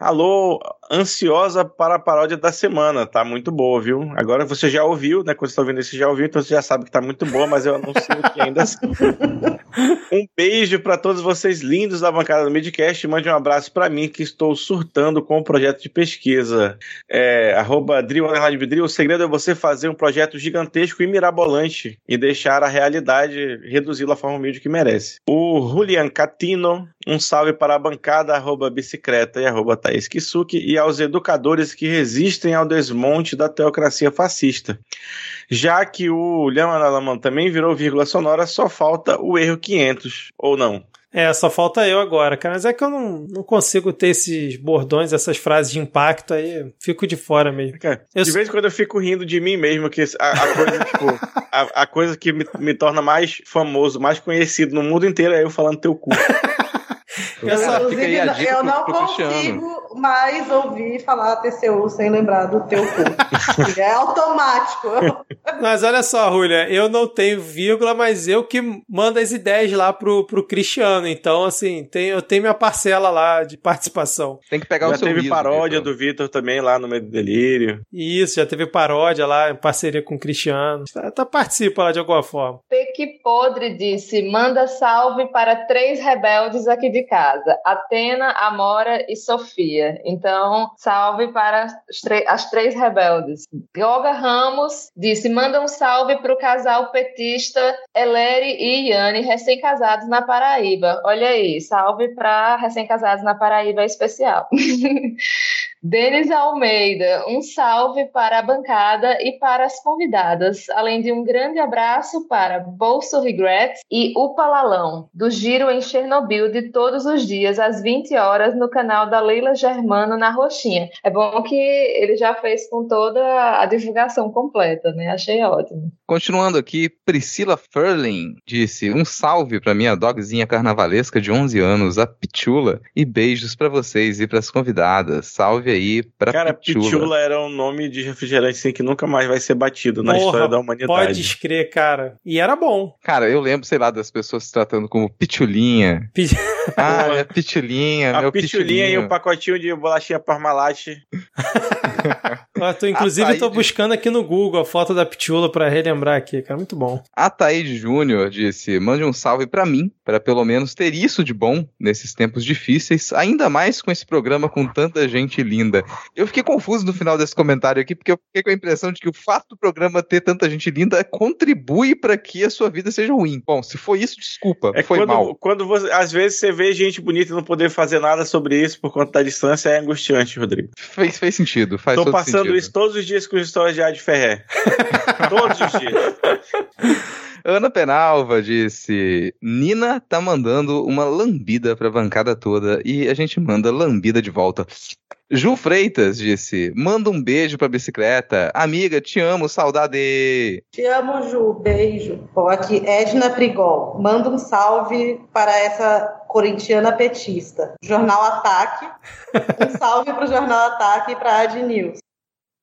Alô, ansiosa para a paródia da semana. Tá muito boa, viu? Agora você já ouviu, né? Quando você tá ouvindo isso, você já ouviu, então você já sabe que tá muito boa, mas eu anuncio que ainda um beijo para todos vocês lindos da bancada do Midcast. Mande um abraço para mim que estou surtando com o um projeto de pesquisa. É, arroba Drill Bidril. O segredo é você fazer um projeto gigantesco e mirabolante e deixar a realidade reduzi-la à forma humilde que merece. O Julian Catino, um salve para a bancada arroba bicicleta e arroba Thaís Kisuki e aos educadores que resistem ao desmonte da teocracia fascista. Já que o Lhama também virou vírgula sonora, só falta o erro 500, ou não? É, só falta eu agora, cara. Mas é que eu não, não consigo ter esses bordões, essas frases de impacto aí. Fico de fora mesmo. Cara, de eu vez em quando eu fico rindo de mim mesmo, que a, a coisa, tipo, a, a, coisa que me, me torna mais famoso, mais conhecido no mundo inteiro é eu falando teu cu. Essa, Inclusive, eu não pro, pro consigo mais ouvir falar TCU sem lembrar do teu cu. é automático. Mas olha só, Rúlia, eu não tenho vírgula, mas eu que mando as ideias lá pro, pro Cristiano. Então, assim, tem, eu tenho minha parcela lá de participação. Tem que pegar já o seu teve riso, paródia Victor. do Vitor também lá no meio do delírio. Isso, já teve paródia lá, em parceria com o Cristiano. Tá, tá participa lá de alguma forma. Peque Podre disse: manda salve para três rebeldes aqui de casa: Atena, Amora e Sofia. Então, salve para as, três rebeldes. Yoga Ramos disse: manda um salve para o casal petista Eleri e Yane, recém-casados na Paraíba. Olha aí, salve para recém-casados na Paraíba especial. Denis Almeida, um salve para a bancada e para as convidadas, além de um grande abraço para Bolso Regrets e Upalalão, do Giro em Chernobyl de todos os dias, às 20 horas, no canal da Leila Germano na Roxinha. É bom que ele já fez com toda a divulgação completa, né? Achei ótimo. Continuando aqui, Priscila Furling disse: um salve para minha dogzinha carnavalesca de 11 anos, a Pichula, e beijos para vocês e para as convidadas. Salve aí pra Cara, Pichula. Pichula era um nome de refrigerante assim, que nunca mais vai ser batido na Porra, história da humanidade. Pode escrever, cara. E era bom. Cara, eu lembro, sei lá, das pessoas se tratando como Pichulinha. Pi... ah, é Pichulinha, a meu Pichulinha e um pacotinho de bolachinha Parmalat. ah, tô, inclusive, Ataíde... tô buscando aqui no Google a foto da Pichula pra relembrar aqui, cara. Muito bom. A Taíde Júnior disse: mande um salve para mim, para pelo menos ter isso de bom nesses tempos difíceis, ainda mais com esse programa com tanta gente linda. Eu fiquei confuso no final desse comentário aqui, porque eu fiquei com a impressão de que o fato do programa ter tanta gente linda contribui para que a sua vida seja ruim. Bom, se foi isso, desculpa. É foi quando, mal. Quando você, às vezes você vê gente bonita e não poder fazer nada sobre isso por conta da distância, é angustiante, Rodrigo. Fez, fez sentido. Faz Tô passando sentido. isso todos os dias com histórias de Ad Ferré. todos os dias. Ana Penalva disse: Nina tá mandando uma lambida pra bancada toda e a gente manda lambida de volta. Ju Freitas disse: manda um beijo pra bicicleta. Amiga, te amo, saudade. Te amo, Ju. Beijo. Bom, aqui, Edna Prigol. Manda um salve para essa corintiana petista. Jornal Ataque. Um salve pro Jornal Ataque e pra Ad News.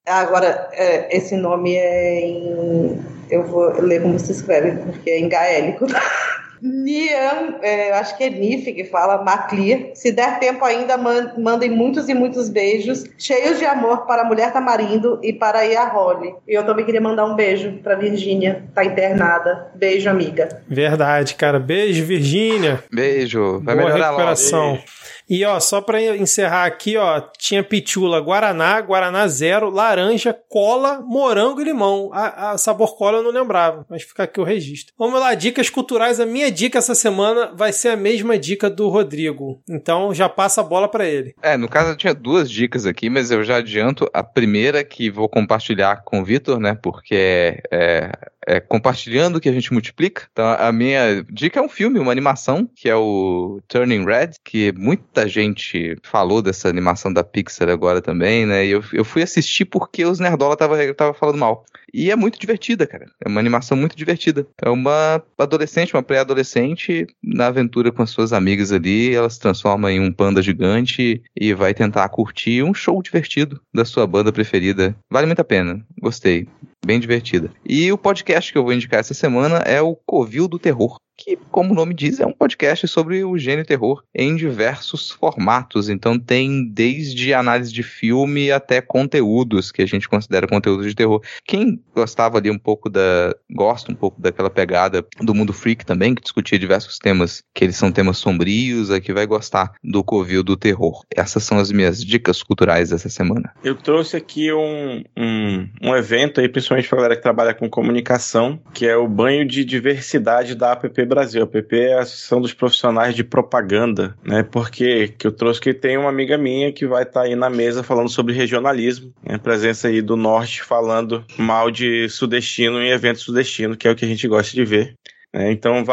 Agora, é, esse nome é em. Eu vou ler como se escreve, porque é em gaélico. Nian, é, acho que é Nif que fala, Maclir. Se der tempo ainda, mandem muitos e muitos beijos, cheios de amor para a mulher Tamarindo e para a Ia Holly. E eu também queria mandar um beijo para Virgínia, tá internada. Beijo, amiga. Verdade, cara. Beijo, Virgínia. Beijo. Vai Boa melhorar recuperação. logo. E ó, só pra encerrar aqui, ó, tinha pitula Guaraná, Guaraná zero, laranja, cola, morango e limão. A, a sabor cola eu não lembrava, mas fica aqui o registro. Vamos lá, dicas culturais. A minha dica essa semana vai ser a mesma dica do Rodrigo. Então já passa a bola para ele. É, no caso eu tinha duas dicas aqui, mas eu já adianto a primeira que vou compartilhar com o Vitor, né? Porque é, é, compartilhando que a gente multiplica. Então a minha dica é um filme, uma animação, que é o Turning Red, que muita gente falou dessa animação da Pixar agora também, né? E eu, eu fui assistir porque os Nerdola tava, tava falando mal. E é muito divertida, cara. É uma animação muito divertida. É uma adolescente, uma pré-adolescente, na aventura com as suas amigas ali, ela se transforma em um panda gigante e vai tentar curtir um show divertido da sua banda preferida. Vale muito a pena. Gostei. Bem divertida. E o podcast que eu vou indicar essa semana é o Covil do Terror que, como o nome diz, é um podcast sobre o gênero terror em diversos formatos. Então tem desde análise de filme até conteúdos que a gente considera conteúdos de terror. Quem gostava ali um pouco da. gosta um pouco daquela pegada do mundo freak também, que discutia diversos temas, que eles são temas sombrios, aqui vai gostar do Covil do Terror. Essas são as minhas dicas culturais dessa semana. Eu trouxe aqui um, um, um evento aí, principalmente pra galera que trabalha com comunicação, que é o banho de diversidade da app Brasil. A PP é a Associação dos Profissionais de Propaganda, né? Porque que eu trouxe que tem uma amiga minha que vai estar tá aí na mesa falando sobre regionalismo, né? presença aí do norte falando mal de sudestino em eventos sudestino, que é o que a gente gosta de ver. É, então,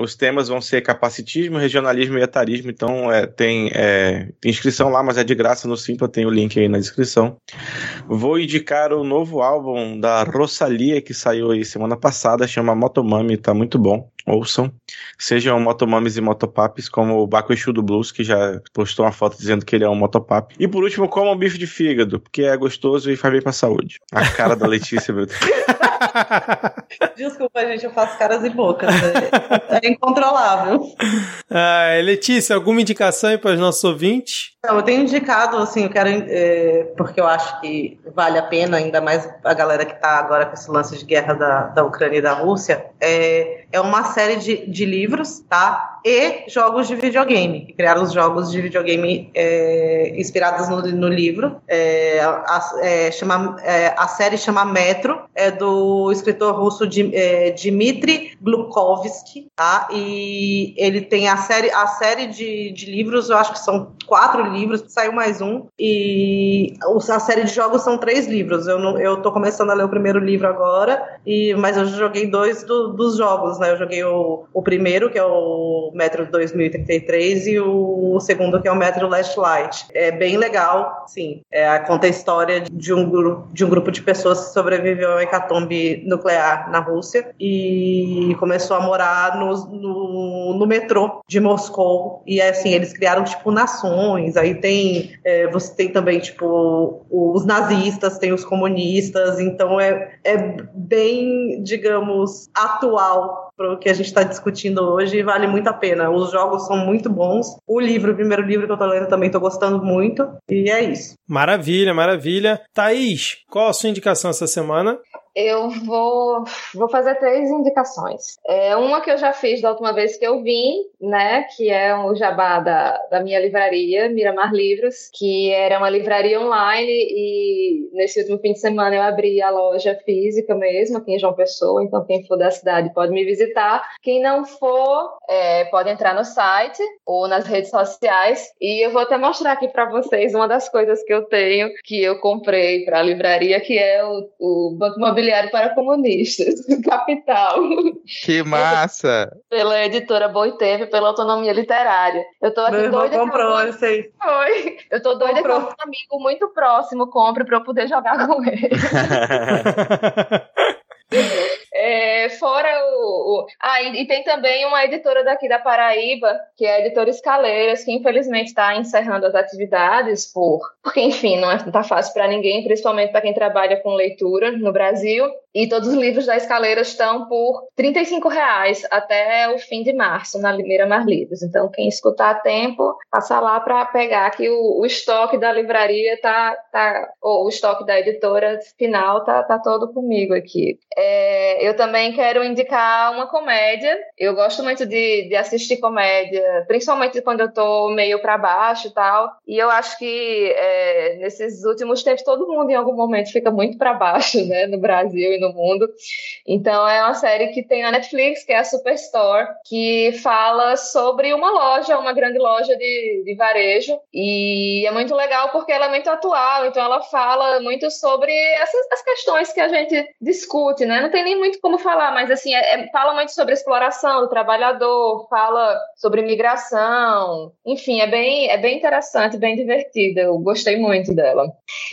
os temas vão ser capacitismo, regionalismo e etarismo. Então, é, tem, é, tem, inscrição lá, mas é de graça no Simpla, tem o link aí na descrição. Vou indicar o novo álbum da Rosalia, que saiu aí semana passada, chama Motomami, tá muito bom. Ouçam. Sejam motomames e motopapes, como o Baco Exu do Blues, que já postou uma foto dizendo que ele é um motopap. E por último, comam um bife de fígado, porque é gostoso e faz bem pra saúde. A cara da Letícia, meu Deus. Desculpa, gente, eu faço caras e bocas. É, é incontrolável. Ah, Letícia, alguma indicação aí para os nossos ouvintes? Não, eu tenho indicado, assim, eu quero, é, porque eu acho que vale a pena, ainda mais a galera que está agora com esse lance de guerra da, da Ucrânia e da Rússia, é, é uma série de, de livros, tá? E jogos de videogame. Criaram os jogos de videogame é, inspirados no, no livro. É, a, é, chama, é, a série chama Metro, é do escritor russo é, Dmitry Glukovsky, tá? E ele tem a série, a série de, de livros, eu acho que são quatro livros, saiu mais um. E a série de jogos são três livros. Eu, não, eu tô começando a ler o primeiro livro agora, e, mas eu joguei dois do, dos jogos, né? Eu joguei o, o primeiro, que é o Metro 2033, e o segundo, que é o Metro Last Light. É bem legal, sim. É, conta a história de um, grupo, de um grupo de pessoas que sobreviveu a hecatombe nuclear na Rússia e começou a morar no, no, no metrô de Moscou. E assim, eles criaram tipo nações. Aí tem é, você tem também tipo os nazistas, tem os comunistas. Então é, é bem, digamos, atual para o que a gente está discutindo hoje vale muito a pena. Os jogos são muito bons. O livro, o primeiro livro que eu estou lendo também estou gostando muito. E é isso. Maravilha, maravilha. Thaís, qual a sua indicação essa semana? Eu vou, vou fazer três indicações. É, uma que eu já fiz da última vez que eu vim, né? Que é o jabá da, da minha livraria, Miramar Livros, que era uma livraria online e nesse último fim de semana eu abri a loja física mesmo, aqui em João Pessoa, então quem for da cidade pode me visitar. Quem não for, é, pode entrar no site ou nas redes sociais e eu vou até mostrar aqui para vocês uma das coisas que eu tenho, que eu comprei para a livraria, que é o, o Banco Imobiliário Imobiliário para Comunistas, Capital. Que massa! pela editora Boiteve, pela autonomia literária. Eu tô aqui Meu irmão doida. comprou que isso aí. Foi. Eu tô doida que Comprou. um amigo muito próximo compre para eu poder jogar com ele. É, fora o. o- Ah, e, tem também uma editora daqui da Paraíba, que é a editora Escaleiras, que infelizmente está encerrando as atividades, por, porque, enfim, não, é, tá fácil para ninguém, principalmente para quem trabalha com leitura no Brasil. E todos os livros da Escaleiras estão por 35 reais até o fim de março, na Limeira Mar Livros. Então, quem escutar a tempo, passa lá para pegar que o, o estoque da livraria tá, tá ou o estoque da editora final tá, tá todo comigo aqui. É, eu também quero indicar uma comédia. Eu gosto muito de, de assistir comédia, principalmente quando eu tô meio para baixo e tal. E eu acho que é, nesses últimos tempos todo mundo em algum momento fica muito para baixo, né, no Brasil e no mundo. Então é uma série que tem na Netflix, que é a Superstore, que fala sobre uma loja, uma grande loja de, de varejo. E é muito legal porque ela é muito atual, então ela fala muito sobre essas as questões que a gente discute, né? Não tem nem muito como falar, mas assim, é- é- fala muito sobre exploração do trabalhador, fala sobre migração, enfim, é bem, é bem interessante, bem divertida. Eu gostei muito dela.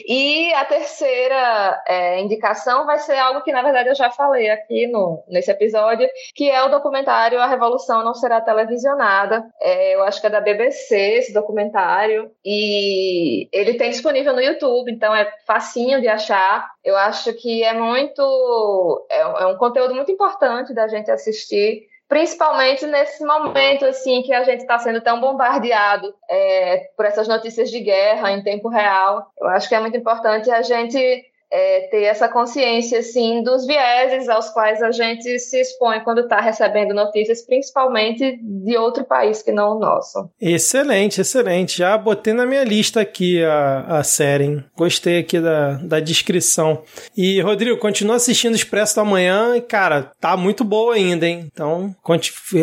E a terceira é, indicação vai ser algo que, na verdade, eu já falei aqui no, nesse episódio, que é o documentário A Revolução Não Será Televisionada. É, eu acho que é da BBC esse documentário. E ele tem disponível no YouTube, então é facinho de achar. Eu acho que é muito. É, é um conteúdo muito importante da gente assistir. Principalmente nesse momento assim que a gente está sendo tão bombardeado é, por essas notícias de guerra em tempo real, eu acho que é muito importante a gente é, ter essa consciência assim dos vieses aos quais a gente se expõe quando está recebendo notícias, principalmente de outro país que não o nosso. Excelente, excelente. Já botei na minha lista aqui a, a série. hein? Gostei aqui da, da descrição. E, Rodrigo, continua assistindo Expresso da Manhã e, cara, tá muito boa ainda, hein? Então,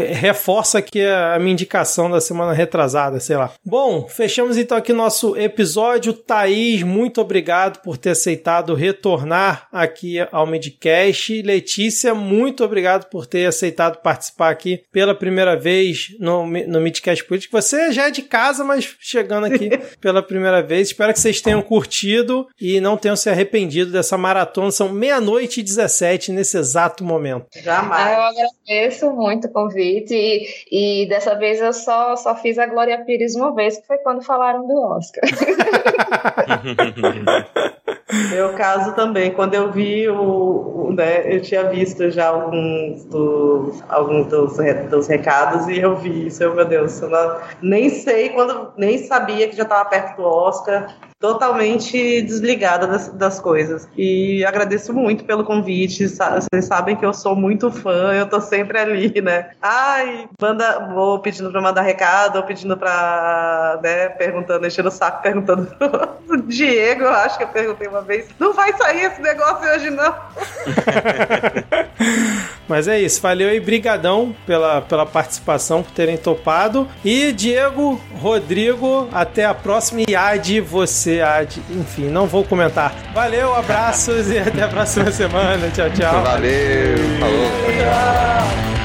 reforça aqui a, a minha indicação da semana retrasada, sei lá. Bom, fechamos então aqui nosso episódio. Thaís, muito obrigado por ter aceitado retornar aqui ao Midcast. Letícia, muito obrigado por ter aceitado participar aqui pela primeira vez no, no Midcast Político. Você já é de casa, mas chegando aqui pela primeira vez. Espero que vocês tenham curtido e não tenham se arrependido dessa maratona. São meia-noite e 17 nesse exato momento. Ah, Jamais. eu agradeço muito o convite e, e dessa vez eu só, só fiz a Glória Pires uma vez, que foi quando falaram do Oscar. Meu caso também, quando eu vi o, né, eu tinha visto já alguns dos, alguns dos, dos recados e eu vi isso, eu, meu Deus, eu não- nem sei quando, nem sabia que já estava perto do Oscar, totalmente desligada das, das coisas. E agradeço muito pelo convite, vocês sabem que eu sou muito fã, eu tô sempre ali, né? Ai, manda, vou pedindo pra mandar recado, ou pedindo pra, né, perguntando, enchendo o saco, perguntando pro Diego, eu acho que eu perguntei uma vez, não vai sair esse negócio hoje não. Mas é isso, valeu aí, brigadão pela, pela participação, por terem topado. E Diego, Rodrigo, até a próxima. E Ad, você, Ad, enfim, não vou comentar. Valeu, abraços e até a próxima semana. Tchau, tchau. Valeu, falou.